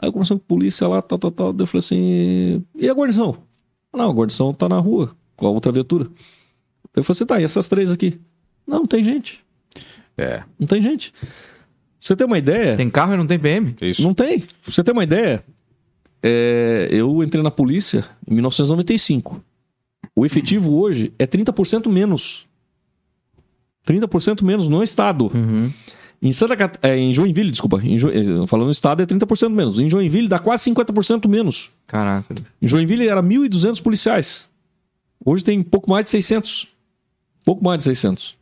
Aí eu conversando com a polícia lá, tal, tal, tal. Eu falei assim, e a guarnição? Não, a guarnição tá na rua, com a outra viatura. Eu falei assim, tá, e essas três aqui? Não tem gente. É, Não tem gente. Pra Você tem uma ideia? Tem carro e não tem PM? isso. Não tem. Pra você ter uma ideia, é, eu entrei na polícia em 1995. O efetivo hoje é 30% menos. 30% menos no estado. Uhum. Em, Santa Cat... é, em Joinville, desculpa. Em Jo- eh, Falando no estado é 30% menos. Em Joinville dá quase 50% menos. Caraca. Em Joinville era 1.200 policiais. Hoje tem pouco mais de 600. Pouco mais de 600.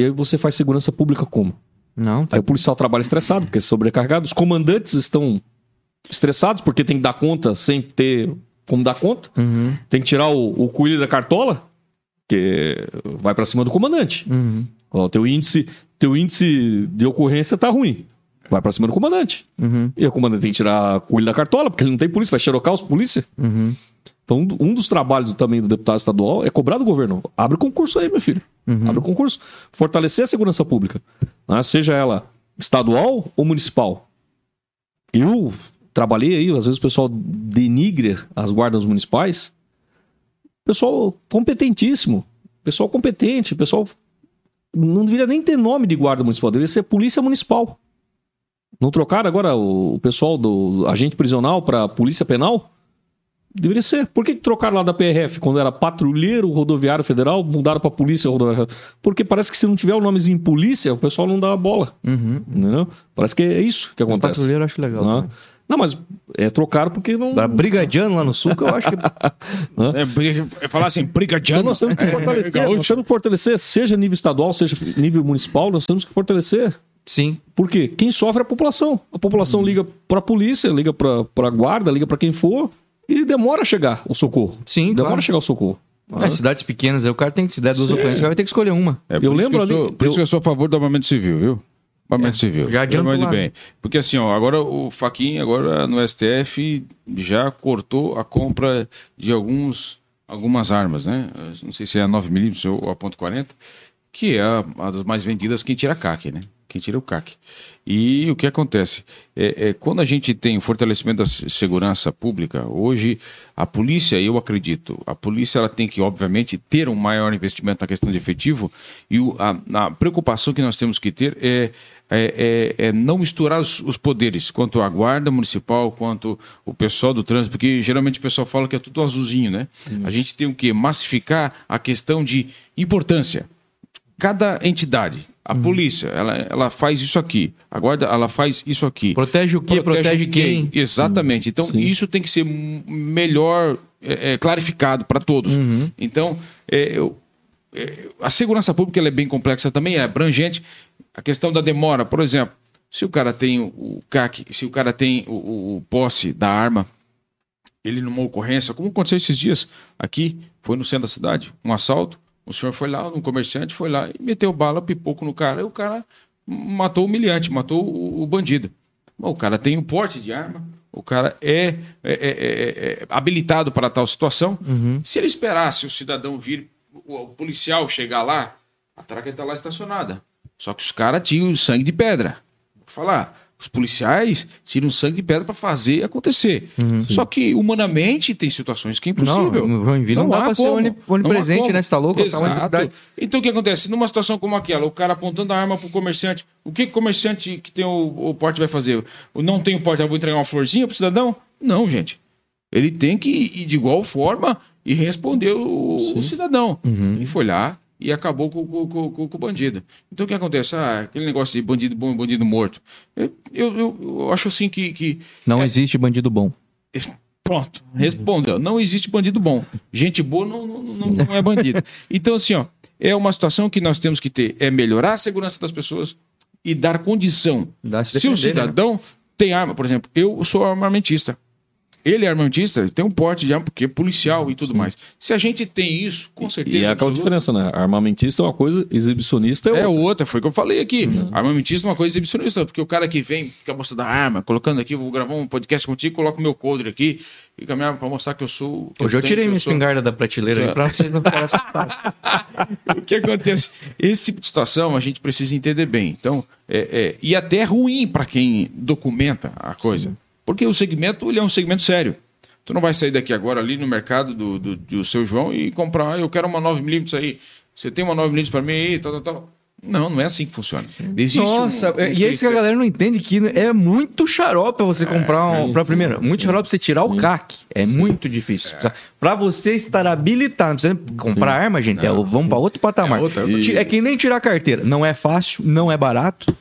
E aí você faz segurança pública como? Não, tá. Aí o policial trabalha estressado, porque é sobrecarregado. Os comandantes estão estressados, porque tem que dar conta sem ter como dar conta. Uhum. Tem que tirar o, o coelho da cartola, que vai pra cima do comandante. Uhum. Ó, teu índice, teu índice de ocorrência tá ruim. Vai pra cima do comandante. Uhum. E o comandante tem que tirar o coelho da cartola, porque ele não tem polícia, vai xerocar os polícia. Uhum. Então, um do- um dos trabalhos também do deputado estadual é cobrar do governo. Abre concurso aí, meu filho. Uhum. Abre concurso. Fortalecer a segurança pública. né? Seja ela estadual ou municipal. Eu trabalhei aí, às vezes o pessoal denigra as guardas municipais. Pessoal competentíssimo. Pessoal competente. Pessoal. Não deveria nem ter nome de guarda municipal, deveria ser polícia municipal. Não trocaram agora o o pessoal do agente prisional para polícia penal? Deveria ser. Por que trocaram lá da PRF quando era patrulheiro rodoviário federal, mudaram para polícia rodoviária? Porque parece que se não tiver o nomezinho polícia, o pessoal não dá a bola. Uhum. Entendeu? Parece que é isso que acontece. Patrulheiro eu acho legal. Não, também. não mas é, trocaram porque não. Agora, Brigadiano lá no sul, que eu acho que. É, briga- é falar assim, Então brigadiano. nós temos que fortalecer, nós temos que fortalecer, seja nível estadual, seja nível municipal, nós temos que fortalecer. Sim. Por quê? Quem sofre é a população. A população liga para a polícia, liga para a guarda, liga para quem for e demora a chegar o socorro. Sim, demora claro. a chegar o socorro. É, cidades pequenas, aí o cara tem que se der duas Sim. ocorrências, o cara vai ter que escolher uma. É, Eu por isso lembro que eu ali- sou- por isso eu- que eu sou a favor do armamento civil, viu? Armamento É, civil. já lá, bem. né? Porque assim, ó, agora o Faquinha, agora no STF, já cortou a compra de alguns, algumas armas, né? Não sei se é a 9mm ou a .40, que é a, uma das mais vendidas, quem tira CAC, né? Quem tira o CAC. E o que acontece? É, é, quando a gente tem o fortalecimento da se- segurança pública, hoje a polícia, eu acredito, a polícia ela tem que, obviamente, ter um maior investimento na questão de efetivo e o- a, a preocupação que nós temos que ter é, é, é- é não misturar os, os poderes, quanto a guarda municipal, quanto o pessoal do trânsito, porque geralmente o pessoal fala que é tudo azulzinho, né? A gente tem o que? Massificar a questão de importância cada entidade, a polícia, ela, ela faz isso aqui, a guarda, ela faz isso aqui. Protege o quê? Protege, quem? Exatamente. Então, isso tem que ser melhor é, é, clarificado para todos. Uhum. Então, é, eu- é, a segurança pública é bem complexa também, é abrangente. A questão da demora, por exemplo, se o cara tem o- o CAC, se o cara tem o, o- o posse da arma, ele numa ocorrência, como aconteceu esses dias aqui, foi no centro da cidade, um assalto, o senhor foi lá, um comerciante foi lá e meteu bala, pipoco no cara, e o cara matou o humilhante, matou o, o bandido. O cara tem um porte de arma, o cara é, é, é, é habilitado para tal situação. Uhum. Se ele esperasse o cidadão vir, o, o policial chegar lá, a traca está lá estacionada. Só que os caras tinham sangue de pedra. Vou falar. Os policiais tiram sangue de pedra para fazer acontecer. Só que, humanamente, tem situações que é impossível. Não, Joinville não, dá pra ser Não onipresente, né? Você tá louco? Tá Exato. Então, o que acontece? Numa situação como aquela, o cara apontando a arma pro comerciante, o que que o comerciante que tem o, o porte vai fazer? O não tem o porte, eu vou entregar uma florzinha pro cidadão? Não, gente. Ele tem que ir de igual forma e responder o, o cidadão. Uhum. E foi lá e acabou com, com- com- com- o bandido. Então o que acontece? Ah, aquele negócio de bandido bom e bandido morto. Eu, eu, eu- acho assim que- que Não existe bandido bom. Pronto, respondeu. Não existe bandido bom. Gente boa não, não, não, não é bandido. Então, assim, ó, é uma situação que nós temos que ter, é melhorar a segurança das pessoas e dar condição. Dá se Se o defender, né? cidadão tem arma, por exemplo, eu sou armamentista. Ele é armamentista, ele tem um porte de arma, porque é policial e tudo mais. Se a gente tem isso, com certeza. E é aquela absoluta, diferença, né? Armamentista é uma coisa, exibicionista é é outra. outra, foi o que eu falei aqui. Armamentista é uma coisa exibicionista, porque o cara que vem, fica mostrando a arma, colocando aqui, vou gravar um podcast contigo, coloco meu coldre aqui, fica minha para mostrar que eu sou. que Hoje eu tenho, tirei minha sou- espingarda da prateleira aí Já. pra vocês não ficarem assustados. O que acontece? Esse tipo de situação a gente precisa entender bem. Então, é, é- e até é ruim para quem documenta a coisa. Porque o segmento ele é um segmento sério. Tu não vai sair daqui agora ali no mercado do, do, do seu João e comprar, "Ah, eu quero uma 9mm aí. Você tem uma 9mm para mim aí, tal, tal, tal. Não, não é assim que funciona. Existe Nossa, um- um e é isso que a galera não entende, que é muito xarope pra você comprar um, pra primeira. Muito xarope pra você tirar o CAC. É muito difícil. Pra você estar habilitado, não precisa comprar arma, gente, é, vamos pra outro patamar. É outra- Ti- É que nem tirar carteira. Não é fácil, não é barato.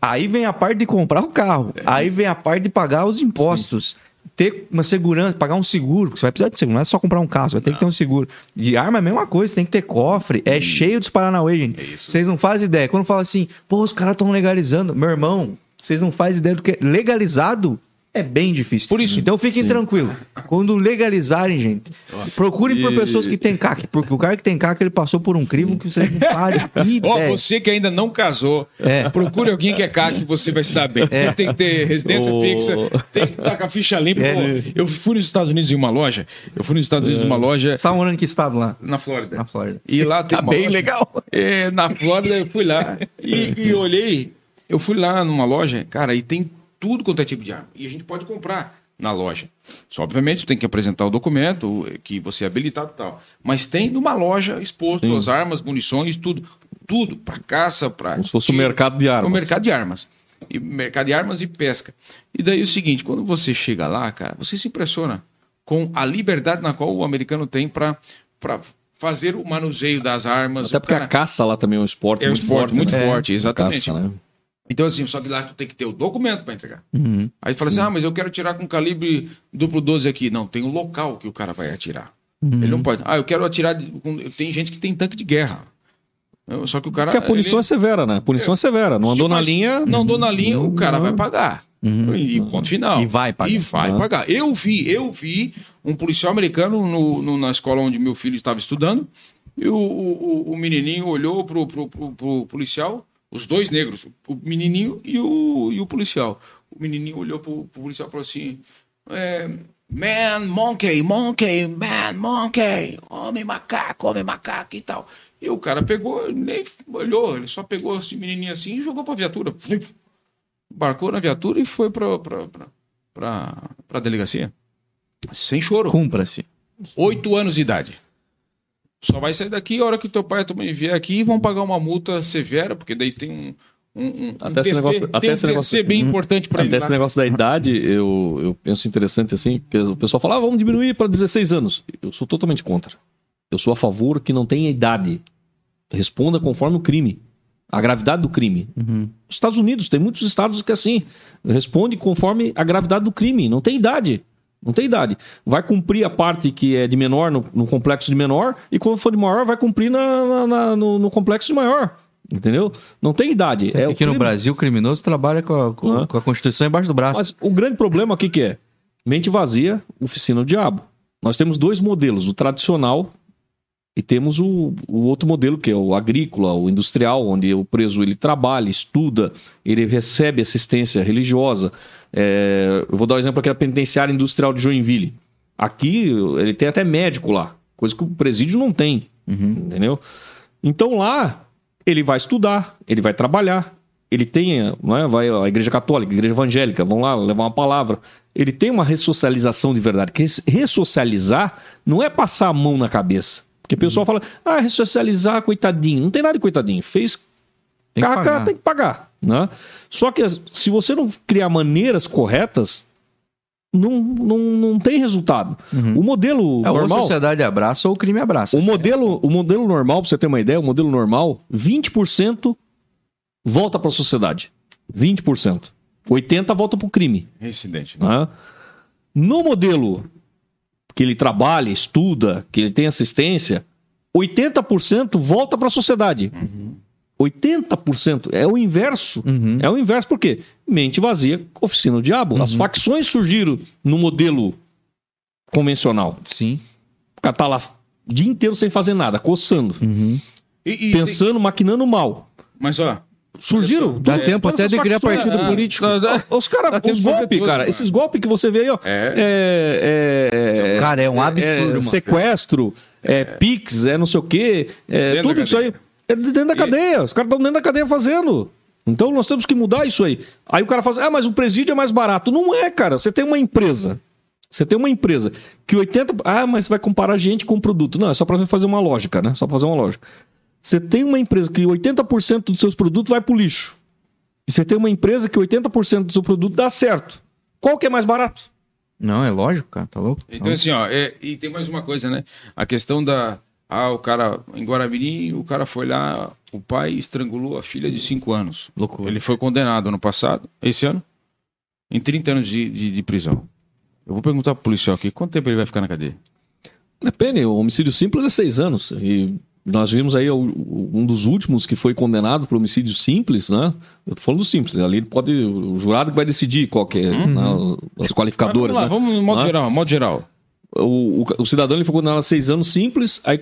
Aí vem a parte de comprar o carro. Aí vem a parte de pagar os impostos. Ter uma segurança, pagar um seguro, porque você vai precisar de seguro, não é só comprar um carro, você vai ter que ter um seguro. De arma é a mesma coisa, tem que ter cofre, é cheio dos Paranauê, gente. Vocês não fazem ideia. Quando fala assim, pô, os caras estão legalizando. Meu irmão, vocês não fazem ideia do que é legalizado é bem difícil. Por isso- Então fiquem tranquilos. Quando legalizarem, gente, procurem por pessoas que têm CAC, porque o cara que tem CAC, ele passou por um crivo que você não faz Ó, ideia. você que ainda não casou, É. procure alguém que é CAC você vai estar bem. Tem que ter residência Ô. fixa, tem que estar com a ficha limpa. É. Pô, eu fui nos Estados Unidos em uma loja, eu fui nos Estados Unidos em uma loja Você tá morando em que estado lá? na Flórida. Na Flórida. E lá tem Tá uma bem loja- legal. É, na Flórida eu fui lá e, e olhei. Eu fui lá numa loja, cara, e tem tudo quanto é tipo de arma. E a gente pode comprar na loja. Só, obviamente, tu tem que apresentar o documento que você é habilitado e tal. Mas tem numa loja exposto Sim. as armas, munições, tudo. Tudo, para caça, para. Como se fosse um mercado de armas. O mercado de armas. E mercado de armas e pesca. E daí é o seguinte, quando você chega lá, cara, você se impressiona com a liberdade na qual o americano tem para fazer o manuseio das armas. Até O porque cara- a caça lá também é um esporte é um muito esporte forte. muito né? forte, exatamente. Caça, né? Então, assim, só que lá tu tem que ter o documento para entregar. Uhum. Aí tu fala assim, ah, mas eu quero atirar com calibre duplo 12 aqui. Não, tem o local que o cara vai atirar. Uhum. Ele não pode. Ah, eu quero atirar. Tem gente que tem tanque de guerra. Só que o cara. Porque a punição ele- é severa, né? A punição é, severa. Não andou na Mas linha. Não andou na linha, o cara vai pagar. Uhum. E ponto final. E vai pagar. E vai Uhum. pagar. Eu vi, eu vi um policial americano no, no- na escola onde meu filho estava estudando. E o, o, o menininho olhou pro, pro, pro, pro policial, os dois negros, o menininho e o, e o policial. O menininho olhou pro, pro policial e falou assim: é, Man, monkey, monkey, man, monkey, homem macaco, homem macaco e tal. E o cara pegou, nem olhou, ele só pegou esse menininho assim e jogou pra viatura. Embarcou na viatura e foi pra, pra, pra, pra, pra delegacia. Sem choro. Cumpra-se. Oito anos de idade. Só vai sair daqui a hora que teu pai e tua mãe vier aqui e vão pagar uma multa severa, porque daí tem um. um, um Até um esse negócio- tem até esse negócio- bem importante para Até esse negócio da idade, eu, eu penso interessante assim, porque o pessoal fala, ah, vamos diminuir para 16 anos. Eu sou totalmente contra. Eu sou a favor que não tenha idade. Responda conforme o crime. A gravidade do crime. Uhum. Os Estados Unidos, tem muitos estados que é assim. Responde conforme a gravidade do crime. Não tem idade. Não tem idade. Vai cumprir a parte que é de menor no, no complexo de menor, e quando for de maior, vai cumprir na, na- na- no, no complexo de maior. Entendeu? Não tem idade. É Aqui no. Brasil, o criminoso trabalha com a, com, Aham. com a Constituição embaixo do braço. Mas o grande problema aqui que é? Mente vazia, oficina do diabo. Nós temos dois modelos, o tradicional e temos o, o outro modelo, que é o agrícola, o industrial, onde o preso ele trabalha, estuda, ele recebe assistência religiosa. É, eu vou dar um exemplo aqui da penitenciária industrial de Joinville. Aqui ele tem até médico lá, coisa que o presídio não tem, entendeu? Então lá ele vai estudar, ele vai trabalhar, ele tem, não é, vai a igreja católica, a igreja evangélica, vão lá levar uma palavra. Ele tem uma ressocialização de verdade. Que ressocializar não é passar a mão na cabeça. Porque o pessoal fala, ah, ressocializar, coitadinho. Não tem nada de coitadinho. Fez Tem que pagar. tem que pagar. Né? Só que se você não criar maneiras corretas, não, não, não tem resultado. O modelo É, ou a normal. sociedade abraça ou o crime abraça. O modelo, o modelo normal, pra você ter uma ideia, o modelo normal, 20% volta para a sociedade. 20%. 80% volta para o crime. Reincidente. né? né? No modelo que ele trabalha, estuda, que ele tem assistência, 80% volta para a sociedade. 80% é o inverso. Uhum. É o inverso, por quê? Mente vazia, oficina do diabo. As facções surgiram no modelo convencional. Sim. O cara tá lá o dia inteiro sem fazer nada, coçando, Uhum. E- e pensando, maquinando mal. Mas, ó, Surgiram. Dá do- tempo até de criar facções. partido Ah, político. dá- dá- Os caras, os golpes, cara, mano. esses golpes que você vê aí, ó. É. É, é, Cara, é um absurdo, é, mano. sequestro, é, Pix, é não sei o quê, é, tudo isso aí. É dentro da cadeia. Os caras estão dentro da cadeia fazendo. Então nós temos que mudar isso aí. Aí o cara fala assim, ah, mas o presídio é mais barato. Não é, cara. Você tem uma empresa. Você tem uma empresa que 80. Ah, mas você vai comparar gente com produto. Não, é só pra você fazer uma lógica, né? Só pra fazer uma lógica. Você tem uma empresa que 80% dos seus produtos vai pro lixo. E você tem uma empresa que 80% do seu produto dá certo. Qual que é mais barato? Não, é lógico, cara. Tá louco? Então, assim, ó, é- e tem mais uma coisa, né? A questão da. Ah, o cara, em Guaramirim, o cara foi lá, o pai estrangulou a filha de 5 anos. Loucura. Ele foi condenado ano passado, esse ano, em 30 anos de, de, de prisão. Eu vou perguntar pro policial aqui, quanto tempo ele vai ficar na cadeia? Depende, o homicídio simples é seis anos. E nós vimos aí um dos últimos que foi condenado por homicídio simples, né? Eu tô falando do simples, ali pode. O jurado que vai decidir qual que é né, as qualificadoras. Mas vamos lá, né? vamos no modo Né? geral, modo geral. O, o- o cidadão ele foi condenado a seis anos simples, aí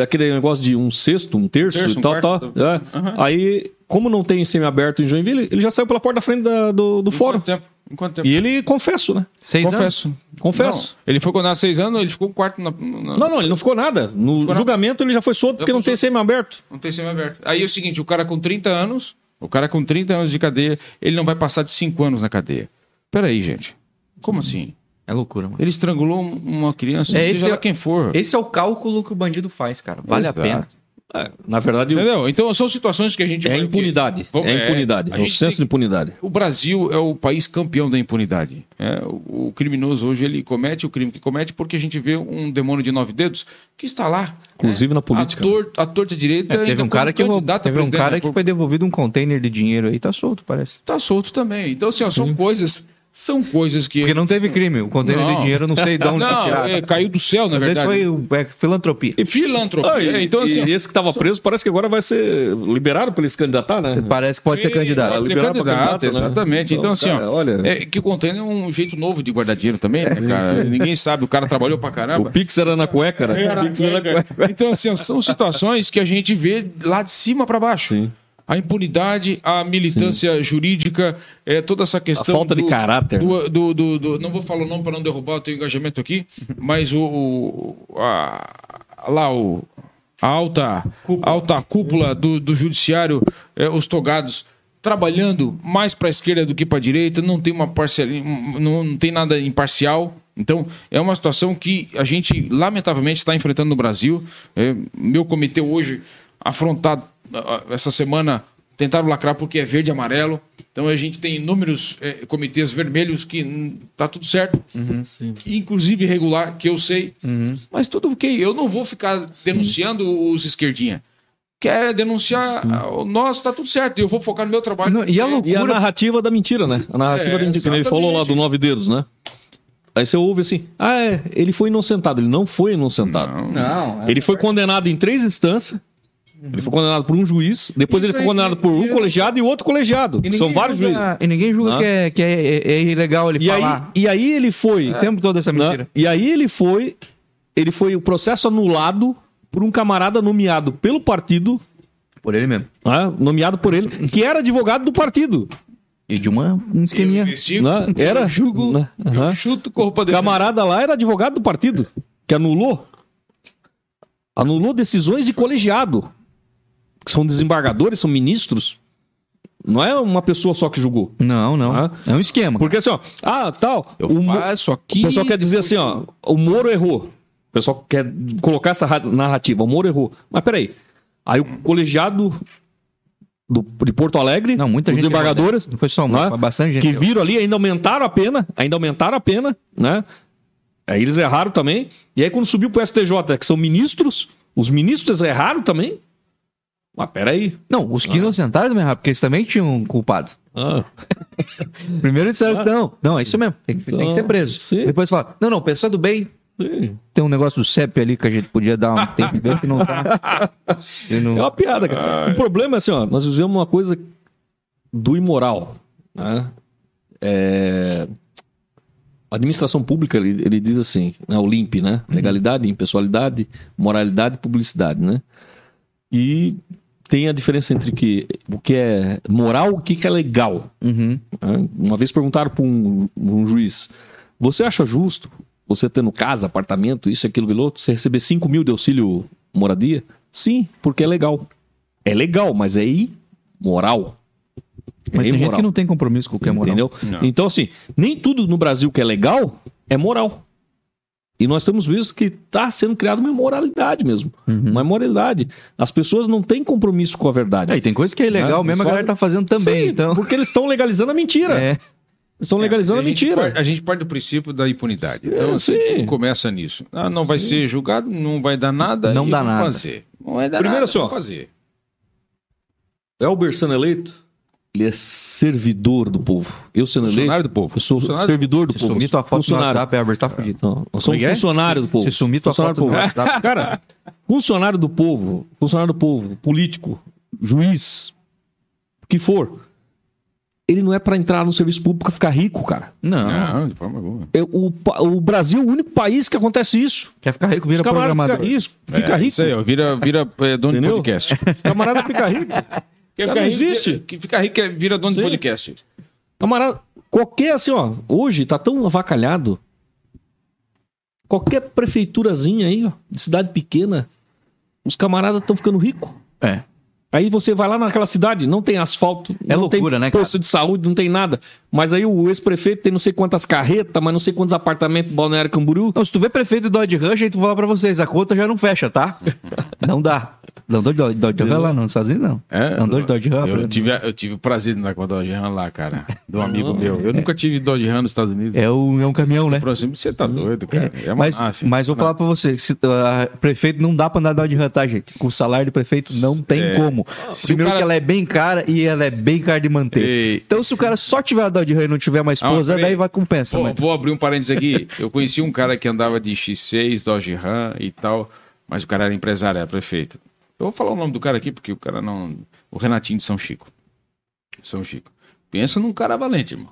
aquele negócio de um sexto, um terço, terço, e um tal, tal. é. Aí, como não tem semi-aberto em Joinville, ele já saiu pela porta da frente da- do, do Em fórum. quanto tempo? Em quanto tempo? E ele confesso, né? Seis anos? Confesso. Confesso. Não, ele foi condenado a seis anos, ele ficou um quarto na. na- Não, não, ele não ficou nada. No nada. julgamento ele já foi solto porque foi não tem semi-aberto. Não tem semi-aberto. Aí é o seguinte, o cara com 30 anos, o cara com 30 anos de cadeia, ele não vai passar de 5 anos na cadeia. Peraí, gente. Como assim? É loucura, mano. Ele estrangulou um- uma criança, É, seja é- quem for. Esse é o cálculo que o bandido faz, cara. Vale Exato. a pena. É, na verdade, o- Entendeu? Então são situações que a gente é a impunidade. É a impunidade. É o senso de tem- impunidade. O Brasil é o país campeão da impunidade. É, o, o criminoso hoje ele comete o crime que comete porque a gente vê um demônio de nove dedos que está lá. Inclusive na política. A, tor a torta direita. É, teve um cara que, roubou- candidato a teve um cara que foi devolvido um container de dinheiro aí, tá solto, parece. Tá solto também. Então, assim, ó, são coisas. São coisas que. Porque não teve crime. O container Não. de dinheiro, eu não sei de onde Não, tiraram. é, caiu do céu, na Às vezes verdade. foi o- é, filantropia. E filantropia. Ah, e, É, então, assim. e esse que estava preso parece que agora vai ser liberado para ele se candidatar, né? Parece que pode ser Sim, candidato. Pode ser candidato, candidato, né? exatamente. Então, Então, assim, cara, ó, olha- é que o container é um jeito novo de guardar dinheiro também, né, cara? Ninguém sabe, o cara trabalhou pra O caramba. Pix era na cueca, né? Era O Pix era na cueca. Então, assim, ó, são situações que a gente vê lá de cima para baixo. Sim. A impunidade, a militância jurídica, é, toda essa questão. falta de caráter, Do, do, do- do- não vou falar o nome para não derrubar o teu engajamento aqui, mas o. o- a- lá o. A alta cúpula, alta cúpula do, do judiciário, é, os togados, trabalhando mais para a esquerda do que para a direita, não tem uma parcial, não, não tem nada imparcial. Então, é uma situação que a gente, lamentavelmente, está enfrentando no Brasil. É, meu comitê hoje, afrontado essa semana, tentaram lacrar porque é verde e amarelo. Então, a gente tem inúmeros eh, comitês vermelhos que hum, tá tudo certo. Inclusive irregular, que eu sei. Mas tudo ok. Eu não vou ficar denunciando os esquerdinha. Quer denunciar ah, o nosso, tá tudo certo. Eu vou focar no meu trabalho. Não, e a E a loucura narrativa da mentira, né? A narrativa É, da mentira. que Ele falou lá do nove dedos, né? Aí você ouve assim, ah, é, ele foi inocentado. Ele não foi inocentado. Não. Não, é- Ele foi condenado em três instâncias, Ele foi condenado por um juiz, depois Isso ele foi aí, condenado por um eu- colegiado e outro colegiado. E São vários julga- juízes. E ninguém julga Né? que, é, que é, é- é ilegal ele E aí, falar e aí ele foi. o tempo todo essa né? mentira. E aí ele foi. Ele foi o processo anulado por um camarada nomeado pelo partido, Por ele mesmo. né? nomeado por ele, que era advogado do partido. E de uma, um esqueminha. Né? Era eu julgo, né? Eu chuto, corro pra O dentro. camarada lá era advogado do partido, que anulou. Anulou decisões de colegiado. Que são desembargadores, são ministros. Não é uma pessoa só que julgou. Não, não. Ah. É um esquema. Porque assim, ó, ah, tal. Eu o faço aqui. o pessoal quer dizer assim, ó, o Moro errou. O pessoal quer colocar essa ra- narrativa, o Moro errou. Mas peraí. Aí o colegiado do, de Porto Alegre, Não, muita os gente. desembargadores, Não foi só uma, foi bastante gente. que viram ali, ainda aumentaram a pena, ainda aumentaram a pena, né? Aí eles erraram também. E aí quando subiu pro STJ, que são ministros, os ministros erraram também. Mas peraí. Não, os que não sentaram também erraram, porque eles também tinham um culpado. Ah, Primeiro disseram que não. Não, é isso mesmo. Tem que, tem que Não, ser preso. sim. Depois falaram, não, não, pensando bem, sim. tem um negócio do CEP ali que a gente podia dar um. Tem que ver se não tá. Se É não... uma piada, cara. O problema é assim, ó, nós vivemos uma coisa do imoral, né? É, A administração pública, ele, ele diz assim, né, o LIMP, né? Legalidade, impessoalidade, moralidade e publicidade, né? E tem a diferença entre que, o que é moral e o que é legal. Uhum. né? Uma vez perguntaram para um, um juiz: Você acha justo você tendo casa, apartamento, isso, aquilo, aquilo outro, você receber 5 mil de auxílio moradia? Sim, porque é legal. É legal, mas é imoral. Mas é tem gente que não tem compromisso com o que é moral. Entendeu? Não. Então, assim, nem tudo no Brasil que é legal é moral. E nós temos visto que está sendo criada uma imoralidade mesmo. Uhum. Uma imoralidade. As pessoas não têm compromisso com a verdade. É, e tem coisa que é ilegal Né? mesmo, a galera tá fazendo também. Sim, então. Porque eles estão legalizando a mentira. É. Estão legalizando a, É, gente mentira. parte- a gente parte do princípio da impunidade. Então, É, assim, sim. começa nisso. Ah, não vai ser julgado, não vai dar nada. Não e dá nada. Fazer. Não vai dar Primeiro nada, assim, vamos fazer. Elber sendo eleito, ele é servidor do povo. Eu sendo eleito, Funcionário do povo. eu sou Funcionário- servidor do Se povo. sumir tua foto no funcionário. WhatsApp, Albert, tá fudido. Não, nós somos Como é é? funcionário do povo. Se sumir tua Funcionário foto no do povo. WhatsApp. Cara, funcionário do povo, funcionário do povo, político, juiz, o que for, ele não é pra entrar no serviço público pra ficar rico, cara. Não. Não, de forma alguma. É, o, Brasil é o único país que acontece isso. Quer ficar rico, vira programador. risco, fica É, rico. Isso aí, ó, vira, vira é, dono Entendeu? de podcast. Camarada fica rico. Quer Cara, ficar não rico, existe. Que fica rico é- vira dono Sim. de podcast. Camarada, qualquer assim, ó, hoje tá tão avacalhado. Qualquer prefeiturazinha aí, ó, de cidade pequena, os camaradas estão ficando ricos. É. Aí você vai lá naquela cidade, não tem asfalto, É não loucura, tem né, cara? posto de saúde, não tem nada. Mas aí o ex-prefeito tem não sei quantas carretas, mas não sei quantos apartamentos Balneário Camboriú. Não, se tu vê prefeito de Dodge Ram, gente, vou falar pra vocês, a conta já não fecha, tá? não dá. Não andou de Dodge Dodge Ram lá nos Estados Unidos, não. É, Andou de Dodge Ram? Eu tive, eu tive o prazer de andar com a Dodge Ram lá, cara. Do amigo meu. Eu nunca tive Dodge Ram nos Estados Unidos. É um, é um caminhão, né? Próximo, você tá doido, cara. É uma Mas, máfia. mas vou falar pra você, se, ah, prefeito não dá pra andar de Dodge Ram, tá, gente? Com o salário de prefeito não tem É. como. Se Primeiro o cara- que ela é bem cara e ela é bem cara de manter. Então se o cara só tiver a Dodge Ram e não tiver uma esposa, peraí. daí vai compensa. Vou, vou abrir um parênteses aqui. Eu conheci um cara que andava de X6, Dodge Ram e tal, mas o cara era empresário, era prefeito. Eu vou falar o nome do cara aqui porque o cara não. O Renatinho de São Chico. São Chico. Pensa num cara valente, irmão.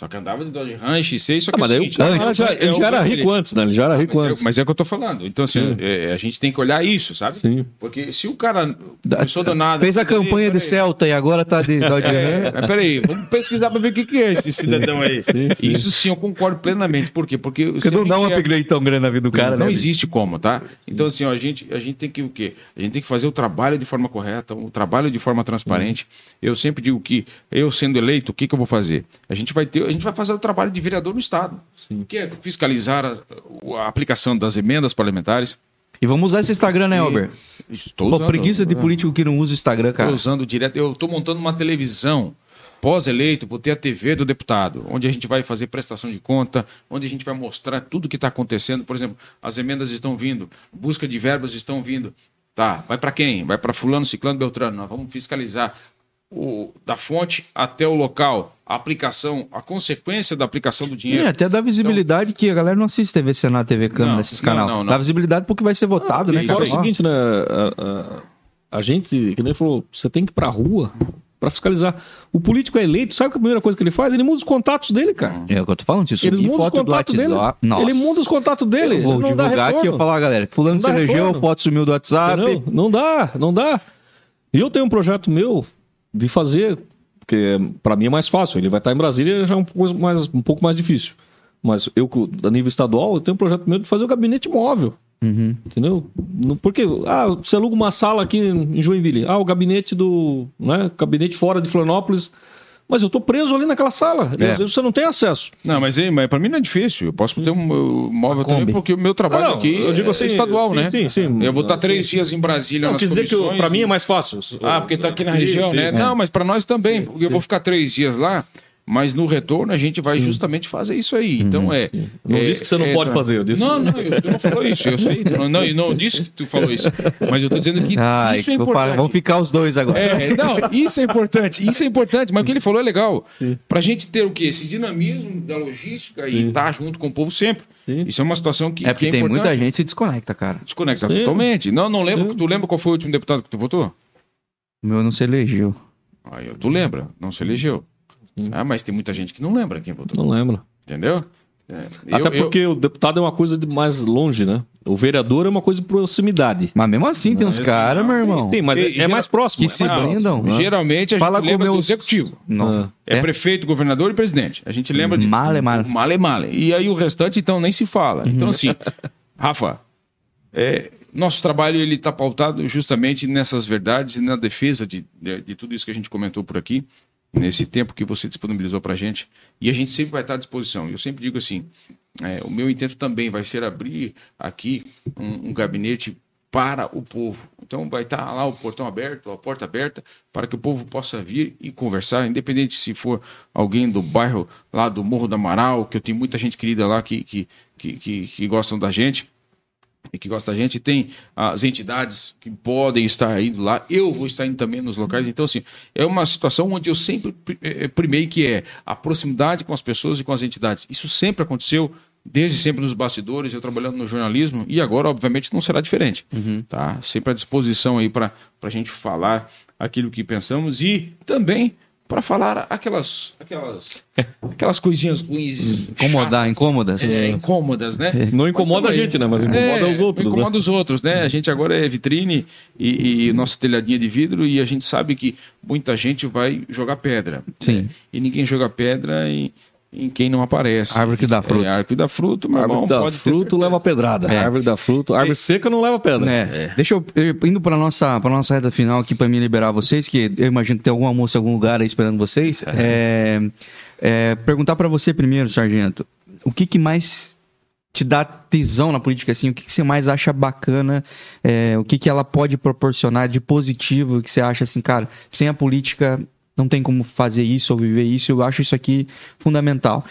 Só que andava de Dodge Ram, X6, só que Ah, mas é aí seguinte, cara não, já, é ele já era rico antes, né? Ele já era rico Mas é, antes. mas é o que eu tô falando. Então, assim, Sim. é, a gente tem que olhar isso, sabe? Sim. Porque se o cara começou do nada. Fez a campanha de peraí, Celta e agora tá de Dodge É, Ram. mas peraí, vamos pesquisar pra ver o que, que é esse cidadão aí. Sim, sim. Isso sim, eu concordo plenamente. Por quê? Porque, Porque não dá um é- upgrade tão grande na vida do cara, não né? existe como, tá? Então, assim, ó, a, gente, a gente tem que o quê? A gente tem que fazer o trabalho de forma correta, o trabalho de forma transparente. Eu sempre digo que, eu sendo eleito, o que, que eu vou fazer? A gente vai ter, a gente vai fazer o trabalho de vereador no Estado, que é fiscalizar a, a aplicação das emendas parlamentares. E vamos usar esse Instagram, né, Albert? Estou Pô, preguiça de político que não usa o Instagram, Estou cara. usando direto. Eu estou montando uma televisão pós-eleito, vou ter a TV do deputado, onde a gente vai fazer prestação de conta, onde a gente vai mostrar tudo o que está acontecendo. Por exemplo, as emendas estão vindo, busca de verbas estão vindo. Tá, vai para quem? Vai para fulano, ciclano, beltrano. Nós vamos fiscalizar o, da fonte até o local, a aplicação, a consequência da aplicação do E dinheiro. até dá visibilidade que a galera não assiste TV Senado, TV Câmara Não, nesses não, canais. não, não. Dá visibilidade porque vai ser votado, né, cara? Agora é o seguinte, né? a- a- A gente, que nem falou, você tem que ir pra rua pra fiscalizar. O político é eleito, sabe que a primeira coisa que ele faz? Ele muda os contatos dele, cara. É o que eu tô falando. Se Ele muda os foto do contatos dele. Nossa. Ele muda os contatos dele. Eu vou não divulgar aqui, eu retorno. falar, galera. Fulano Não se elegeu, foto sumiu do WhatsApp. Entendeu? Não dá, não dá. E eu tenho um projeto meu de fazer, porque para mim é mais fácil. Ele vai estar em Brasília já é um pouco mais, um pouco mais difícil. Mas eu, a nível estadual, eu tenho um projeto meu de fazer o gabinete móvel. Uhum. Entendeu? Porque, ah, você aluga uma sala aqui em Joinville. Ah, o gabinete do. Né, gabinete fora de Florianópolis. Mas eu tô preso ali naquela sala. E É. às vezes você não tem acesso. Não, mas, aí, mas para mim não é difícil. Eu posso ter um móvel também, porque o meu trabalho Ah, não, aqui eu digo é assim, estadual, sim, né? sim, sim. Eu vou estar Sim. três dias em Brasília Não, nas quis dizer que para mim é mais fácil. Ah, porque tá aqui na região, né? Não, mas para nós também, porque eu vou ficar três dias lá, mas no retorno a gente vai justamente fazer isso aí. Então é. Uhum, Não é- disse que você não é- pode fazer, eu disse- Não, não, eu- tu não falou isso, eu sei. tu não, não, eu não disse que tu falou isso. Mas eu tô dizendo que Ai, isso é importante. vamos ficar os dois agora. É, não, isso é importante, isso é importante, mas o que ele falou é legal. Pra gente ter o quê? Esse dinamismo da logística e estar junto com o povo sempre. Sim. Isso é uma situação que, É porque que é tem importante. muita gente que se desconecta, cara. Desconecta Sim. totalmente. Não, não lembro. Sim. Tu lembra qual foi o último deputado que tu votou? O meu não se elegeu. Aí, tu lembra, não se elegeu. Ah, mas tem muita gente que não lembra quem votou. Não lembro. Entendeu? É, Até eu- eu- porque o deputado é uma coisa de mais longe, né? O vereador é uma coisa de proximidade. Mas mesmo assim, tem uns caras, meu irmão. Sim, mas E- é, é geral- mais próximo. que é se blindam. né? Geralmente a gente Fala com lembra do meus... executivo. Não. Ah. É, É? prefeito, governador e presidente. A gente lembra de. Male, male. Male, male. E aí o restante, então, nem se fala. Então, assim, Rafa, é, nosso trabalho ele está pautado justamente nessas verdades e na defesa de, de, de tudo isso que a gente comentou por aqui, nesse tempo que você disponibilizou para a gente. E a gente sempre vai estar à disposição. Eu sempre digo assim: é, o meu intento também vai ser abrir aqui um, um gabinete para o povo. Então vai estar lá o portão aberto, a porta aberta, para que o povo possa vir e conversar, independente se for alguém do bairro lá do Morro do Amaral, que eu tenho muita gente querida lá que, que, que, que, que gostam da gente que gosta da gente, tem as entidades que podem estar indo lá, eu vou estar indo também nos locais, então assim, é uma situação onde eu sempre eh, primei que é a proximidade com as pessoas e com as entidades. Isso sempre aconteceu, desde sempre nos bastidores, eu trabalhando no jornalismo, e agora, obviamente, não será diferente. Tá? Sempre à disposição aí para a gente falar aquilo que pensamos e também para falar aquelas, aquelas, aquelas coisinhas ruins. Incomodar, chatas, incômodas. é, incômodas, né? Não incomoda a gente, né? Mas incomoda é, os outros. né? Incomoda os outros, né? A gente agora é vitrine e, e nosso telhadinho é de vidro e a gente sabe que muita gente vai jogar pedra. Sim. né? E ninguém joga pedra em, em quem não aparece. Árvore que dá fruto. É, árvore que dá fruto, A meu árvore dá pode ter fruto, leva pedrada. É. Árvore dá fruto. Árvore seca não leva pedra. Né? Deixa eu, eu indo para nossa para nossa reta final aqui para me liberar vocês, que eu imagino que tem algum almoço em algum lugar aí esperando vocês. É, é, perguntar para você primeiro, sargento, o que, que mais te dá tesão na política assim? O que, que você mais acha bacana? É, o que, que ela pode proporcionar de positivo? Que você acha assim, cara, sem a política não tem como fazer isso ou viver isso. Eu acho isso aqui fundamental.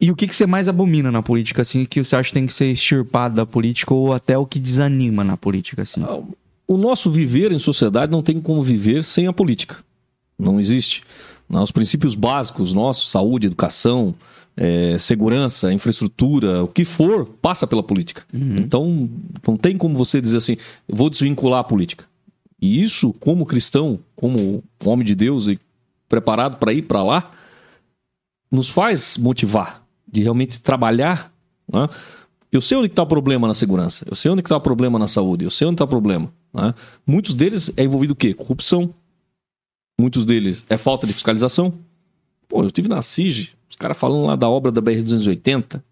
E o que, que você mais abomina na política, assim, que você acha que tem que ser extirpado da política ou até o que desanima na política, assim? O nosso viver em sociedade não tem como viver sem a política. Não existe. Os princípios básicos nossos, saúde, educação, eh, segurança, infraestrutura, o que for, passa pela política. Então, não tem como você dizer assim, vou desvincular a política. E isso, como cristão, como homem de Deus e preparado para ir para lá, nos faz motivar de realmente trabalhar. né? Eu sei onde está o problema na segurança, eu sei onde está o problema na saúde, eu sei onde está o problema. né? Muitos deles é envolvido o quê? Corrupção. Muitos deles é falta de fiscalização. Pô, eu tive na CIG, os caras falando lá da obra da BR-280,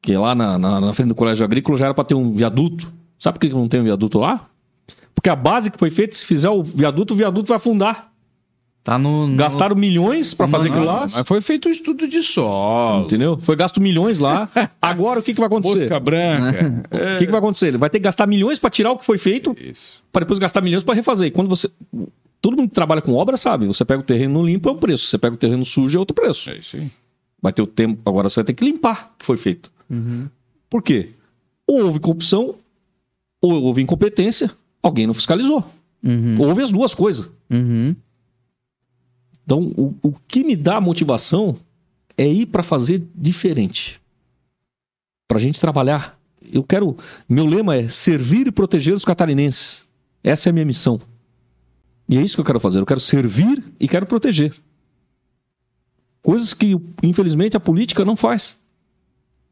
que lá na, na, na frente do Colégio Agrícola já era para ter um viaduto. Sabe por que não tem um viaduto lá? Porque a base que foi feita, se fizer o viaduto, o viaduto vai afundar. Tá no. no- Gastaram milhões para fazer aquilo lá. Mas foi feito um estudo de solo. Entendeu? Foi gasto milhões lá. Agora o que, que vai acontecer? Mosca branca. O que, que vai acontecer? Ele vai ter que gastar milhões para tirar o que foi feito, Isso. para depois gastar milhões para refazer. E quando você. Todo mundo que trabalha com obra sabe, você pega o terreno limpo é um preço, você pega o terreno sujo é outro preço. É isso aí. Vai ter o tempo, agora você vai ter que limpar o que foi feito. Por quê? Ou houve corrupção, ou houve incompetência, alguém não fiscalizou. Uhum, Houve as duas coisas. uhum. Então, o, o que me dá motivação é ir para fazer diferente. Para a gente trabalhar. Eu quero. Meu lema é servir e proteger os catarinenses. Essa é a minha missão. E é isso que eu quero fazer. Eu quero servir e quero proteger. Coisas que, infelizmente, a política não faz.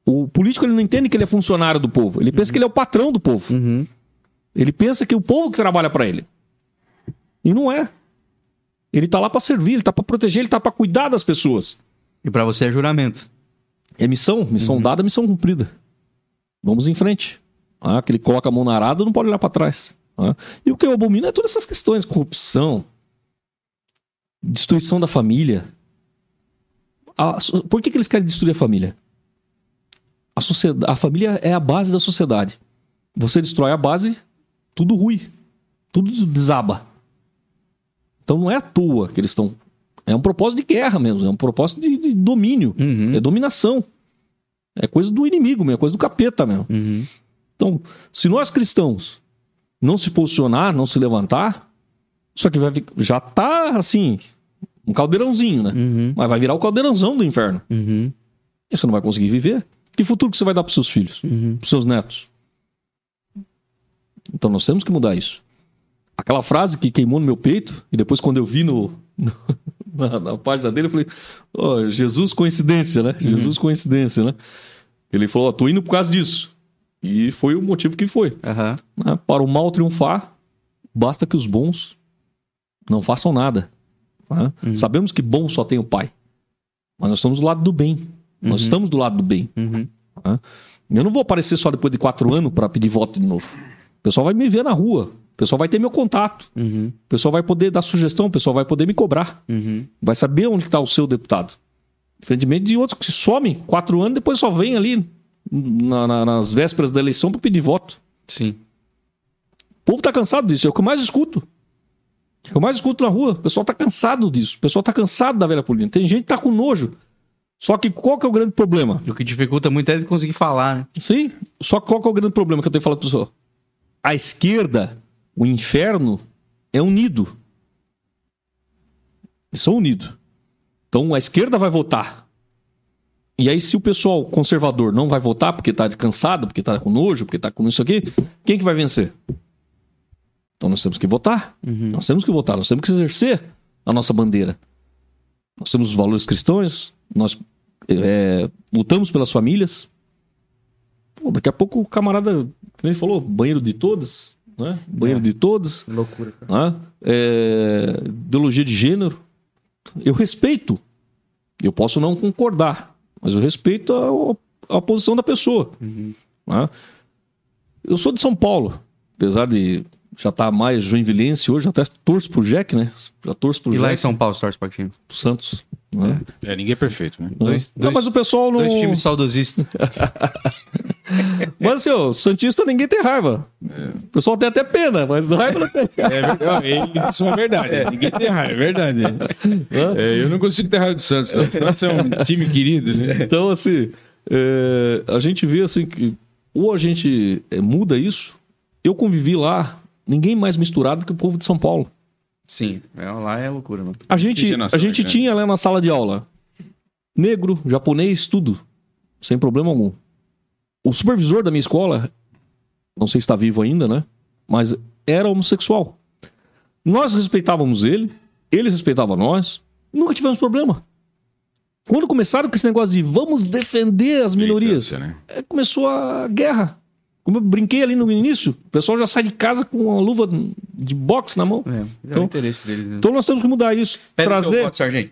O político ele não entende que ele é funcionário do povo. Ele pensa que ele é o patrão do povo. Uhum. Ele pensa que o povo que trabalha para ele. E não é. Ele tá lá para servir, ele tá para proteger, ele tá para cuidar das pessoas. E pra você é juramento. É missão, missão dada, missão cumprida. Vamos em frente. Ah, que ele coloca a mão na arada, não pode olhar para trás. Ah, E o que eu abomino é todas essas questões: corrupção, destruição da família. A- por que, que eles querem destruir a família? A, sociedade, a família é a base da sociedade. Você destrói a base, tudo ruim. Tudo desaba. Então não é à toa que eles estão. É um propósito de guerra mesmo, é um propósito de, de domínio. Uhum. É dominação. É coisa do inimigo mesmo, é coisa do capeta mesmo. Uhum. Então, se nós cristãos não se posicionar, não se levantar, só que vai, já tá assim, um caldeirãozinho, né? Uhum. Mas vai virar o caldeirãozão do inferno. Uhum. E você não vai conseguir viver. Que futuro que você vai dar para seus filhos, Uhum. para seus netos? Então nós temos que mudar isso. Aquela frase que queimou no meu peito, e depois quando eu vi no, no- na, na página dele, eu falei, "Ó, Jesus coincidência, né? Jesus coincidência, né? Ele falou, ó, tô indo por causa disso. E foi o motivo que foi. Aham. né? Para o mal triunfar, basta que os bons não façam nada. né? Sabemos que bom só tem o Pai. Mas nós estamos do lado do bem. Nós estamos do lado do bem. Uhum. Eu não vou aparecer só depois de quatro anos para pedir voto de novo. O pessoal vai me ver na rua. O pessoal vai ter meu contato. Uhum. O pessoal vai poder dar sugestão. O pessoal vai poder me cobrar. Uhum. Vai saber onde está o seu deputado. Diferentemente de outros que somem quatro anos depois só vem ali na- na- nas vésperas da eleição para pedir voto. Sim. O povo tá cansado disso, é o que eu mais escuto. É o que eu mais escuto na rua. O pessoal tá cansado disso. O pessoal tá cansado da velha política. Tem gente que tá com nojo. Só que qual que é o grande problema? O que dificulta muito é de conseguir falar, né? Sim. Só que qual que é o grande problema que eu tenho falado pro pessoal? A esquerda, o inferno, é unido. Eles são unidos. Então a esquerda vai votar. E aí, se o pessoal conservador não vai votar porque tá cansado, porque tá com nojo, porque tá com isso aqui, quem que vai vencer? Então nós temos que votar. Nós temos que votar, nós temos que exercer a nossa bandeira. Nós temos os valores cristãos, nós é, lutamos pelas famílias. Pô, daqui a pouco o camarada, como ele falou, banheiro de todas, né? Banheiro de todas, Loucura. né? É, ideologia de gênero. Eu respeito. Eu posso não concordar, mas eu respeito a, a posição da pessoa. né? Eu sou de São Paulo, apesar de já estar mais joinvilense hoje, até torço pro Jack, né? Já torço pro E lá em Jack, São Paulo, torce pra pro Santos. Né? É, ninguém é perfeito, né? Dois- não, dois- mas o pessoal não. Dois times saudosistas. Mas assim, ó, Santista ninguém tem raiva. O pessoal tem até pena, mas raiva não tem. É verdade. Isso é verdade. Ninguém tem raiva, é verdade. É, eu não consigo ter raiva do Santos, não. O Santos é um time querido, né? Então, assim, é, a gente vê assim que ou a gente é, muda isso. Eu convivi lá, ninguém mais misturado que o povo de São Paulo. Sim, é, lá é loucura, mano. A gente, a gente é grande. tinha lá na sala de aula negro, japonês, tudo, sem problema algum. O supervisor da minha escola, não sei se está vivo ainda, né? Mas era homossexual. Nós respeitávamos ele, ele respeitava nós, nunca tivemos problema. Quando começaram com esse negócio de vamos defender as minorias, né? é, começou a guerra. Como eu brinquei ali no início, o pessoal já sai de casa com uma luva de boxe na mão. É, é Então- o interesse deles. Né? Então nós temos que mudar isso. Teu trazer, voto, sargento.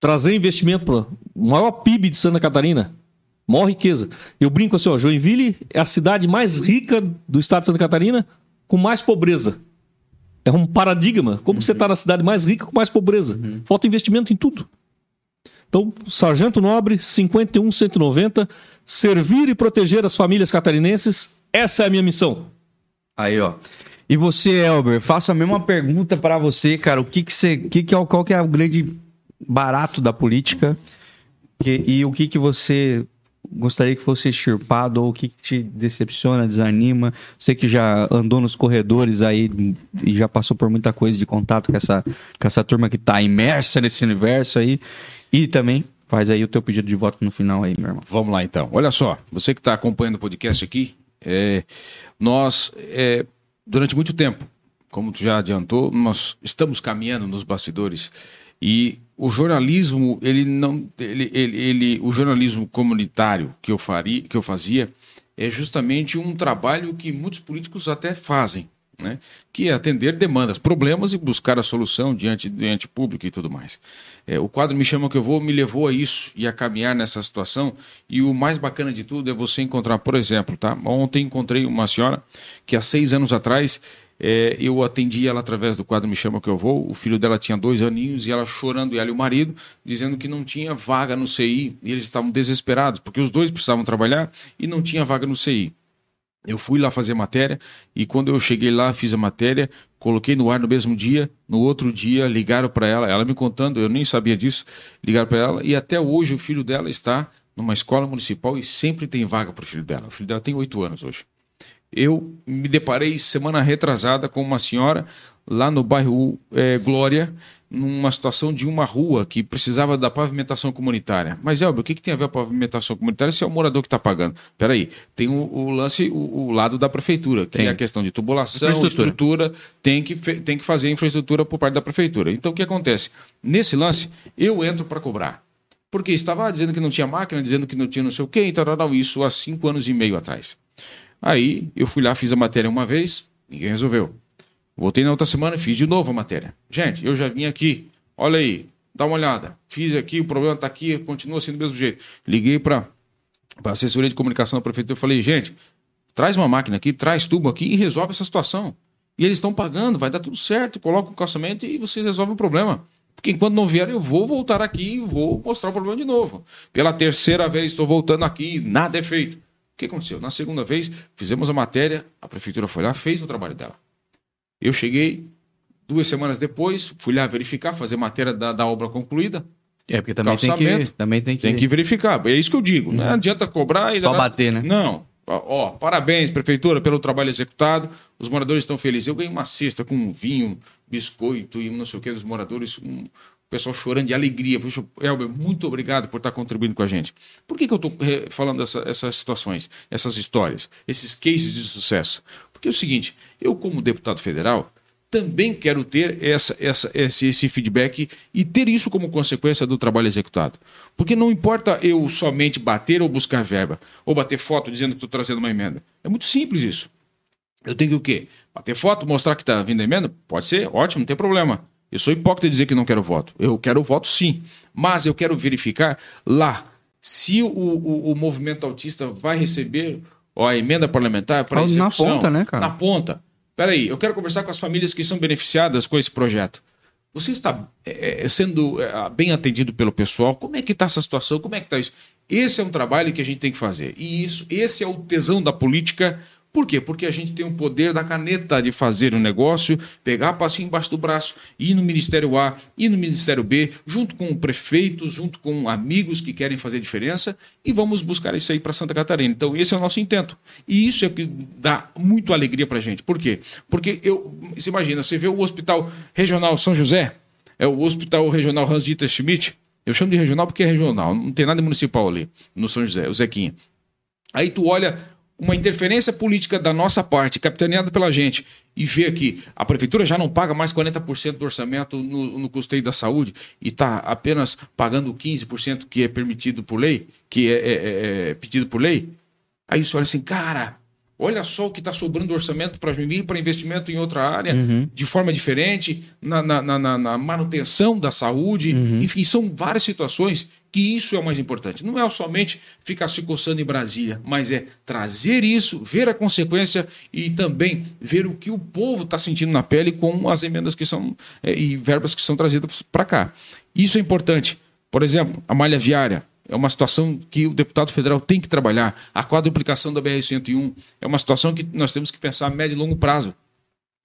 trazer investimento para o maior PIB de Santa Catarina, maior riqueza. Eu brinco assim, ó, Joinville é a cidade mais rica do estado de Santa Catarina com mais pobreza. É um paradigma. Como que você está na cidade mais rica com mais pobreza? Falta investimento em tudo. Então, Sargento Nobre, 51190, servir e proteger as famílias catarinenses, essa é a minha missão. Aí, ó. E você, Elber, faço a mesma pergunta pra você, cara. O que que você, que que é, o- qual que é o grande barato da política Que- e o que que você gostaria que fosse extirpado ou o que que te decepciona, desanima? Você que já andou nos corredores aí e já passou por muita coisa de contato com essa, com essa turma que tá imersa nesse universo aí. E também faz aí o teu pedido de voto no final aí, meu irmão. Vamos lá então. Olha só, você que está acompanhando o podcast aqui, é, nós, é, durante muito tempo, como tu já adiantou, nós estamos caminhando nos bastidores e o jornalismo, ele não, ele, ele, ele, o jornalismo comunitário que eu faria, que eu fazia, é justamente um trabalho que muitos políticos até fazem, né? que é atender demandas, problemas e buscar a solução diante diante público e tudo mais. É, o quadro Me Chama Que Eu Vou me levou a isso e a caminhar nessa situação. E o mais bacana de tudo é você encontrar, por exemplo, tá? ontem encontrei uma senhora que há seis anos atrás é, eu atendi ela através do quadro Me Chama Que Eu Vou. O filho dela tinha dois aninhos e ela chorando, ela e o marido, dizendo que não tinha vaga no CI. E eles estavam desesperados, porque os dois precisavam trabalhar e não tinha vaga no CI. Eu fui lá fazer matéria e quando eu cheguei lá, fiz a matéria, coloquei no ar no mesmo dia. No outro dia, ligaram para ela, ela me contando, eu nem sabia disso, ligaram para ela e até hoje o filho dela está numa escola municipal e sempre tem vaga para o filho dela. O filho dela tem oito anos hoje. Eu me deparei semana retrasada com uma senhora lá no bairro é, Glória, numa situação de uma rua que precisava da pavimentação comunitária. Mas, Elber, o que, que tem a ver a pavimentação comunitária se é o morador que está pagando? Peraí, tem o, o lance, o, o, lado da prefeitura, que tem. é a questão de tubulação, estrutura, tem que, tem que fazer a infraestrutura por parte da prefeitura. Então, o que acontece? Nesse lance, eu entro para cobrar. Porque estava dizendo que não tinha máquina, dizendo que não tinha não sei o quê, então, isso há cinco anos e meio atrás. Aí, eu fui lá, fiz a matéria uma vez, ninguém resolveu. Voltei na outra semana e fiz de novo a matéria. Gente, eu já vim aqui, olha aí, dá uma olhada. Fiz aqui, o problema está aqui, continua sendo do mesmo jeito. Liguei para a assessoria de comunicação da prefeitura e falei, gente, traz uma máquina aqui, traz tubo aqui e resolve essa situação. E eles estão pagando, vai dar tudo certo, coloca o calçamento e vocês resolvem o problema. Porque enquanto não vier, eu vou voltar aqui e vou mostrar o problema de novo. Pela terceira vez estou voltando aqui, nada é feito. O que aconteceu? Na segunda vez, fizemos a matéria, a prefeitura foi lá, fez o trabalho dela. Eu cheguei duas semanas depois, fui lá verificar, fazer matéria da, da obra concluída. É, porque também tem que, também tem que... Tem que verificar. É isso que eu digo. Uhum. Não adianta cobrar e... Só bater, né? Não. Ó, parabéns, prefeitura, pelo trabalho executado. Os moradores estão felizes. Eu ganhei uma cesta com vinho, biscoito e não sei o que dos moradores. Um, o pessoal chorando de alegria. Puxa, Elber, muito obrigado por estar contribuindo com a gente. Por que, que eu estou eh, falando essa, essas situações, essas histórias, esses cases de sucesso? Porque é o seguinte, eu como deputado federal também quero ter essa, essa, esse, esse feedback e ter isso como consequência do trabalho executado. Porque não importa eu somente bater ou buscar verba, ou bater foto dizendo que estou trazendo uma emenda. É muito simples isso. Eu tenho que o quê? Bater foto, mostrar que está vindo emenda? Pode ser, ótimo, não tem problema. Eu sou hipócrita de dizer que não quero voto. Eu quero voto sim. Mas eu quero verificar lá se o, o, o movimento autista vai receber ó, a emenda parlamentar para execução. Na ponta, né, cara? Na ponta. Peraí, eu quero conversar com as famílias que são beneficiadas com esse projeto. Você está é, sendo é, bem atendido pelo pessoal? Como é que está essa situação? Como é que está isso? Esse é um trabalho que a gente tem que fazer. E isso, esse é o tesão da política por quê? Porque a gente tem o poder da caneta de fazer o um negócio, pegar a passinha embaixo do braço, ir no Ministério A, ir no Ministério B, junto com prefeitos, junto com amigos que querem fazer diferença, e vamos buscar isso aí para Santa Catarina. Então, esse é o nosso intento. E isso é o que dá muito alegria para a gente. Por quê? Porque eu, você imagina, você vê o Hospital Regional São José, é o Hospital Regional Hans-Dieter Schmidt, eu chamo de regional porque é regional, não tem nada municipal ali no São José, o Zequinha. Aí tu olha uma interferência política da nossa parte, capitaneada pela gente, e ver que a prefeitura já não paga mais 40% do orçamento no, no custeio da saúde e está apenas pagando 15% que é permitido por lei, que é, é, é, é pedido por lei, aí você olha assim, cara, Olha só o que está sobrando orçamento para Joinville para investimento em outra área, uhum. de forma diferente, na, na, na, na manutenção da saúde. Uhum. Enfim, são várias situações que isso é o mais importante. Não é somente ficar se coçando em Brasília, mas é trazer isso, ver a consequência e também ver o que o povo está sentindo na pele com as emendas que são é, e verbas que são trazidas para cá. Isso é importante. Por exemplo, a malha viária é uma situação que o deputado federal tem que trabalhar. A quadruplicação da BR-101 é uma situação que nós temos que pensar a médio e longo prazo.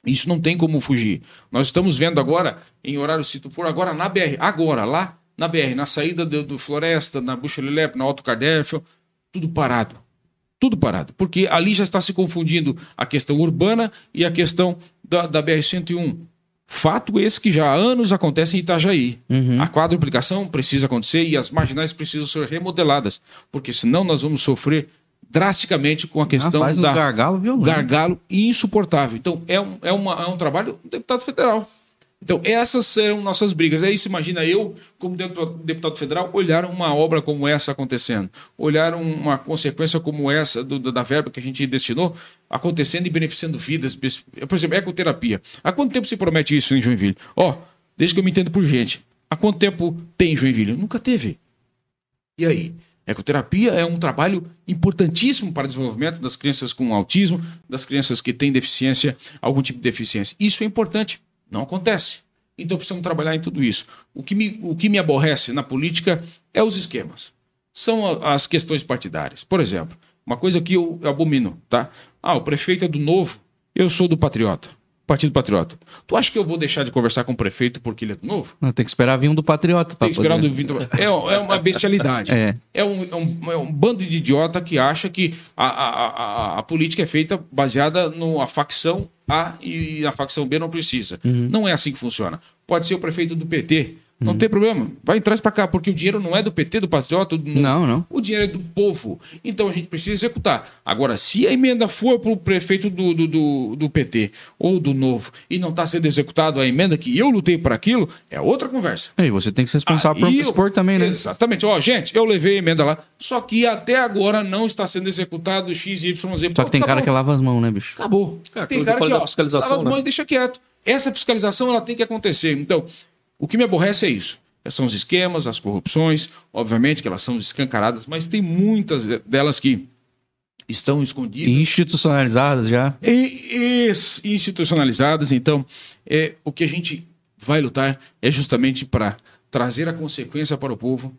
Isso não tem como fugir. Nós estamos vendo agora, em horário, se tu for agora na BR, agora, lá na BR, na saída do, do Floresta, na Buxa Lelep, na Alto Cardéfio, tudo parado. Tudo parado. Porque ali já está se confundindo a questão urbana e a questão da, da BR-101. Fato esse que já há anos acontece em Itajaí. Uhum. A quadruplicação precisa acontecer e as marginais precisam ser remodeladas, porque senão nós vamos sofrer drasticamente com a questão Rapaz, da gargalo violento. gargalo insuportável. Então, é um, é, uma, é um trabalho do deputado federal. Então, essas serão nossas brigas. Aí, se imagina eu, como deputado federal, olhar uma obra como essa acontecendo, olhar um- uma consequência como essa do- da verba que a gente destinou acontecendo e beneficiando vidas. Por exemplo, ecoterapia. Há quanto tempo se promete isso em Joinville? Ó, desde que eu me entendo por gente. Há quanto tempo tem em Joinville? Nunca teve. E aí? Ecoterapia é um trabalho importantíssimo para o desenvolvimento das crianças com autismo, das crianças que têm deficiência, algum tipo de deficiência. Isso é importante. Não acontece. Então precisamos trabalhar em tudo isso. O que me, o que me aborrece na política é os esquemas. São as questões partidárias. Por exemplo, uma coisa que eu abomino, tá? Ah, o prefeito é do Novo, eu sou do Patriota. Partido Patriota. Tu acha que eu vou deixar de conversar com o prefeito porque ele é do Novo? Não, Tem que esperar vir um do Patriota. Tem que esperar poder- do Vitor. É, é uma bestialidade. É. É um, é um- é um bando de idiota que acha que a, a, a, a política é feita baseada na facção A e a facção B não precisa. Uhum. Não é assim que funciona. Pode ser o prefeito do PT. Não tem problema. Vai traz para cá, porque o dinheiro não é do PT, do Patriota. Do... Não, não. O dinheiro é do povo. Então a gente precisa executar. Agora, se a emenda for para o prefeito do, do, do, do PT ou do Novo e não está sendo executado a emenda que eu lutei para aquilo, é outra conversa. E você tem que ser responsável Aí por eu- expor também, né? Exatamente. Ó, gente, eu levei a emenda lá, só que até agora não está sendo executado X, Y, Z. Só que tem cara que lava as mãos, né, bicho? Acabou. É, tem cara que, ó, fiscalização, lava as mãos né? e deixa quieto. Essa fiscalização, ela tem que acontecer. Então, o que me aborrece é isso. São os esquemas, as corrupções, obviamente que elas são escancaradas, mas tem muitas delas que estão escondidas Institucionalizadas já. e ex- institucionalizadas. Então, é, o que a gente vai lutar é justamente para trazer a consequência para o povo,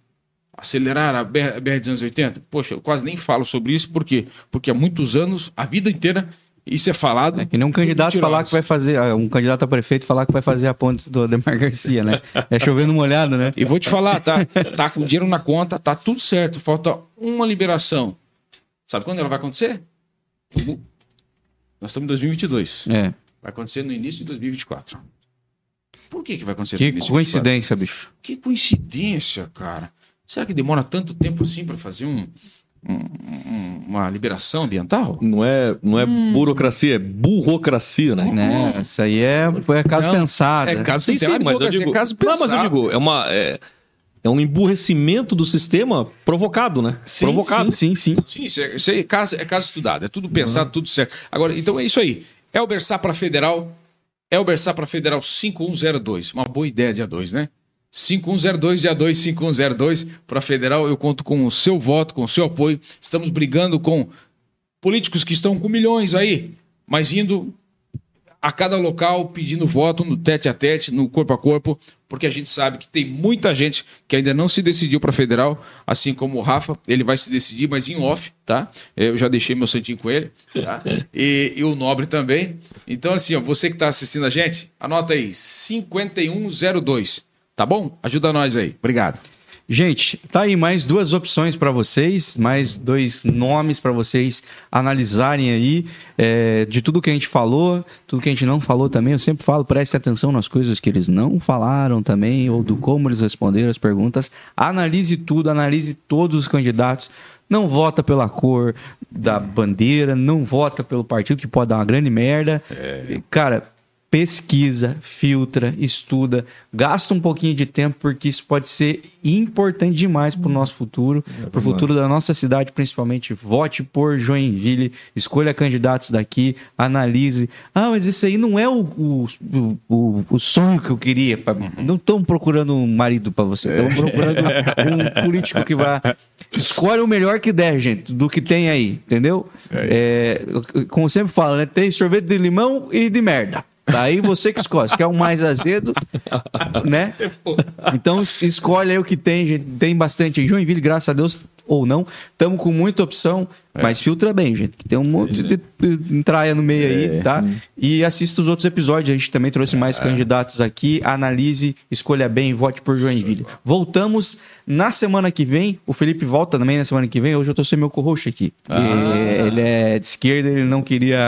acelerar a BR, BR 280. Poxa, eu quase nem falo sobre isso, por quê? Porque há muitos anos, a vida inteira, isso é falado. É que nem um candidato falar que vai fazer, ah, um candidato a prefeito falar que vai fazer a ponte do Ademar Garcia, né? É chovendo molhado, né? E vou te falar, tá, tá com dinheiro na conta, tá tudo certo, falta uma liberação. Sabe quando ela vai acontecer? Nós estamos em 2022. É. Vai acontecer no início de 2024. Por que, que vai acontecer no Que início de 2024? coincidência, bicho. Que coincidência, cara. Será que demora tanto tempo assim para fazer um- uma liberação ambiental? Não é, não é Hum. burocracia, é burocracia, né? Né? Isso aí é, foi caso Não, pensado. é caso Sim, sim, mas eu digo. é caso não, mas eu pensado. digo, é uma. É, é um emburrecimento do sistema provocado, né? Sim, provocado. Sim, sim, sim. Sim, isso é, isso é caso, é caso estudado, é tudo pensado, tudo certo. Agora, então é isso aí. Elber Sá para Federal, Elber Sá para Federal 5102. Uma boa ideia dia 2, né? 5102, dia 2, 5102 para Federal. Eu conto com o seu voto, com o seu apoio. Estamos brigando com políticos que estão com milhões aí, mas indo a cada local pedindo voto no tete a tete, no corpo a corpo, porque a gente sabe que tem muita gente que ainda não se decidiu para federal, assim como o Rafa, ele vai se decidir, mas em off, tá? Eu já deixei meu santinho com ele, tá? E, e o Nobre também. Então, assim, ó, você que está assistindo a gente, anota aí, 5102, tá bom? Ajuda nós aí. Obrigado. Gente, tá aí mais duas opções para vocês, mais dois nomes para vocês analisarem aí é, de tudo que a gente falou, tudo que a gente não falou também. Eu sempre falo, preste atenção nas coisas que eles não falaram também, ou do como eles responderam as perguntas. Analise tudo, analise todos os candidatos. Não vota pela cor da bandeira, não vota pelo partido, que pode dar uma grande merda. Cara, pesquisa, filtra, estuda, gasta um pouquinho de tempo, porque isso pode ser importante demais para o nosso futuro, para o futuro da nossa cidade, principalmente. Vote por Joinville, escolha candidatos daqui, analise. Ah, mas isso aí não é o, o, o, o- sonho que eu queria. pra mim. Não estão procurando um marido para você, estão procurando um político que vá. Escolhe o melhor que der, gente, do que tem aí, entendeu? É, como eu sempre falo, né? Tem sorvete de limão e de merda. Aí você que escolhe. Se quer um mais azedo, né? Então es- escolhe aí o que tem, gente. Tem bastante em Joinville, graças a Deus, ou não. Estamos com muita opção, mas filtra bem, gente. que Tem um monte de, de entraia no meio aí, tá? E assista os outros episódios. A gente também trouxe mais candidatos aqui. Analise, escolha bem, vote por Joinville. Voltamos na semana que vem. O Felipe volta também na semana que vem. Hoje eu tô sem meu co-host aqui. porque Ele é de esquerda, ele não queria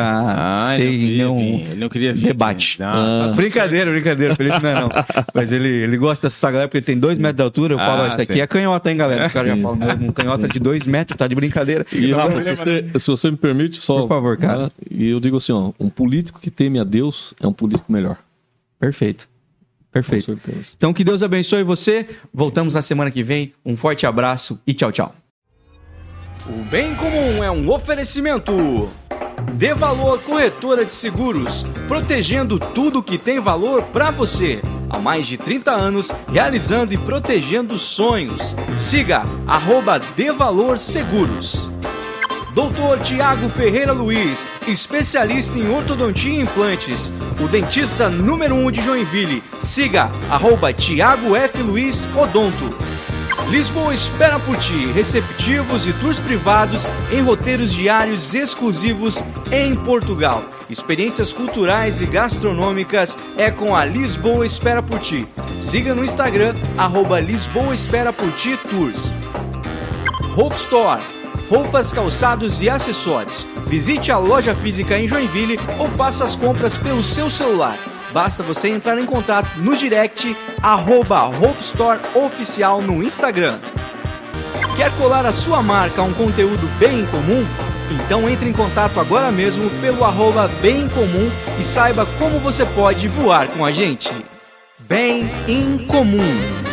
ter nenhum ele não queria vir. debate. Não, tá tudo brincadeira, brincadeira. Felipe não é não. Mas ele, ele gosta dessa galera porque ele tem dois metros de altura. Eu falo, Ah, "Ó, isso aqui é canhota, hein, galera? Os caras já falam, um canhota de dois metros, tá de brincadeira. E Eu o falo, se, você, se você me permite, só. Por favor, cara. né, E eu digo assim, ó, um político que teme a Deus é um político melhor. Perfeito. Perfeito. Com certeza. Então que Deus abençoe você. Voltamos na semana que vem. Um forte abraço e tchau, tchau. O Bem Comum é um oferecimento. Dê Valor Corretora de Seguros, protegendo tudo que tem valor para você. Há mais de 30 anos, realizando e protegendo sonhos. Siga arroba Dê Valor Seguros. Doutor Tiago Ferreira Luiz, especialista em ortodontia e implantes. O dentista número 1 um de Joinville. Siga arroba Tiago F. Luiz Odonto. Lisboa espera por ti, receptivos e tours privados em roteiros diários exclusivos em Portugal. Experiências culturais e gastronômicas é com a Lisboa Espera por Ti. Siga no Instagram, arroba Lisboa Espera por Ti Tours. Hope Store. Roupas, calçados e acessórios. Visite a loja física em Joinville ou faça as compras pelo seu celular. Basta você entrar em contato no direct arroba Hope Store Oficial no Instagram. Quer colar a sua marca a um conteúdo bem em comum? Então entre em contato agora mesmo pelo arroba bem em comum e saiba como você pode voar com a gente. Bem em comum.